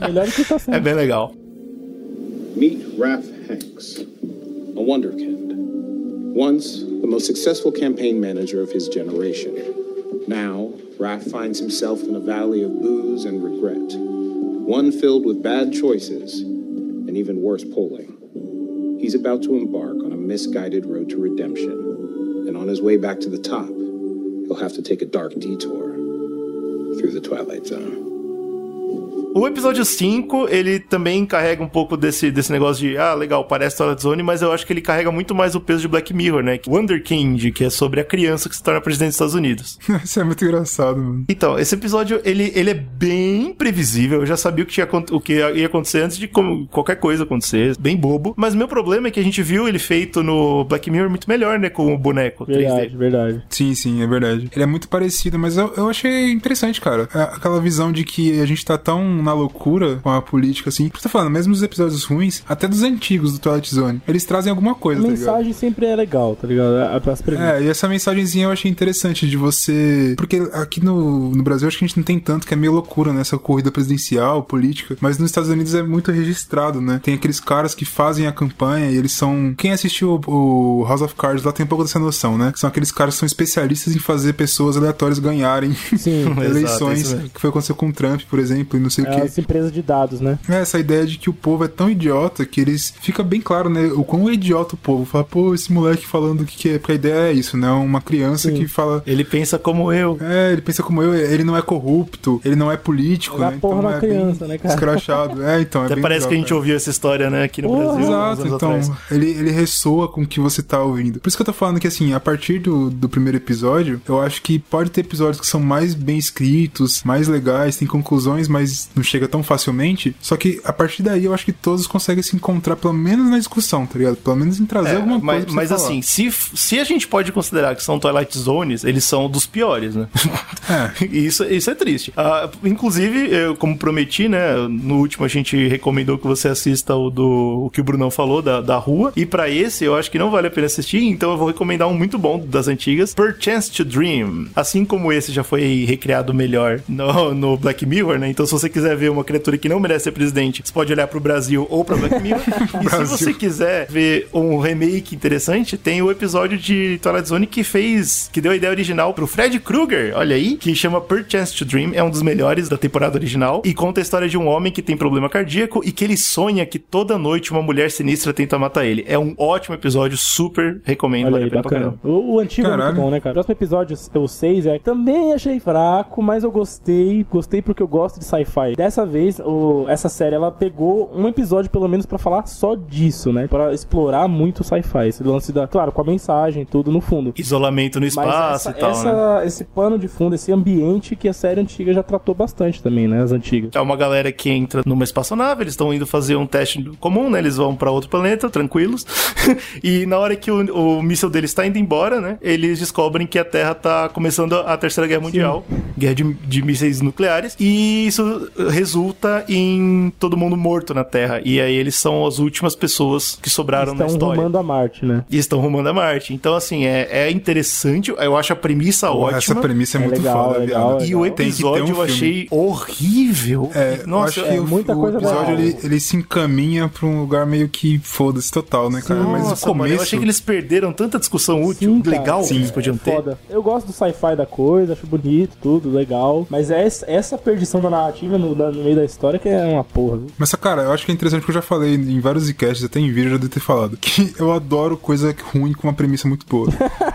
Speaker 3: Melhor que tá
Speaker 4: É bem legal.
Speaker 7: Meet Raph Hanks, a wonderkind. Once the most successful campaign manager of his generation. Now, Raph finds himself in a valley of booze and regret. One filled with bad choices and even worse polling. He's about to embark on a misguided road to redemption. And on his way back to the top, he'll have to take a dark detour through the Twilight Zone.
Speaker 4: O episódio 5, ele também carrega um pouco desse, desse negócio de, ah, legal, parece Twilight Zone, mas eu acho que ele carrega muito mais o peso de Black Mirror, né? Wonderkind, que é sobre a criança que se torna presidente dos Estados Unidos.
Speaker 2: Isso é muito engraçado, mano.
Speaker 4: Então, esse episódio, ele, ele é bem previsível. Eu já sabia o que, tinha, o que ia acontecer antes de como- qualquer coisa acontecer. Bem bobo. Mas meu problema é que a gente viu ele feito no Black Mirror muito melhor, né? Com o boneco 3D.
Speaker 3: Verdade, verdade.
Speaker 2: Sim, sim, é verdade. Ele é muito parecido, mas eu, eu achei interessante, cara. É Aquela visão de que a gente tá tão na loucura com a política, assim. Por que eu tô falando, mesmo os episódios ruins, até dos antigos do Twilight Zone, eles trazem alguma
Speaker 3: A
Speaker 2: coisa, tá ligado?
Speaker 3: mensagem sempre é legal, tá ligado? A- As.
Speaker 2: É, e essa mensagenzinha eu achei interessante de você. Porque aqui no, no Brasil acho que a gente não tem tanto, que é meio loucura, né? Essa corrida presidencial, política. Mas nos Estados Unidos é muito registrado, né? Tem aqueles caras que fazem a campanha e eles são. Quem assistiu o House of Cards lá tem um pouco dessa noção, né? Que são aqueles caras que são especialistas em fazer pessoas aleatórias ganharem
Speaker 3: Sim.
Speaker 2: eleições.
Speaker 4: mesmo.
Speaker 2: que foi acontecer com o Trump, por exemplo, e não sei o
Speaker 3: É
Speaker 2: quê.
Speaker 3: As empresas de dados, né?
Speaker 2: É, essa ideia de que o povo é tão idiota que eles. Fica bem claro, né? O quão é idiota o povo. Fala, pô, esse moleque falando o que, que é. Porque a ideia é isso, né? Uma criança
Speaker 3: Sim.
Speaker 2: que fala.
Speaker 4: Ele pensa como eu.
Speaker 2: É, ele pensa como eu, ele não é corrupto, ele não é político,
Speaker 3: Dá
Speaker 2: né?
Speaker 3: porra na
Speaker 2: é
Speaker 3: criança,
Speaker 2: bem
Speaker 3: né, cara?
Speaker 2: Escrachado. É, então. É
Speaker 4: Até
Speaker 2: bem
Speaker 4: parece
Speaker 2: legal,
Speaker 4: que a gente
Speaker 2: cara.
Speaker 4: ouviu essa história, né? Aqui no
Speaker 3: Porra.
Speaker 4: Brasil.
Speaker 2: Exato, então
Speaker 4: atrás.
Speaker 2: ele, ele ressoa com o que você tá ouvindo. Por isso que eu tô falando que, assim, a partir do, do primeiro episódio, eu acho que pode ter episódios que são mais bem escritos, mais legais, tem conclusões, mas não chega tão facilmente. Só que a partir daí eu acho que todos conseguem se encontrar, pelo menos na discussão, tá ligado? Pelo menos em trazer
Speaker 4: É,
Speaker 2: alguma
Speaker 4: mas
Speaker 2: coisa. pra
Speaker 4: mas
Speaker 2: falar.
Speaker 4: assim, se, se a gente pode considerar que são Twilight Zones, eles são dos piores, né?
Speaker 2: É.
Speaker 4: Isso, isso é triste. Ah, inclusive, eu, como prometi, né? No último a gente recomendou que você assista o do o que o Brunão falou, da, da rua. E pra esse eu acho que não vale a pena assistir, então eu vou recomendar um muito bom das antigas, Per Chance to Dream. Assim como esse já foi recriado melhor no, no Black Mirror, né? Então se você quiser quiser ver uma criatura que não merece ser presidente, você pode olhar pro Brasil ou pra Black Mirror. e se você quiser ver um remake interessante, tem o episódio de Twilight Zone que fez, que deu a ideia original pro Fred Krueger, olha aí, que chama Per Chance to Dream, é um dos melhores da temporada original e conta a história de um homem que tem problema cardíaco e que ele sonha que toda noite uma mulher sinistra tenta matar ele. É um ótimo episódio, super recomendo.
Speaker 3: Olha aí, bacana. O, o antigo é
Speaker 2: Caralho.
Speaker 3: muito bom, né, cara? O próximo episódio, o 6, é, também achei fraco, mas eu gostei. Gostei porque eu gosto de sci-fi. Dessa vez, o- essa série, ela pegou um episódio, pelo menos, pra falar só disso, né? Pra explorar muito o sci-fi. Esse lance da... Claro, com a mensagem, tudo no fundo.
Speaker 4: Isolamento no espaço
Speaker 3: essa,
Speaker 4: e tal,
Speaker 3: essa-
Speaker 4: né?
Speaker 3: esse pano de fundo, esse ambiente que a série antiga já tratou bastante também, né? As antigas.
Speaker 4: É uma galera que entra numa espaçonave, eles estão indo fazer um teste comum, né? Eles vão pra outro planeta, tranquilos. e na hora que o, o míssil deles tá indo embora, né? Eles descobrem que a Terra tá começando a Terceira Guerra Mundial, guerra de, de mísseis nucleares, e isso resulta em todo mundo morto na Terra. E aí eles são as últimas pessoas que sobraram na
Speaker 3: Estão
Speaker 4: história.
Speaker 3: rumando a Marte, né?
Speaker 4: E estão rumando a Marte. Então, assim, é, é interessante. Eu acho a premissa
Speaker 2: Porra,
Speaker 4: ótima.
Speaker 2: essa premissa é,
Speaker 3: É
Speaker 2: muito
Speaker 3: legal,
Speaker 2: foda,
Speaker 3: legal,
Speaker 2: viado.
Speaker 4: E o
Speaker 3: Tem
Speaker 2: que ter
Speaker 4: episódio
Speaker 2: um
Speaker 4: eu
Speaker 2: filme.
Speaker 4: achei horrível.
Speaker 2: É, eu
Speaker 4: Nossa,
Speaker 2: acho que
Speaker 3: é,
Speaker 2: o,
Speaker 3: muita
Speaker 2: o
Speaker 3: coisa
Speaker 2: episódio
Speaker 3: legal.
Speaker 2: ele, ele se encaminha pra um lugar meio que foda-se total, né, cara? Mas o
Speaker 4: Nossa, mano,
Speaker 2: começo.
Speaker 4: eu achei que eles perderam tanta discussão útil,
Speaker 3: Sim,
Speaker 4: legal que
Speaker 2: Sim,
Speaker 4: eles podiam ter.
Speaker 3: Foda. Eu gosto do sci-fi da coisa, acho bonito, tudo, legal. Mas essa, essa perdição da narrativa no, da- no meio da história que é uma porra. viu?
Speaker 2: Mas, cara, eu acho que é interessante porque eu já falei em vários casts, até em vídeo eu já devo ter falado, que eu adoro coisa ruim com uma premissa muito boa.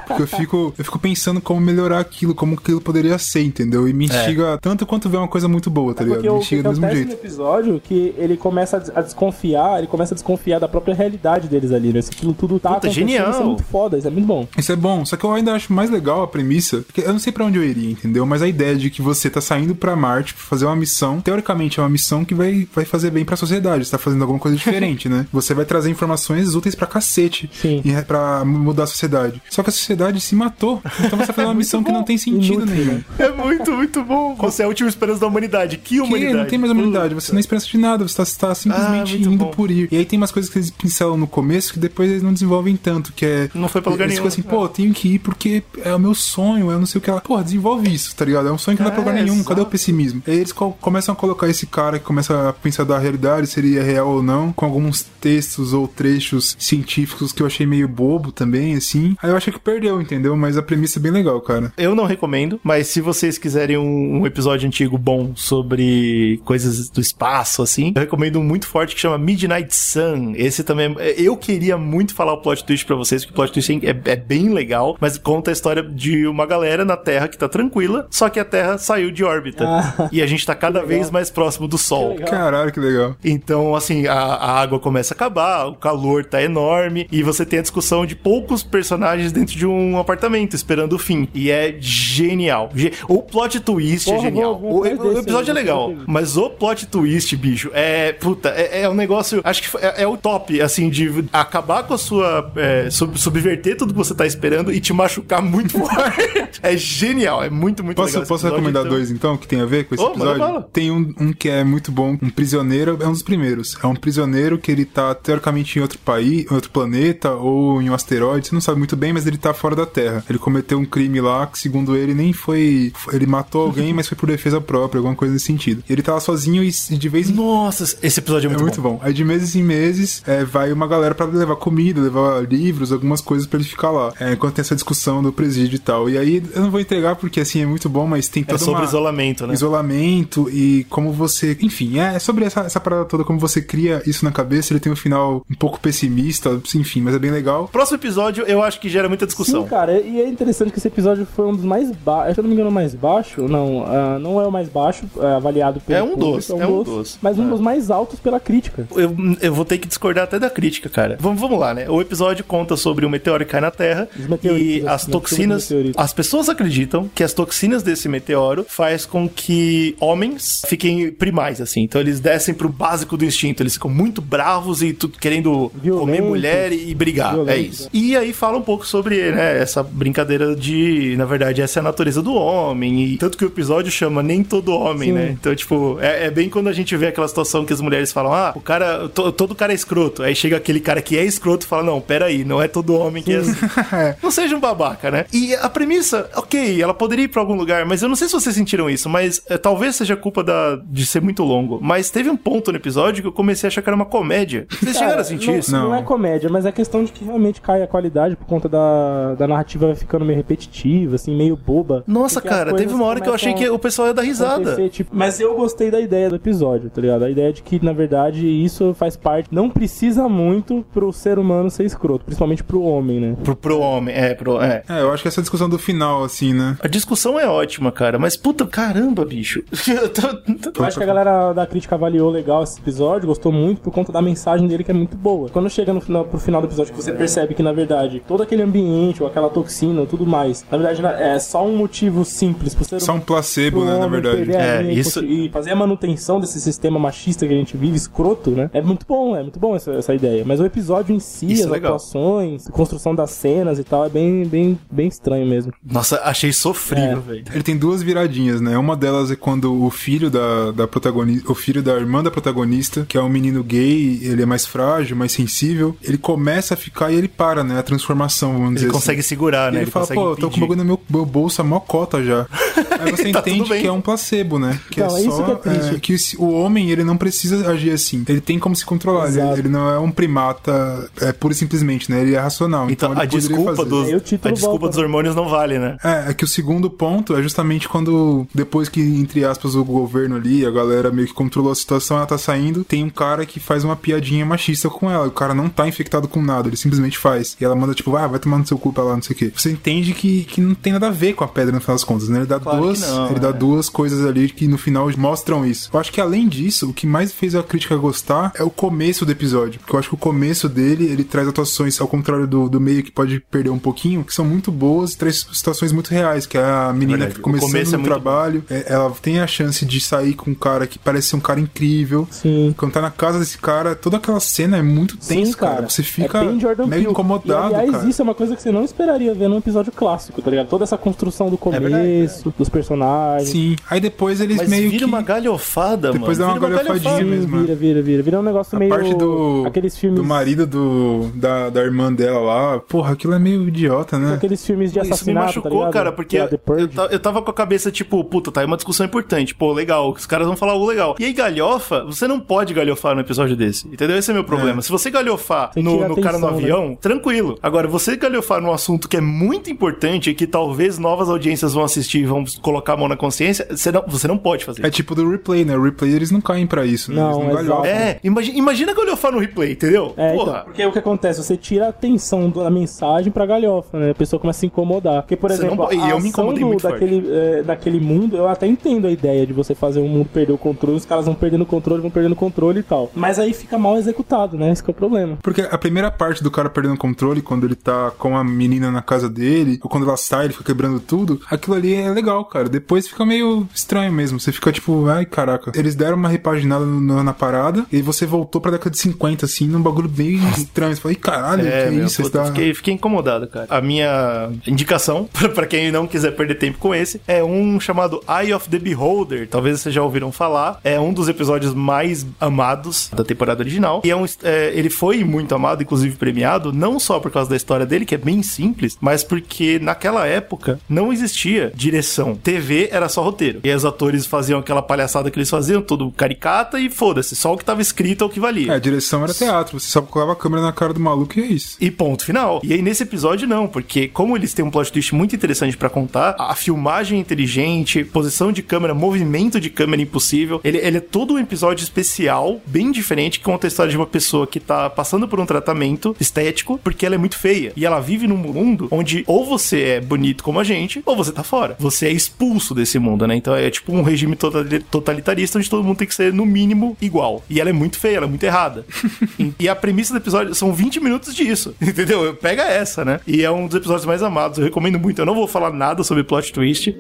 Speaker 2: Porque eu fico, eu fico pensando como melhorar aquilo, como aquilo poderia ser, entendeu? E me instiga tanto quanto ver uma coisa muito boa, tá ligado?
Speaker 3: É. Porque
Speaker 2: Me
Speaker 3: que
Speaker 2: instiga do mesmo
Speaker 3: no
Speaker 2: jeito.
Speaker 3: episódio que ele começa a des- a desconfiar, ele começa a desconfiar da própria realidade deles ali, né? Aquilo tudo tá
Speaker 4: Puta, genial.
Speaker 3: isso é muito foda, isso é muito bom.
Speaker 2: Isso é bom, só que eu ainda acho mais legal a premissa, porque eu não sei pra onde eu iria, entendeu? Mas a ideia de que você tá saindo pra Marte pra fazer uma missão, teoricamente é uma missão que vai, vai fazer bem pra sociedade, você tá fazendo alguma coisa diferente, né? Você vai trazer informações úteis pra cacete
Speaker 3: Sim.
Speaker 2: e é pra mudar a sociedade. Só que a sociedade se matou, então você tá fazendo uma missão que não tem sentido
Speaker 3: Inútil,
Speaker 2: nenhum.
Speaker 4: É muito, muito bom. Você é a última esperança da humanidade. Que
Speaker 2: Que
Speaker 4: humanidade?
Speaker 2: não tem mais humanidade, você não é esperança de nada, você tá, você tá simplesmente
Speaker 4: Ah,
Speaker 2: indo
Speaker 4: bom.
Speaker 2: por ir. E aí tem umas coisas que eles pincelam no começo que depois eles não desenvolvem tanto, que é.
Speaker 4: Não foi pra lugar
Speaker 2: eles
Speaker 4: nenhum.
Speaker 2: ficam assim, pô, eu tenho que ir porque é o meu sonho, eu não sei o que lá. Porra, desenvolve isso, tá ligado? É um sonho que não vai pra lugar
Speaker 4: É,
Speaker 2: nenhum, cadê o pessimismo? E aí eles co- começam a colocar esse cara que começa a pensar da realidade, se ele é real ou não, com alguns textos ou trechos científicos que eu achei meio bobo também, assim. Aí eu achei que perdeu, entendeu? Mas a premissa é bem legal, cara.
Speaker 4: Eu não recomendo, mas se vocês quiserem um, um episódio antigo bom sobre coisas do espaço, assim, eu recomendo um muito forte que chama Midnight Sun. Esse também. é- Eu queria muito falar o plot twist pra vocês, porque o plot twist é, é bem legal, mas conta a história de uma galera na Terra que tá tranquila, só que a Terra saiu de órbita.
Speaker 3: Ah.
Speaker 4: e a gente tá cada vez mais próximo do Sol.
Speaker 3: legal.
Speaker 2: Caralho, que legal.
Speaker 4: Então, assim, a, a água começa a acabar, o calor tá enorme, e você tem a discussão de poucos personagens dentro de um apartamento, esperando o fim. E é genial. Ge- O plot twist é
Speaker 3: Porra,
Speaker 4: genial.
Speaker 3: vou- vou
Speaker 4: o, o episódio é legal, mas o plot twist, bicho, é. Puta, é, é um negócio. Acho que é, é o top, assim, de acabar com a sua. é, sub- subverter tudo que você tá esperando e te machucar muito forte. é genial, é muito, muito
Speaker 2: Posso,
Speaker 4: legal.
Speaker 2: posso
Speaker 4: episódio,
Speaker 2: recomendar
Speaker 4: então.
Speaker 2: dois, então, que tem a ver com esse
Speaker 4: manda
Speaker 2: episódio? Tem um, um que é muito bom, um prisioneiro, é um dos primeiros. É um prisioneiro que ele tá, teoricamente, em outro país, em outro planeta, ou em um asteroide, você não sabe muito bem, mas ele tá fora da Terra. Ele cometeu um crime lá que, segundo ele, nem foi... Ele matou alguém, mas foi por defesa própria, alguma coisa nesse sentido. Ele tá lá sozinho e de vez em
Speaker 4: Nossa, esse episódio é
Speaker 2: é
Speaker 4: muito,
Speaker 2: muito bom. Aí de meses em meses é, vai uma galera pra levar comida, levar livros, algumas coisas pra ele ficar lá. É, enquanto tem essa discussão do presídio e tal. E aí eu não vou entregar porque assim é muito bom, mas tem
Speaker 4: É
Speaker 2: toda
Speaker 4: sobre
Speaker 2: uma...
Speaker 4: isolamento, né?
Speaker 2: Isolamento e como você. Enfim, é sobre essa, essa parada toda, como você cria isso na cabeça. Ele tem um final um pouco pessimista, enfim, mas é bem legal.
Speaker 4: Próximo episódio, eu acho que gera muita discussão.
Speaker 3: Sim, cara, e é interessante que esse episódio foi um dos mais baixos. Se eu não me engano, o mais baixo. Não, ah, não é o mais baixo, é avaliado pelo.
Speaker 4: É um dos, é um dos.
Speaker 3: Mas um
Speaker 4: É.
Speaker 3: dos mais altos pela crítica.
Speaker 4: Eu, eu vou ter que discordar até da crítica, cara. Vamos, vamos lá, né? O episódio conta sobre um meteoro que cai na Terra e
Speaker 3: assim,
Speaker 4: as
Speaker 3: né?
Speaker 4: toxinas. As pessoas acreditam que as toxinas desse meteoro faz com que homens fiquem primais, assim. Então eles descem pro básico do instinto. Eles ficam muito bravos e tu- querendo comer mulher e brigar. É isso. E aí fala um pouco sobre né? Essa brincadeira de, na verdade, essa é a natureza do homem. E tanto que o episódio chama Nem Todo Homem,
Speaker 3: Sim.
Speaker 4: né? Então, tipo, é, é bem quando a gente vê aquela situação que as mulheres falam: ah, o cara, to- todo cara é escroto. Aí chega aquele cara que é escroto e fala: não, peraí, não é todo homem que é assim. não seja um babaca, né? E a premissa, ok, ela poderia ir pra algum lugar, mas eu não sei se vocês sentiram isso, mas é, talvez seja culpa da, de ser muito longo. Mas teve um ponto no episódio que eu comecei a achar que era uma comédia. Vocês chegaram a sentir
Speaker 3: não,
Speaker 4: isso?
Speaker 3: Não.
Speaker 2: Não.
Speaker 3: é comédia, mas é questão de que realmente cai a qualidade por conta da, da narrativa ficando meio repetitiva, assim, meio boba.
Speaker 4: Nossa, cara, teve uma hora que eu achei que o pessoal ia dar risada.
Speaker 3: tipo, mas eu gostei da ideia do episódio, tá ligado? A ideia de que, na verdade, isso faz parte. Não precisa muito pro ser humano ser escroto, principalmente pro homem, né?
Speaker 4: Pro, pro homem, é, pro. É.
Speaker 2: É, eu acho que essa discussão do final, assim, né?
Speaker 4: A discussão é ótima, cara, mas puta, caramba, bicho. Eu
Speaker 3: acho que a galera da crítica avaliou legal esse episódio, gostou muito por conta da mensagem dele que é muito boa. Quando chega no final, pro final do episódio que você percebe que, na verdade, todo aquele ambiente, ou aquela toxina, tudo mais, na verdade, é só um motivo simples pro ser
Speaker 2: Só um placebo, né, na verdade.
Speaker 4: É,
Speaker 3: e
Speaker 4: isso-
Speaker 3: E fazer a manutenção desse sistema machista que a gente vive, escroto, né? É muito bom, é muito bom essa, essa ideia. Mas o episódio em si,
Speaker 4: Isso é
Speaker 3: as
Speaker 4: legal.
Speaker 3: atuações, a construção das cenas e tal, é bem, bem, bem estranho mesmo.
Speaker 4: Nossa, achei sofrível,
Speaker 3: É.
Speaker 4: velho.
Speaker 2: Ele tem duas viradinhas, né? Uma delas é quando o filho da, da protagonista, o filho da irmã da protagonista, que é um menino gay, ele é mais frágil, mais sensível, ele começa a ficar e ele para, né? A transformação, vamos dizer
Speaker 4: Ele
Speaker 2: assim.
Speaker 4: consegue segurar,
Speaker 2: E
Speaker 4: né?
Speaker 2: ele, fala,
Speaker 4: consegue
Speaker 2: pô, eu tô com o
Speaker 4: impedir.
Speaker 2: bagulho no meu, meu bolso, a mó cota já. Aí você
Speaker 4: Tá
Speaker 2: entende que é um placebo, né? Que
Speaker 3: Então,
Speaker 2: é
Speaker 3: é isso
Speaker 2: só,
Speaker 3: que é triste.
Speaker 2: que o homem, ele não precisa agir assim. Ele tem como se controlar. Ele, ele não é um primata, é, pura e simplesmente, né? Ele é racional. Então,
Speaker 4: Então,
Speaker 2: ele
Speaker 4: a desculpa,
Speaker 2: fazer.
Speaker 4: dos, a desculpa
Speaker 3: volta,
Speaker 4: dos
Speaker 3: né?
Speaker 4: hormônios não vale, né?
Speaker 2: É, é que o segundo ponto é justamente quando, depois que, entre aspas, o governo ali, a galera meio que controlou a situação, ela tá saindo, tem um cara que faz uma piadinha machista com ela. O cara não tá infectado com nada, ele simplesmente faz. E ela manda, tipo, ah, vai tomar no seu cu pra lá, não sei o quê. Você entende que, que não tem nada a ver com a pedra no final das contas, né? Ele dá
Speaker 4: Claro
Speaker 2: duas.
Speaker 4: não,
Speaker 2: ele dá
Speaker 4: é.
Speaker 2: duas coisas ali que no final mostram isso. Eu acho que além disso, o que mais fez a crítica gostar é o começo do episódio. Porque eu acho que o começo dele, ele traz atuações, ao contrário do, do meio que pode perder um pouquinho, que são muito boas e traz situações muito reais, que é a menina
Speaker 4: verdade.
Speaker 2: que
Speaker 4: O
Speaker 2: começando
Speaker 4: começo é muito
Speaker 2: trabalho, é, ela tem a chance de sair com um cara que parece ser um cara incrível.
Speaker 3: Sim.
Speaker 2: Quando tá na casa desse cara, toda aquela cena é muito tenso,
Speaker 3: Sim,
Speaker 2: cara. Você fica
Speaker 3: é bem Jordan
Speaker 2: meio
Speaker 3: Peele.
Speaker 2: incomodado,
Speaker 3: e, aliás,
Speaker 2: cara.
Speaker 3: isso é uma coisa que você não esperaria ver num episódio clássico, tá ligado? Toda essa construção do começo,
Speaker 4: verdade,
Speaker 3: dos personagens.
Speaker 2: Sim. Aí depois eles
Speaker 4: Mas
Speaker 2: meio
Speaker 4: vira
Speaker 2: que...
Speaker 4: uma galhofada,
Speaker 2: Depois dá
Speaker 4: mano.
Speaker 2: uma
Speaker 4: Vira
Speaker 2: galhofadinha
Speaker 3: Sim,
Speaker 2: mesmo,
Speaker 3: vira, vira, vira. Vira um negócio
Speaker 2: A
Speaker 3: meio.
Speaker 2: parte do,
Speaker 3: Aqueles filmes.
Speaker 2: do marido do, da, da irmã dela lá, porra, aquilo é meio idiota, né?
Speaker 3: Aqueles filmes de
Speaker 4: Isso me
Speaker 3: assassinato.
Speaker 4: machucou,
Speaker 3: tá
Speaker 4: cara, porque
Speaker 3: Que é
Speaker 4: eu, eu tava com a cabeça tipo, puta, tá aí uma discussão importante. Pô, legal, os caras vão falar o legal. E aí, galhofa, você não pode galhofar no episódio desse. Entendeu? Esse é meu problema. Se você galhofar
Speaker 3: Você
Speaker 4: no, no
Speaker 3: a
Speaker 4: cara no
Speaker 3: atenção, né?
Speaker 4: avião, tranquilo. Agora, você galhofar num assunto que é muito importante e que talvez novas audiências vão assistir e vão colocar a mão na consciência, você não, você não pode fazer.
Speaker 2: É tipo do replay, né? O replay eles não caem pra isso, né?
Speaker 3: Não,
Speaker 2: eles não.
Speaker 4: É, imagina, imagina galhofar no replay, entendeu?
Speaker 3: É,
Speaker 4: Porra.
Speaker 3: então, porque o que acontece? Você tira a atenção da mensagem pra galhofa, né? A pessoa começa a se incomodar. Porque, por
Speaker 4: Você
Speaker 3: exemplo,
Speaker 4: não e eu me incomodei
Speaker 3: do-
Speaker 4: muito forte.
Speaker 3: daquele, é, daquele mundo, eu até entendo a ideia de você fazer um mundo perder o controle, os caras vão perdendo o controle, vão perdendo o controle e tal. Mas aí fica mal executado, né? Esse que é o problema.
Speaker 2: Porque a primeira parte do cara perdendo o controle, quando ele tá com a menina na casa dele, ou quando ela sai, ele fica quebrando tudo, aquilo ali é legal, cara. Depois fica meio estranho mesmo. Você fica tipo, ai caraca. Eles deram uma repaginada no- no- na parada, e você voltou pra década de 50, assim, num bagulho bem estranho. Você fala, "Ih, caralho,
Speaker 4: É,
Speaker 2: que
Speaker 4: meu,
Speaker 2: isso?
Speaker 4: puta,
Speaker 2: Tá...
Speaker 4: fiquei, fiquei incomodado, cara. A minha indicação, pra- pra quem não quiser perder tempo com esse, é um chamado Eye of the Beholder. Talvez vocês já ouviram falar. É um dos episódios mais amados da temporada original. E é um, é, ele foi muito amado, inclusive premiado, não só por causa da história dele, que é bem simples, mas porque naquela época não existia direção. TV era só roteiro. E os atores faziam aquela palhaçada que eles faziam, tudo caricata e foda-se. Só o que tava escrito é o que valia.
Speaker 2: É, a direção era teatro. Você só colocava a câmera na cara do maluco e é isso.
Speaker 4: E ponto final. E aí nesse episódio não, porque como eles têm um plot twist muito interessante pra contar, a filmagem inteligente, posição de câmera, movimento de câmera impossível, ele, ele é todo um episódio especial, bem diferente, que conta a história de uma pessoa que tá passando por um tratamento estético porque ela é muito feia. E ela vive num mundo onde ou você é bonito como a gente, ou você tá fora. Você é expulso desse mundo, né? Então é tipo um regime totali- totalitarista onde todo mundo tem que ser, no mínimo, igual. E ela é muito feia, ela é muito errada. e, e a premissa do episódio são 20 minutos disso, entendeu? Pega essa, né? E é um dos episódios mais amados, eu recomendo muito. Eu não vou falar nada sobre plot twist.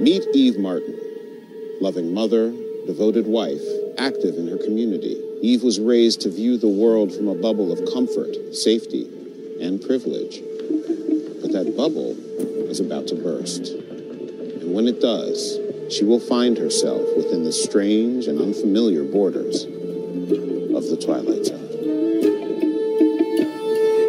Speaker 7: Meet Eve Martin, loving mother, devoted wife, active in her community. Eve was raised to view the world from a bubble of comfort, safety, and privilege. But that bubble is about to burst. And when it does, she will find herself within the strange and unfamiliar borders of the Twilight Zone.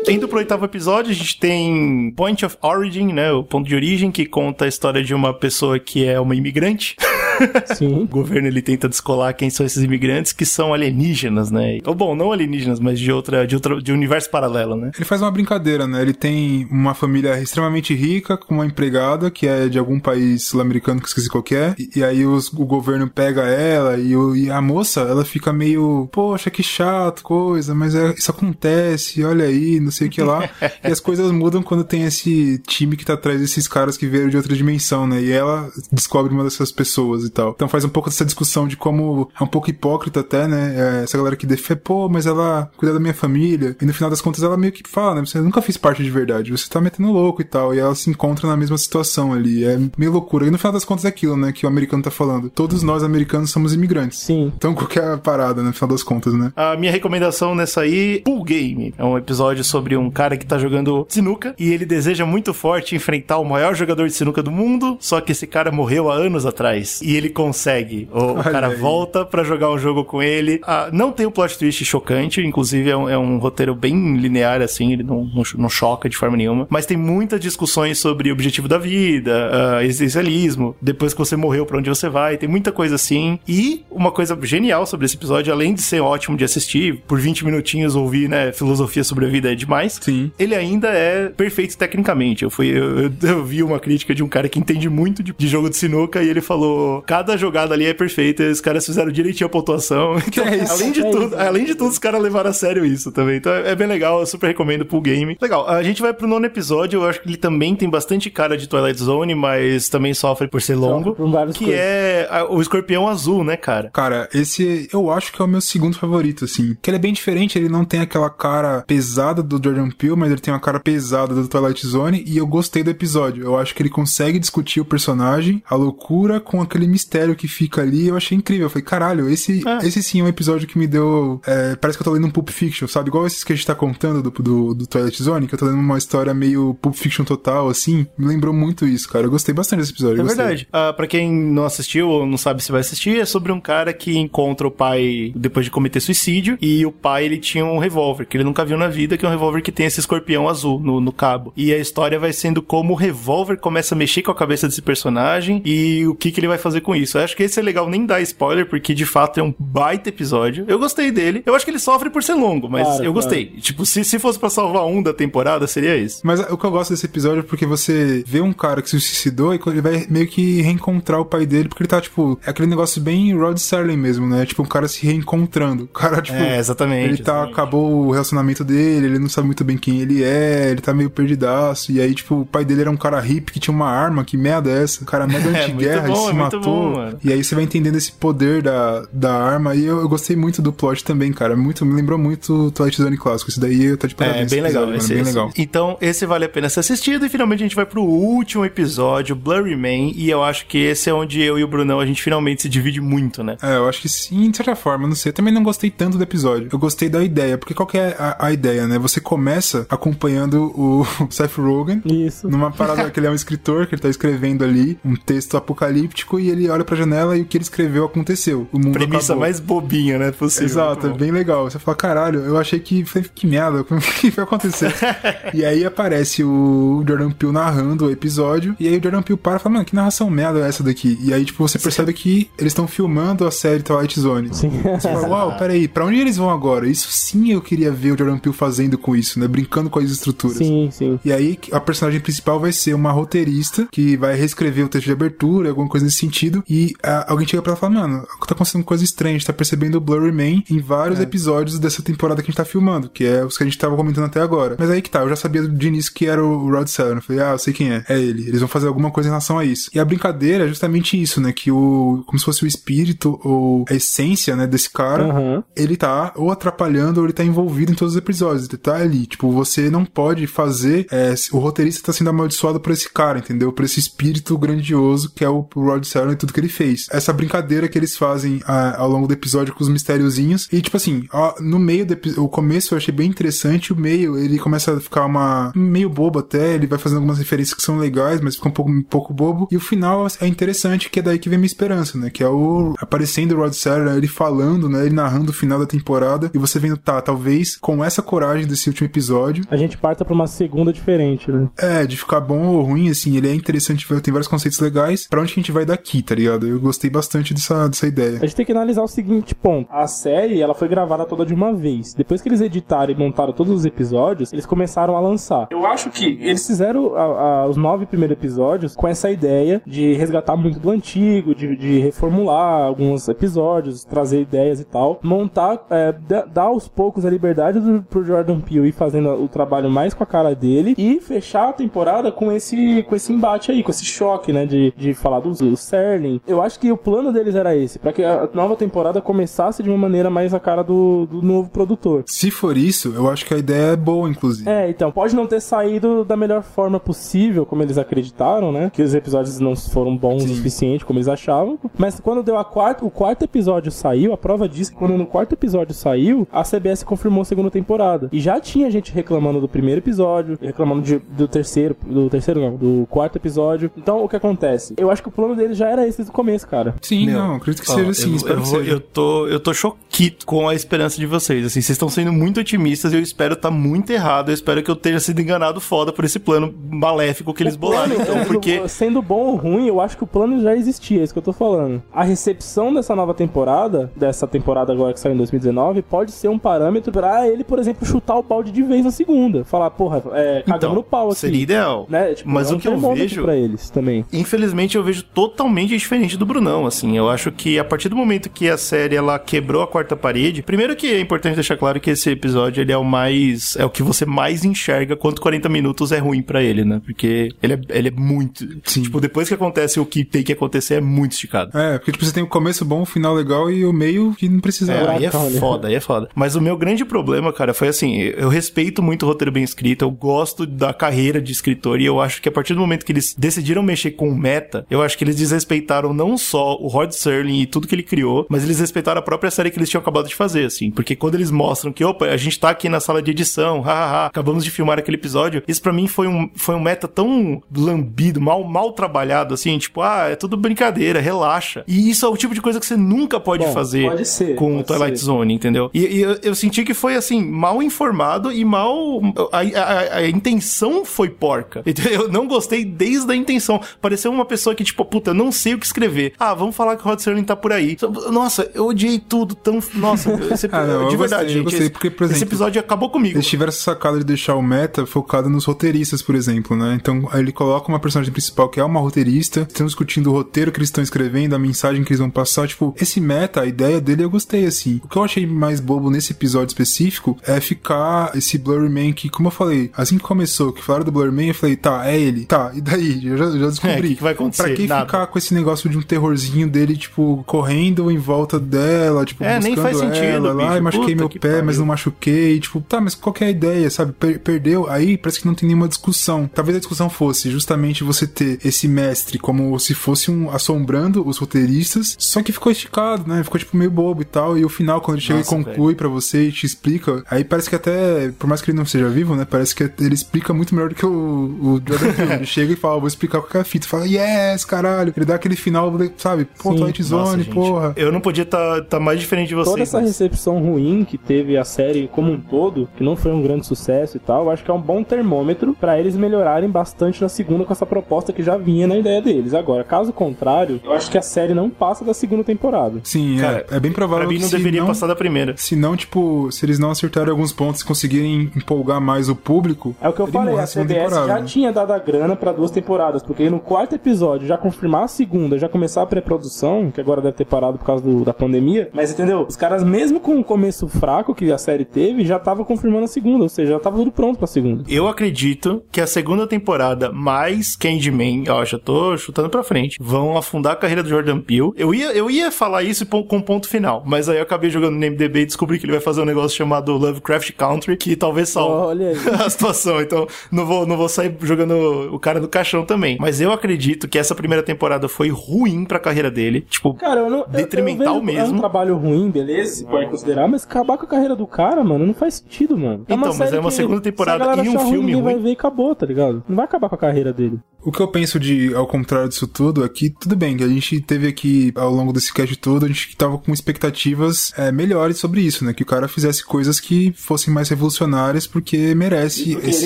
Speaker 4: Indo pro oitavo episódio, a gente tem Point of Origin, né? O ponto de origem, que conta a história de uma pessoa que é uma imigrante.
Speaker 3: Sim.
Speaker 4: O governo ele tenta descolar quem são esses imigrantes que são alienígenas, né? Ou bom, não alienígenas, mas de outra, de outra, de um universo paralelo, né?
Speaker 2: Ele faz uma brincadeira, né? Ele tem uma família extremamente rica, com uma empregada que é de algum país sul-americano que esqueci qual é. E, e aí os- o governo pega ela e, o- e a moça, ela fica meio, poxa, que chato, coisa, mas é- isso acontece, olha aí, não sei o que lá. e as coisas mudam quando tem esse time que tá atrás desses caras que vieram de outra dimensão, né? E ela descobre uma dessas pessoas e tal. Então faz um pouco dessa discussão de como é um pouco hipócrita até, né? É, essa galera que defende, pô, mas ela cuida da minha família. E no final das contas ela meio que fala, né? Você nunca fez parte de verdade, você tá metendo louco e tal. E ela se encontra na mesma situação ali. É meio loucura. E no final das contas é aquilo, né? Que o americano tá falando. Todos nós americanos somos imigrantes.
Speaker 3: Sim.
Speaker 2: Então qualquer parada, né? No final das contas, né?
Speaker 4: A minha recomendação nessa aí, Pool Game. É um episódio sobre um cara que tá jogando sinuca e ele deseja muito forte enfrentar o maior jogador de sinuca do mundo, só que esse cara morreu há anos atrás. E ele consegue. O, o cara
Speaker 2: aí.
Speaker 4: volta pra jogar um jogo com ele. Ah, não tem um plot twist chocante, inclusive é um, é um roteiro bem linear, assim, ele não, não, não choca de forma nenhuma. Mas tem muitas discussões sobre o objetivo da vida, ah, existencialismo, depois que você morreu, pra onde você vai, tem muita coisa assim. E uma coisa genial sobre esse episódio, além de ser ótimo de assistir, por 20 minutinhos ouvir, né, filosofia sobre a vida é demais.
Speaker 2: Sim.
Speaker 4: Ele ainda é perfeito tecnicamente. Eu fui, eu, eu- eu vi uma crítica de um cara que entende muito de, de jogo de sinuca e ele falou: cada jogada ali é perfeita, os caras fizeram direitinho a pontuação. Então,
Speaker 2: é isso?
Speaker 4: além de
Speaker 3: É
Speaker 4: tudo,
Speaker 3: isso.
Speaker 4: além de tudo, os caras levaram a sério isso também. Então é bem legal, eu super recomendo pro game. Legal, a gente vai pro nono episódio, eu acho que ele também tem bastante cara de Twilight Zone, mas também sofre por ser longo.
Speaker 3: por
Speaker 4: que
Speaker 3: coisas.
Speaker 4: é a- o escorpião azul, né, cara?
Speaker 2: Cara, esse eu acho que é o meu segundo favorito, assim. Que ele é bem diferente, ele não tem aquela cara pesada do Jordan Peele, mas ele tem uma cara pesada do Twilight Zone, e eu gostei do episódio. Eu acho que ele consegue discutir o personagem, a loucura, com aquele mistério que fica ali, eu achei incrível. Eu falei, caralho, esse,
Speaker 4: Ah.
Speaker 2: esse sim é um episódio que me deu. é, parece que eu tô lendo um Pulp Fiction, sabe? Igual esses que a gente tá contando do, do, do Twilight Zone, que eu tô lendo uma história meio Pulp Fiction total, assim. Me lembrou muito isso, cara. Eu gostei bastante desse episódio.
Speaker 4: É verdade. Ah, pra quem não assistiu ou não sabe se vai assistir, é sobre um cara que encontra o pai depois de cometer suicídio e o pai ele tinha um revólver que ele nunca viu na vida, que é um revólver que tem esse escorpião azul no, no cabo. E a história vai sendo como o revólver começa a mexer com a cabeça desse personagem e o que, que ele vai fazer com isso. Eu acho que esse é legal nem dar spoiler, porque de fato é um baita episódio. Eu gostei dele. Eu acho que ele sofre por ser longo, mas
Speaker 3: Claro,
Speaker 4: eu gostei. Tipo, se, se fosse pra salvar um da temporada, seria esse.
Speaker 2: Mas o que eu gosto desse episódio é porque você vê um cara que se suicidou e ele vai meio que reencontrar o pai dele, porque ele tá, tipo, é aquele negócio bem Rod Serling mesmo, né? Tipo, um cara se reencontrando. O cara, tipo.
Speaker 4: É, exatamente,
Speaker 2: Ele tá,
Speaker 4: exatamente.
Speaker 2: acabou o relacionamento dele, ele não sabe muito bem quem ele é, ele tá meio perdidaço. E aí, tipo, o pai dele era um cara hippie que tinha uma arma, que merda é essa? O cara mega
Speaker 4: É,
Speaker 2: anti-guerra
Speaker 4: muito
Speaker 2: e
Speaker 4: bom,
Speaker 2: se
Speaker 4: é
Speaker 2: matou.
Speaker 4: Bom, mano.
Speaker 2: e aí você vai entendendo esse poder da, da arma. E eu, eu gostei muito do plot também, cara. Muito, me lembrou muito o Twilight Zone clássico. Isso daí tá de
Speaker 4: É,
Speaker 2: parabéns.
Speaker 4: bem
Speaker 2: esse
Speaker 4: legal.
Speaker 2: episódio,
Speaker 4: esse,
Speaker 2: mano, bem
Speaker 4: esse.
Speaker 2: legal.
Speaker 4: Então, esse vale a pena ser assistido. E finalmente a gente vai pro último episódio, Blurry Man. E eu acho que esse é onde eu e o Brunão a gente finalmente se divide muito, né?
Speaker 2: É, eu acho que sim, de certa forma, não sei. Eu também não gostei tanto do episódio. Eu gostei da ideia, porque qual que é a, a ideia, né? Você começa acompanhando o Seth Rogen
Speaker 3: Isso.
Speaker 2: numa parada que ele é um escritor, que ele tá escrevendo ali um texto apocalíptico e ele olha pra janela e o que ele escreveu aconteceu. O mundo
Speaker 4: Premissa
Speaker 2: acabou.
Speaker 4: mais bobinha, né? Possível.
Speaker 2: Exato, é bem legal. Você fala, caralho, eu achei que foi que merda, o que vai acontecer? e aí aparece o Jordan Peele narrando o episódio, e aí o Jordan Peele para e fala, mano, que narração merda é essa daqui? E aí, tipo, você percebe que eles estão filmando a série Twilight Zone.
Speaker 3: Sim.
Speaker 2: Você fala, uau, peraí, pra onde eles vão agora? Isso sim eu queria ver o Jordan Peele fazendo com isso, né? Brincando com as estruturas.
Speaker 3: sim, sim.
Speaker 2: E aí, a personagem principal vai ser uma roteirista que vai reescrever o texto de abertura, alguma coisa nesse sentido. E ah, alguém chega pra ela e fala: Mano, tá acontecendo coisa estranha. A gente tá percebendo o Blurry Man em vários episódios dessa temporada que a gente tá filmando, que é os que a gente tava comentando até agora. Mas aí que tá, eu já sabia de início que era o Rod Serling. Eu falei: Ah, eu sei quem é. É ele. Eles vão fazer alguma coisa em relação a isso. E a brincadeira é justamente isso, né? Que o. Como se fosse o espírito ou a essência, né, desse cara
Speaker 3: Aham.
Speaker 2: ele tá ou atrapalhando ou ele tá envolvido em todos os episódios. Ele tá ali. Tipo, você não pode fazer. é, o roteirista tá sendo amaldiçoado por esse cara, entendeu? Por esse espírito grandioso que é o Rod Serling tudo que ele fez. Essa brincadeira que eles fazem ah, ao longo do episódio com os mistériozinhos. E, tipo assim, ó, no meio do o começo eu achei bem interessante, o meio ele começa a ficar uma meio bobo até, ele vai fazendo algumas referências que são legais, mas fica um pouco, um pouco bobo. E o final é interessante, que é daí que vem minha esperança, né? Que é o aparecendo o Rod Serra, ele falando, né? Ele narrando o final da temporada. E você vendo, tá, talvez com essa coragem desse último episódio,
Speaker 3: A gente parta pra uma segunda diferente, né?
Speaker 2: é, de ficar bom ou ruim, assim, ele é interessante, tem vários conceitos legais. Pra onde que a gente vai daqui, tá ligado? Eu gostei bastante dessa, dessa ideia.
Speaker 3: A gente tem que analisar o seguinte ponto. A série, ela foi gravada toda de uma vez. Depois que eles editaram e montaram todos os episódios, eles começaram a lançar. Eu acho que eles fizeram a- a- os nove primeiros episódios com essa ideia de resgatar muito do antigo, de, de reformular alguns episódios, trazer ideias e tal. Montar, é, da- dar aos poucos a liberdade do, pro Jordan Peele ir fazendo o trabalho mais com a cara dele e fechar a temporada com esse, com esse embate aí, com esse choque, né? De, de falar do, do Serling. Eu acho que o plano deles era esse, pra que a nova temporada começasse de uma maneira mais a cara do, do novo produtor.
Speaker 2: Se for isso, eu acho que a ideia é boa, inclusive.
Speaker 3: É, então, pode não ter saído da melhor forma possível, como eles acreditaram, né? Que os episódios não foram bons o suficiente, como eles achavam. Mas quando deu a quarta, o quarto episódio saiu, a prova disso que quando no quarto episódio saiu, a CBS confirmou a segunda temporada. E já tinha gente reclamando do primeiro episódio, reclamando de- do terceiro, do terceiro não, do quarto episódio. Então, o que acontece? Eu acho que o plano deles já era esse desde o começo, cara.
Speaker 2: Sim,
Speaker 4: Meu,
Speaker 2: não, acredito que
Speaker 4: Ó,
Speaker 2: seja assim,
Speaker 4: eu,
Speaker 2: espero
Speaker 4: eu, vou-
Speaker 2: seja.
Speaker 4: eu tô, eu tô choquito com a esperança de vocês. Assim, vocês estão sendo muito otimistas e eu espero estar muito errado. Eu espero que eu tenha sido enganado foda por esse plano maléfico que eles
Speaker 3: O plano,
Speaker 4: bolaram. Então, porque.
Speaker 3: Sendo bom ou ruim, eu acho que o plano já existia, é isso que eu tô falando. A recepção dessa nova temporada, dessa temporada agora que saiu em 2019, pode ser um parâmetro pra ele, por exemplo, chutar o balde de vez na segunda. Falar, porra, é, cagamos
Speaker 4: Então,
Speaker 3: no pau aqui.
Speaker 4: seria ideal.
Speaker 3: Né? Tipo,
Speaker 4: Mas
Speaker 3: é
Speaker 4: o
Speaker 3: um
Speaker 4: que eu vejo-
Speaker 3: pra eles também.
Speaker 4: Infelizmente eu vejo totalmente diferente do Brunão, assim. Eu acho que a partir do momento que a série ela quebrou a quarta parede, primeiro que é importante deixar claro que esse episódio ele é o mais é o que você mais enxerga quanto 40 minutos é ruim pra ele, né? Porque ele é, ele é muito,
Speaker 2: Sim.
Speaker 4: tipo, depois que acontece o que tem que acontecer é muito esticado.
Speaker 2: É, porque tipo, você tem o começo bom, o final legal e o meio que não precisa.
Speaker 4: É, aí é
Speaker 3: né?
Speaker 4: foda, aí é foda. Mas o meu grande problema, cara, foi assim, eu respeito muito o roteiro bem escrito, eu gosto da carreira de escritor e eu acho que a partir do momento que eles decidiram mexer com o meta, eu acho que eles desrespeitaram não só o Rod Serling e tudo que ele criou, mas eles respeitaram a própria série que eles tinham acabado de fazer, assim. Porque quando eles mostram que, opa, a gente tá aqui na sala de edição, hahaha, acabamos de filmar aquele episódio, isso pra mim foi um, foi um meta tão lambido, mal, mal trabalhado, assim, tipo, ah, é tudo brincadeira, relaxa. E isso é o tipo de coisa que você nunca pode
Speaker 3: Bom,
Speaker 4: fazer
Speaker 3: pode ser,
Speaker 4: com
Speaker 3: pode
Speaker 4: Twilight
Speaker 3: ser.
Speaker 4: Zone, entendeu? E, e eu, eu senti que foi assim, mal informado e mal. A, a- a intenção foi porca. Eu não gostei desde a intenção. Pareceu uma pessoa que, tipo, puta, eu não sei o que escrever. Ah, vamos falar que o Rod Serling tá por aí. Nossa, eu odiei tudo tão. Nossa, esse,
Speaker 2: Ah, não,
Speaker 4: de
Speaker 2: eu
Speaker 4: verdade,
Speaker 2: gostei, eu
Speaker 4: gente.
Speaker 2: gostei,
Speaker 4: esse,
Speaker 2: porque, por
Speaker 4: esse
Speaker 2: exemplo,
Speaker 4: episódio acabou comigo.
Speaker 2: Eles tiveram essa sacada de deixar o meta focado nos roteiristas, por exemplo, né? Então, aí ele coloca uma personagem principal que é uma roteirista, estão discutindo o roteiro que eles estão escrevendo, a mensagem que eles vão passar. Tipo, esse meta, a ideia dele eu gostei, assim. O que eu achei mais bobo nesse episódio específico é ficar esse Blurry Man que, como eu falei, assim que começou, que falaram do Blurry Man, eu falei, tá, é ele. Tá, e daí? Eu já, já descobri.
Speaker 4: É, que que vai acontecer?
Speaker 2: Pra que
Speaker 4: Nada.
Speaker 2: ficar com esse negócio de um terrorzinho dele, tipo, correndo em volta dela, tipo,
Speaker 4: É, nem faz sentido,
Speaker 2: ela, lá,
Speaker 4: bicho.
Speaker 2: e machuquei
Speaker 4: Puta
Speaker 2: meu pé, mas
Speaker 4: pariu.
Speaker 2: não machuquei, tipo, tá, mas qual que é a ideia, sabe? Per- perdeu, aí parece que não tem nenhuma discussão. Talvez a discussão fosse justamente você ter esse mestre como se fosse um assombrando os roteiristas, só que ficou esticado, né? Ficou tipo meio bobo e tal, e o final quando ele chega
Speaker 4: Nossa,
Speaker 2: e conclui pra você e te explica, aí parece que até, por mais que ele não seja vivo, né? Parece que ele explica muito melhor do que o, o Jordan Peele. Ele chega e fala, vou explicar qual é a fita. Fala, yes, caralho. Ele dá aquele final, sabe? Pô,
Speaker 3: Sim.
Speaker 2: Twilight
Speaker 4: Nossa,
Speaker 2: Zone,
Speaker 4: gente,
Speaker 2: porra.
Speaker 4: Eu não podia estar tá, mais diferente de vocês.
Speaker 3: Toda essa
Speaker 4: mas-
Speaker 3: recepção ruim que teve a série como um todo, que não foi um grande sucesso e tal, eu acho que é um bom termômetro pra eles melhorarem bastante na segunda com essa proposta que já vinha na ideia deles. Agora, caso contrário, eu acho que a série não passa da segunda temporada.
Speaker 2: Sim,
Speaker 4: Cara,
Speaker 2: é, é bem provável
Speaker 4: Pra mim
Speaker 2: que
Speaker 4: não
Speaker 2: se
Speaker 4: deveria
Speaker 2: não-
Speaker 4: passar da primeira.
Speaker 2: Se não, tipo, se eles não acertarem alguns pontos e conseguirem empolgar mais o público.
Speaker 3: É o que eu
Speaker 2: ele
Speaker 3: falei, a CBS já
Speaker 2: né?
Speaker 3: tinha dado a grana pra duas temporadas, porque no quarto episódio já confirmar a segunda, já começar a pré-produção, que agora deve ter parado por causa do- da pandemia, mas entendeu? Os caras, mesmo com o começo fraco que a série teve, já tava confirmando a segunda, ou seja, já tava tudo pronto pra segunda.
Speaker 4: Eu acredito que a segunda temporada mais Candyman, ó, já tô chutando pra frente, vão afundar a carreira do Jordan Peele. Eu ia, eu ia falar isso com ponto final, mas aí eu acabei jogando no MDB e descobri que ele vai fazer um negócio chamado Lovecraft Country, que talvez salve a situação. Então, não vou, não vou sair jogando o cara no caixão também. Mas eu acredito que essa primeira temporada foi foi ruim pra carreira dele. Tipo,
Speaker 3: Cara, eu não. eu-
Speaker 4: Detrimental
Speaker 3: eu vejo- É
Speaker 4: mesmo.
Speaker 3: um trabalho ruim, beleza? Pode considerar, mas acabar com a carreira do cara, mano, não faz sentido, mano.
Speaker 4: Então, mas é uma segunda
Speaker 3: se a
Speaker 4: temporada e um
Speaker 3: achar
Speaker 4: filme
Speaker 3: vai
Speaker 4: ruim.
Speaker 3: ver e acabou, tá ligado? Não vai acabar com a carreira dele.
Speaker 2: O que eu penso de, ao contrário disso tudo, é que tudo bem, que a gente teve aqui, ao longo desse cast todo, a gente tava com expectativas é, melhores sobre isso, né? Que o cara fizesse coisas que fossem mais revolucionárias, porque merece
Speaker 3: Porque
Speaker 2: esse...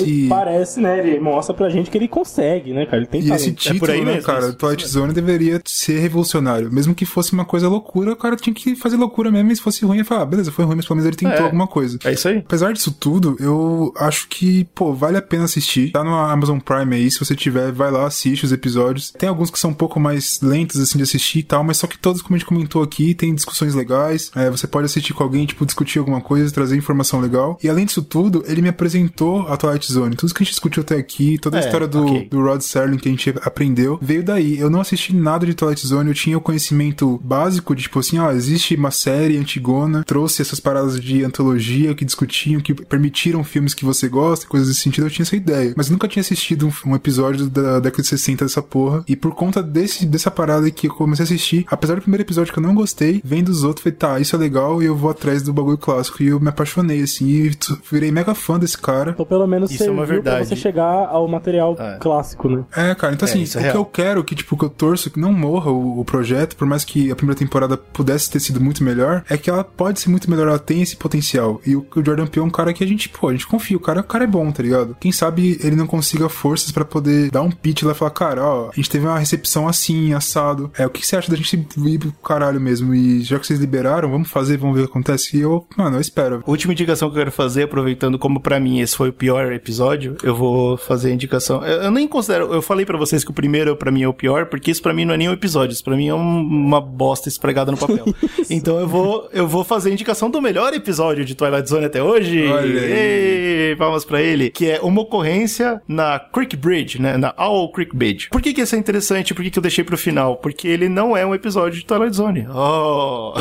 Speaker 3: Ele parece, né? Ele mostra pra gente que ele consegue, né, cara? Ele tem
Speaker 2: E esse
Speaker 3: talento.
Speaker 2: título,
Speaker 4: por aí
Speaker 2: né,
Speaker 4: mesmo,
Speaker 2: cara,
Speaker 4: isso.
Speaker 2: Twilight Zone deveria ser revolucionário. Mesmo que fosse uma coisa loucura, o cara tinha que fazer loucura mesmo, e se fosse ruim, ia falar, ah, beleza, foi ruim, mas pelo menos ele tentou
Speaker 4: É.
Speaker 2: alguma coisa.
Speaker 4: é isso aí.
Speaker 2: Apesar disso tudo, eu acho que, pô, vale a pena assistir. Tá no Amazon Prime aí, se você tiver, vai lá, assiste os episódios. Tem alguns que são um pouco mais lentos, assim, de assistir e tal, mas só que todos, como a gente comentou aqui, tem discussões legais. É, você pode assistir com alguém, tipo, discutir alguma coisa, trazer informação legal. E além disso tudo, ele me apresentou a Twilight Zone. Tudo que a gente discutiu até aqui, toda a
Speaker 4: É,
Speaker 2: história do,
Speaker 4: ok.
Speaker 2: do Rod Serling que a gente aprendeu, veio daí. Eu não assisti nada de Twilight Zone, eu tinha o conhecimento básico de, tipo assim, ah, existe uma série antigona, trouxe essas paradas de antologia que discutiam, que permitiram filmes que você gosta, coisas desse sentido, eu tinha essa ideia. Mas eu nunca tinha assistido um, um episódio da década de 60 dessa porra. E por conta desse, dessa parada que eu comecei a assistir, apesar do primeiro episódio que eu não gostei, vendo os outros, falei, tá, isso é legal e eu vou atrás do bagulho clássico. E eu me apaixonei, assim, e virei mega fã desse cara.
Speaker 3: Então, pelo menos,
Speaker 4: Isso é uma verdade.
Speaker 3: você chegar ao material
Speaker 4: É.
Speaker 3: clássico, né?
Speaker 2: É, cara, então
Speaker 4: É,
Speaker 2: assim,
Speaker 4: é
Speaker 2: o que
Speaker 4: real.
Speaker 2: eu quero, que tipo, que eu torço, que não morra o, o projeto, por mais que a primeira temporada pudesse ter sido muito melhor, é que ela pode ser muito melhor, ela tem esse potencial. E o, o Jordan Peele é um cara que a gente, pô, a gente confia, o cara, o cara é bom, tá ligado? Quem sabe ele não consiga forças pra poder dar um pitch lá e falar, cara, ó, a gente teve uma recepção assim, assado. É, o que você acha da gente ir pro caralho mesmo? E já que vocês liberaram, vamos fazer, vamos ver o que acontece. E eu, mano, eu espero.
Speaker 4: Última indicação que eu quero fazer, aproveitando como pra mim esse foi o pior episódio, eu vou fazer a indicação. Eu, eu nem considero, eu falei pra vocês que o primeiro pra mim é o pior, porque isso pra mim não é nem um episódio, isso pra mim é um- uma bosta esfregada no papel. então eu vou, eu vou fazer a indicação do melhor episódio de Twilight Zone até hoje.
Speaker 2: Olha.
Speaker 4: Ei, palmas pra ele, que é uma ocorrência na Creek Bridge, né, na Creek Bridge. Por que que isso é interessante? Por que que eu deixei pro final? Porque ele não é um episódio de Twilight Zone. Oh!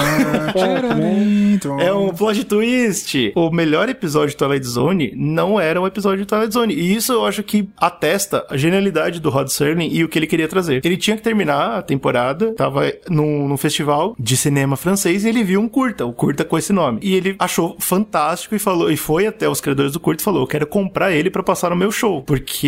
Speaker 2: Então,
Speaker 4: É um plot twist. O melhor episódio de Twilight Zone não era um episódio de Twilight Zone. E isso eu acho que atesta a genialidade do Rod Serling e o que ele queria trazer. Ele tinha que terminar a temporada, tava num, num festival de cinema francês e ele viu um curta, o curta com esse nome. E ele achou fantástico e falou, e foi até os criadores do curta e falou: Eu quero comprar ele pra passar no meu show, porque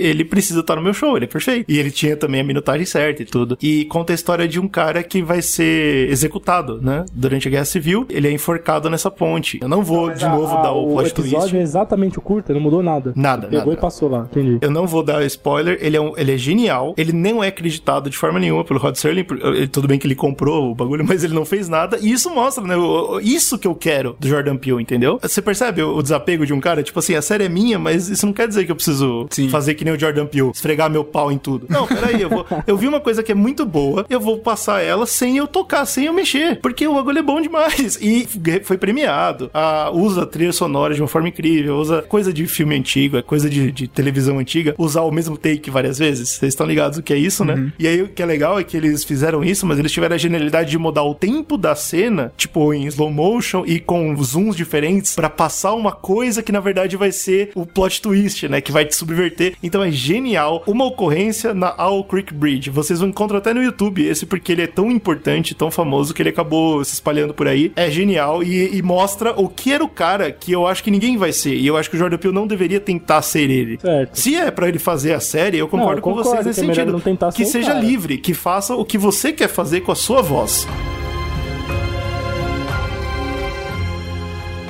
Speaker 4: ele precisa estar no meu show, ele é perfeito. E ele tinha também a minutagem certa e tudo. E conta a história de um cara que vai ser executado, né? Durante a Guerra Civil, ele é enforcado nessa ponte. Eu não vou de novo
Speaker 3: Ah,
Speaker 4: dar o
Speaker 3: o
Speaker 4: plot
Speaker 3: episódio
Speaker 4: twist.
Speaker 3: é exatamente o curta, não mudou nada.
Speaker 4: Nada,
Speaker 3: Pegou
Speaker 4: nada.
Speaker 3: e passou lá, entendi.
Speaker 4: Eu não vou dar spoiler, ele é, um- ele é genial, ele não é acreditado de forma nenhuma pelo Rod Serling, ele- tudo bem que ele comprou o bagulho, mas ele não fez nada, e isso mostra, né, o- o- isso que eu quero do Jordan Peele, entendeu? Você percebe o, o desapego de um cara? Tipo assim, a série é minha, mas isso não quer dizer que eu preciso
Speaker 2: Sim.
Speaker 4: fazer que nem o Jordan Peele, esfregar meu pau em tudo. Não, peraí, eu, vou, eu vi uma coisa que é muito boa, eu vou passar ela sem eu tocar, sem eu mexer, porque o bagulho é bom demais, e foi premiado, ah, usa trilha sonora de uma forma incrível, usa coisa de filme antigo, é coisa de, de televisão antiga, usar o mesmo take várias vezes. Vocês estão ligados o que é isso, né? E aí o que é legal é que eles fizeram isso, mas eles tiveram a genialidade de mudar o tempo da cena, tipo em slow motion e com zooms diferentes, pra passar uma coisa que na verdade vai ser o plot twist, né? Que vai te subverter. Então é genial. Uma ocorrência na Owl Creek Bridge. Vocês vão encontrar até no YouTube esse, porque ele é tão importante, tão famoso, que ele acabou se espalhando por aí. É genial e, e mostra o que era o cara que eu acho que ninguém vai ser. E eu acho que o Jordan Peele não deveria tentar ser ele.
Speaker 3: Certo.
Speaker 4: Se é pra ele fazer a série, eu concordo
Speaker 3: eu
Speaker 4: com
Speaker 3: concordo
Speaker 4: vocês nesse
Speaker 3: que é
Speaker 4: sentido.
Speaker 3: não
Speaker 4: que seja
Speaker 3: cara.
Speaker 4: livre, que faça o que você quer fazer com a sua voz.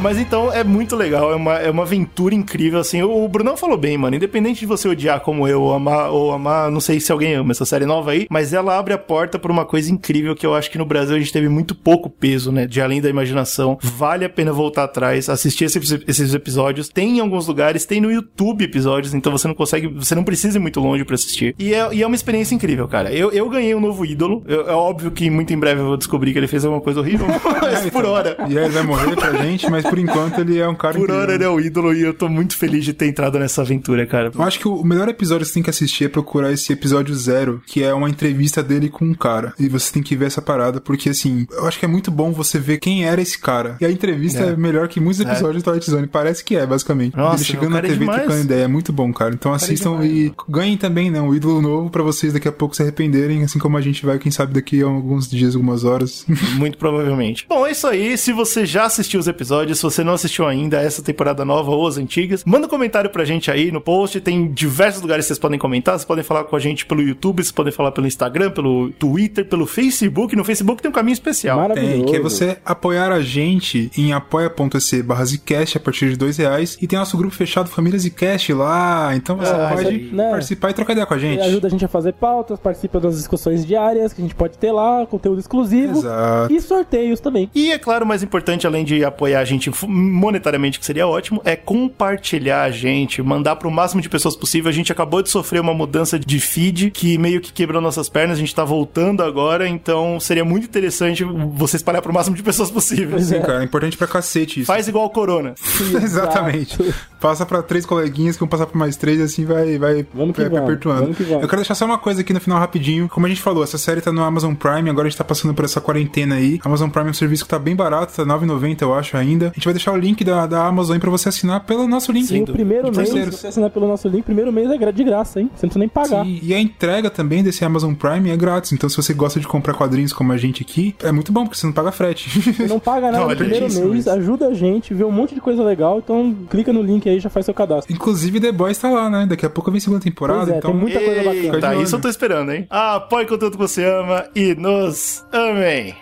Speaker 4: Mas então é muito legal, é uma, é uma aventura incrível, assim. O, o Brunão falou bem, mano. Independente de você odiar como eu, ou amar, ou amar, não sei se alguém ama essa série nova aí, mas ela abre a porta pra uma coisa incrível que eu acho que no Brasil a gente teve muito pouco peso, né? De além da imaginação. Vale a pena voltar atrás, assistir esses, esses episódios. Tem em alguns lugares, tem no YouTube episódios, então você não consegue, você não precisa ir muito longe pra assistir. E é, e é uma experiência incrível, cara. Eu, eu ganhei um novo ídolo. Eu- é óbvio que muito em breve eu vou descobrir que ele fez alguma coisa horrível, mas por hora.
Speaker 2: E aí ele vai morrer pra gente, mas por enquanto ele é um cara
Speaker 4: Por
Speaker 2: incrível.
Speaker 4: hora ele é o ídolo e eu tô muito feliz de ter entrado nessa aventura, cara.
Speaker 2: Eu acho que o melhor episódio que você tem que assistir é procurar esse episódio zero, que é uma entrevista dele com um cara. E você tem que ver essa parada, porque assim, eu acho que é muito bom você ver quem era esse cara. E a entrevista é,
Speaker 4: É.
Speaker 2: melhor que muitos episódios do Twilight Zone. Parece que é, basicamente.
Speaker 4: Nossa,
Speaker 2: Ele chegando na
Speaker 4: é
Speaker 2: TV
Speaker 4: demais.
Speaker 2: trocando ideia. É muito bom, cara. Então assistam e ganhem também, né? Um ídolo novo pra vocês daqui a pouco se arrependerem, assim como a gente vai, quem sabe, daqui a alguns dias, algumas horas.
Speaker 4: Muito provavelmente. Bom, é isso aí. Se você já assistiu os episódios, se você não assistiu ainda essa temporada nova ou as antigas, manda um comentário pra gente aí no post. Tem diversos lugares que vocês podem comentar. Vocês podem falar com a gente pelo YouTube, vocês podem falar pelo Instagram, pelo Twitter, pelo Facebook. No Facebook tem um caminho especial.
Speaker 3: Maravilhoso.
Speaker 2: Tem, que é você apoiar a gente em apoia.se barra Zcast a partir de dois reais. E tem nosso grupo fechado Família Zcast lá. Então você
Speaker 3: Ah,
Speaker 2: pode
Speaker 3: né?
Speaker 2: participar e trocar ideia com a gente.
Speaker 3: Ele ajuda a gente a fazer pautas, participa das discussões diárias que a gente pode ter lá, conteúdo exclusivo.
Speaker 2: Exato.
Speaker 3: E sorteios também.
Speaker 4: E é claro, o mais importante, além de apoiar a gente fu- monetariamente, que seria ótimo, é compartilhar a gente, mandar para o máximo de pessoas possível. A gente acabou de sofrer uma mudança de feed que meio que quebrou nossas pernas. A gente tá voltando agora, então seria muito interessante você espalhar para o máximo de pessoas possível.
Speaker 2: Sim, cara, é importante pra cacete isso.
Speaker 4: Faz igual o Corona.
Speaker 2: Exatamente. Passa pra três coleguinhas que vão passar pra mais três, assim vai, vai,
Speaker 3: Vamos
Speaker 2: vai perpetuando.
Speaker 3: vamos que vamos.
Speaker 2: Eu quero deixar só uma coisa aqui no final rapidinho. Como a gente falou, essa série tá no Amazon Prime, agora a gente tá passando por essa quarentena aí. Amazon Prime é um serviço que tá bem barato, tá R$ 9,90 eu acho ainda. A gente vai deixar o link da, da Amazon pra você assinar pelo nosso link.
Speaker 3: E o primeiro mês, se você assinar pelo nosso link, primeiro mês é de graça, hein? Você não precisa nem pagar.
Speaker 2: Sim, e a entrega também desse Amazon Prime é grátis. Então, se você gosta de comprar quadrinhos como a gente aqui, é muito bom, porque você não paga frete.
Speaker 3: Você não paga nada
Speaker 4: Não,
Speaker 3: no
Speaker 4: olha
Speaker 3: primeiro
Speaker 4: isso,
Speaker 3: mês,
Speaker 4: isso.
Speaker 3: ajuda a gente, vê um monte de coisa legal, então clica no link aí e já faz seu cadastro.
Speaker 2: Inclusive, The Boys tá lá, né? Daqui a pouco vem segunda temporada.
Speaker 3: Pois é,
Speaker 2: então,
Speaker 3: tem muita coisa bacana.
Speaker 4: Tá, isso eu tô esperando, hein? Apoie o conteúdo que você ama e nos amem.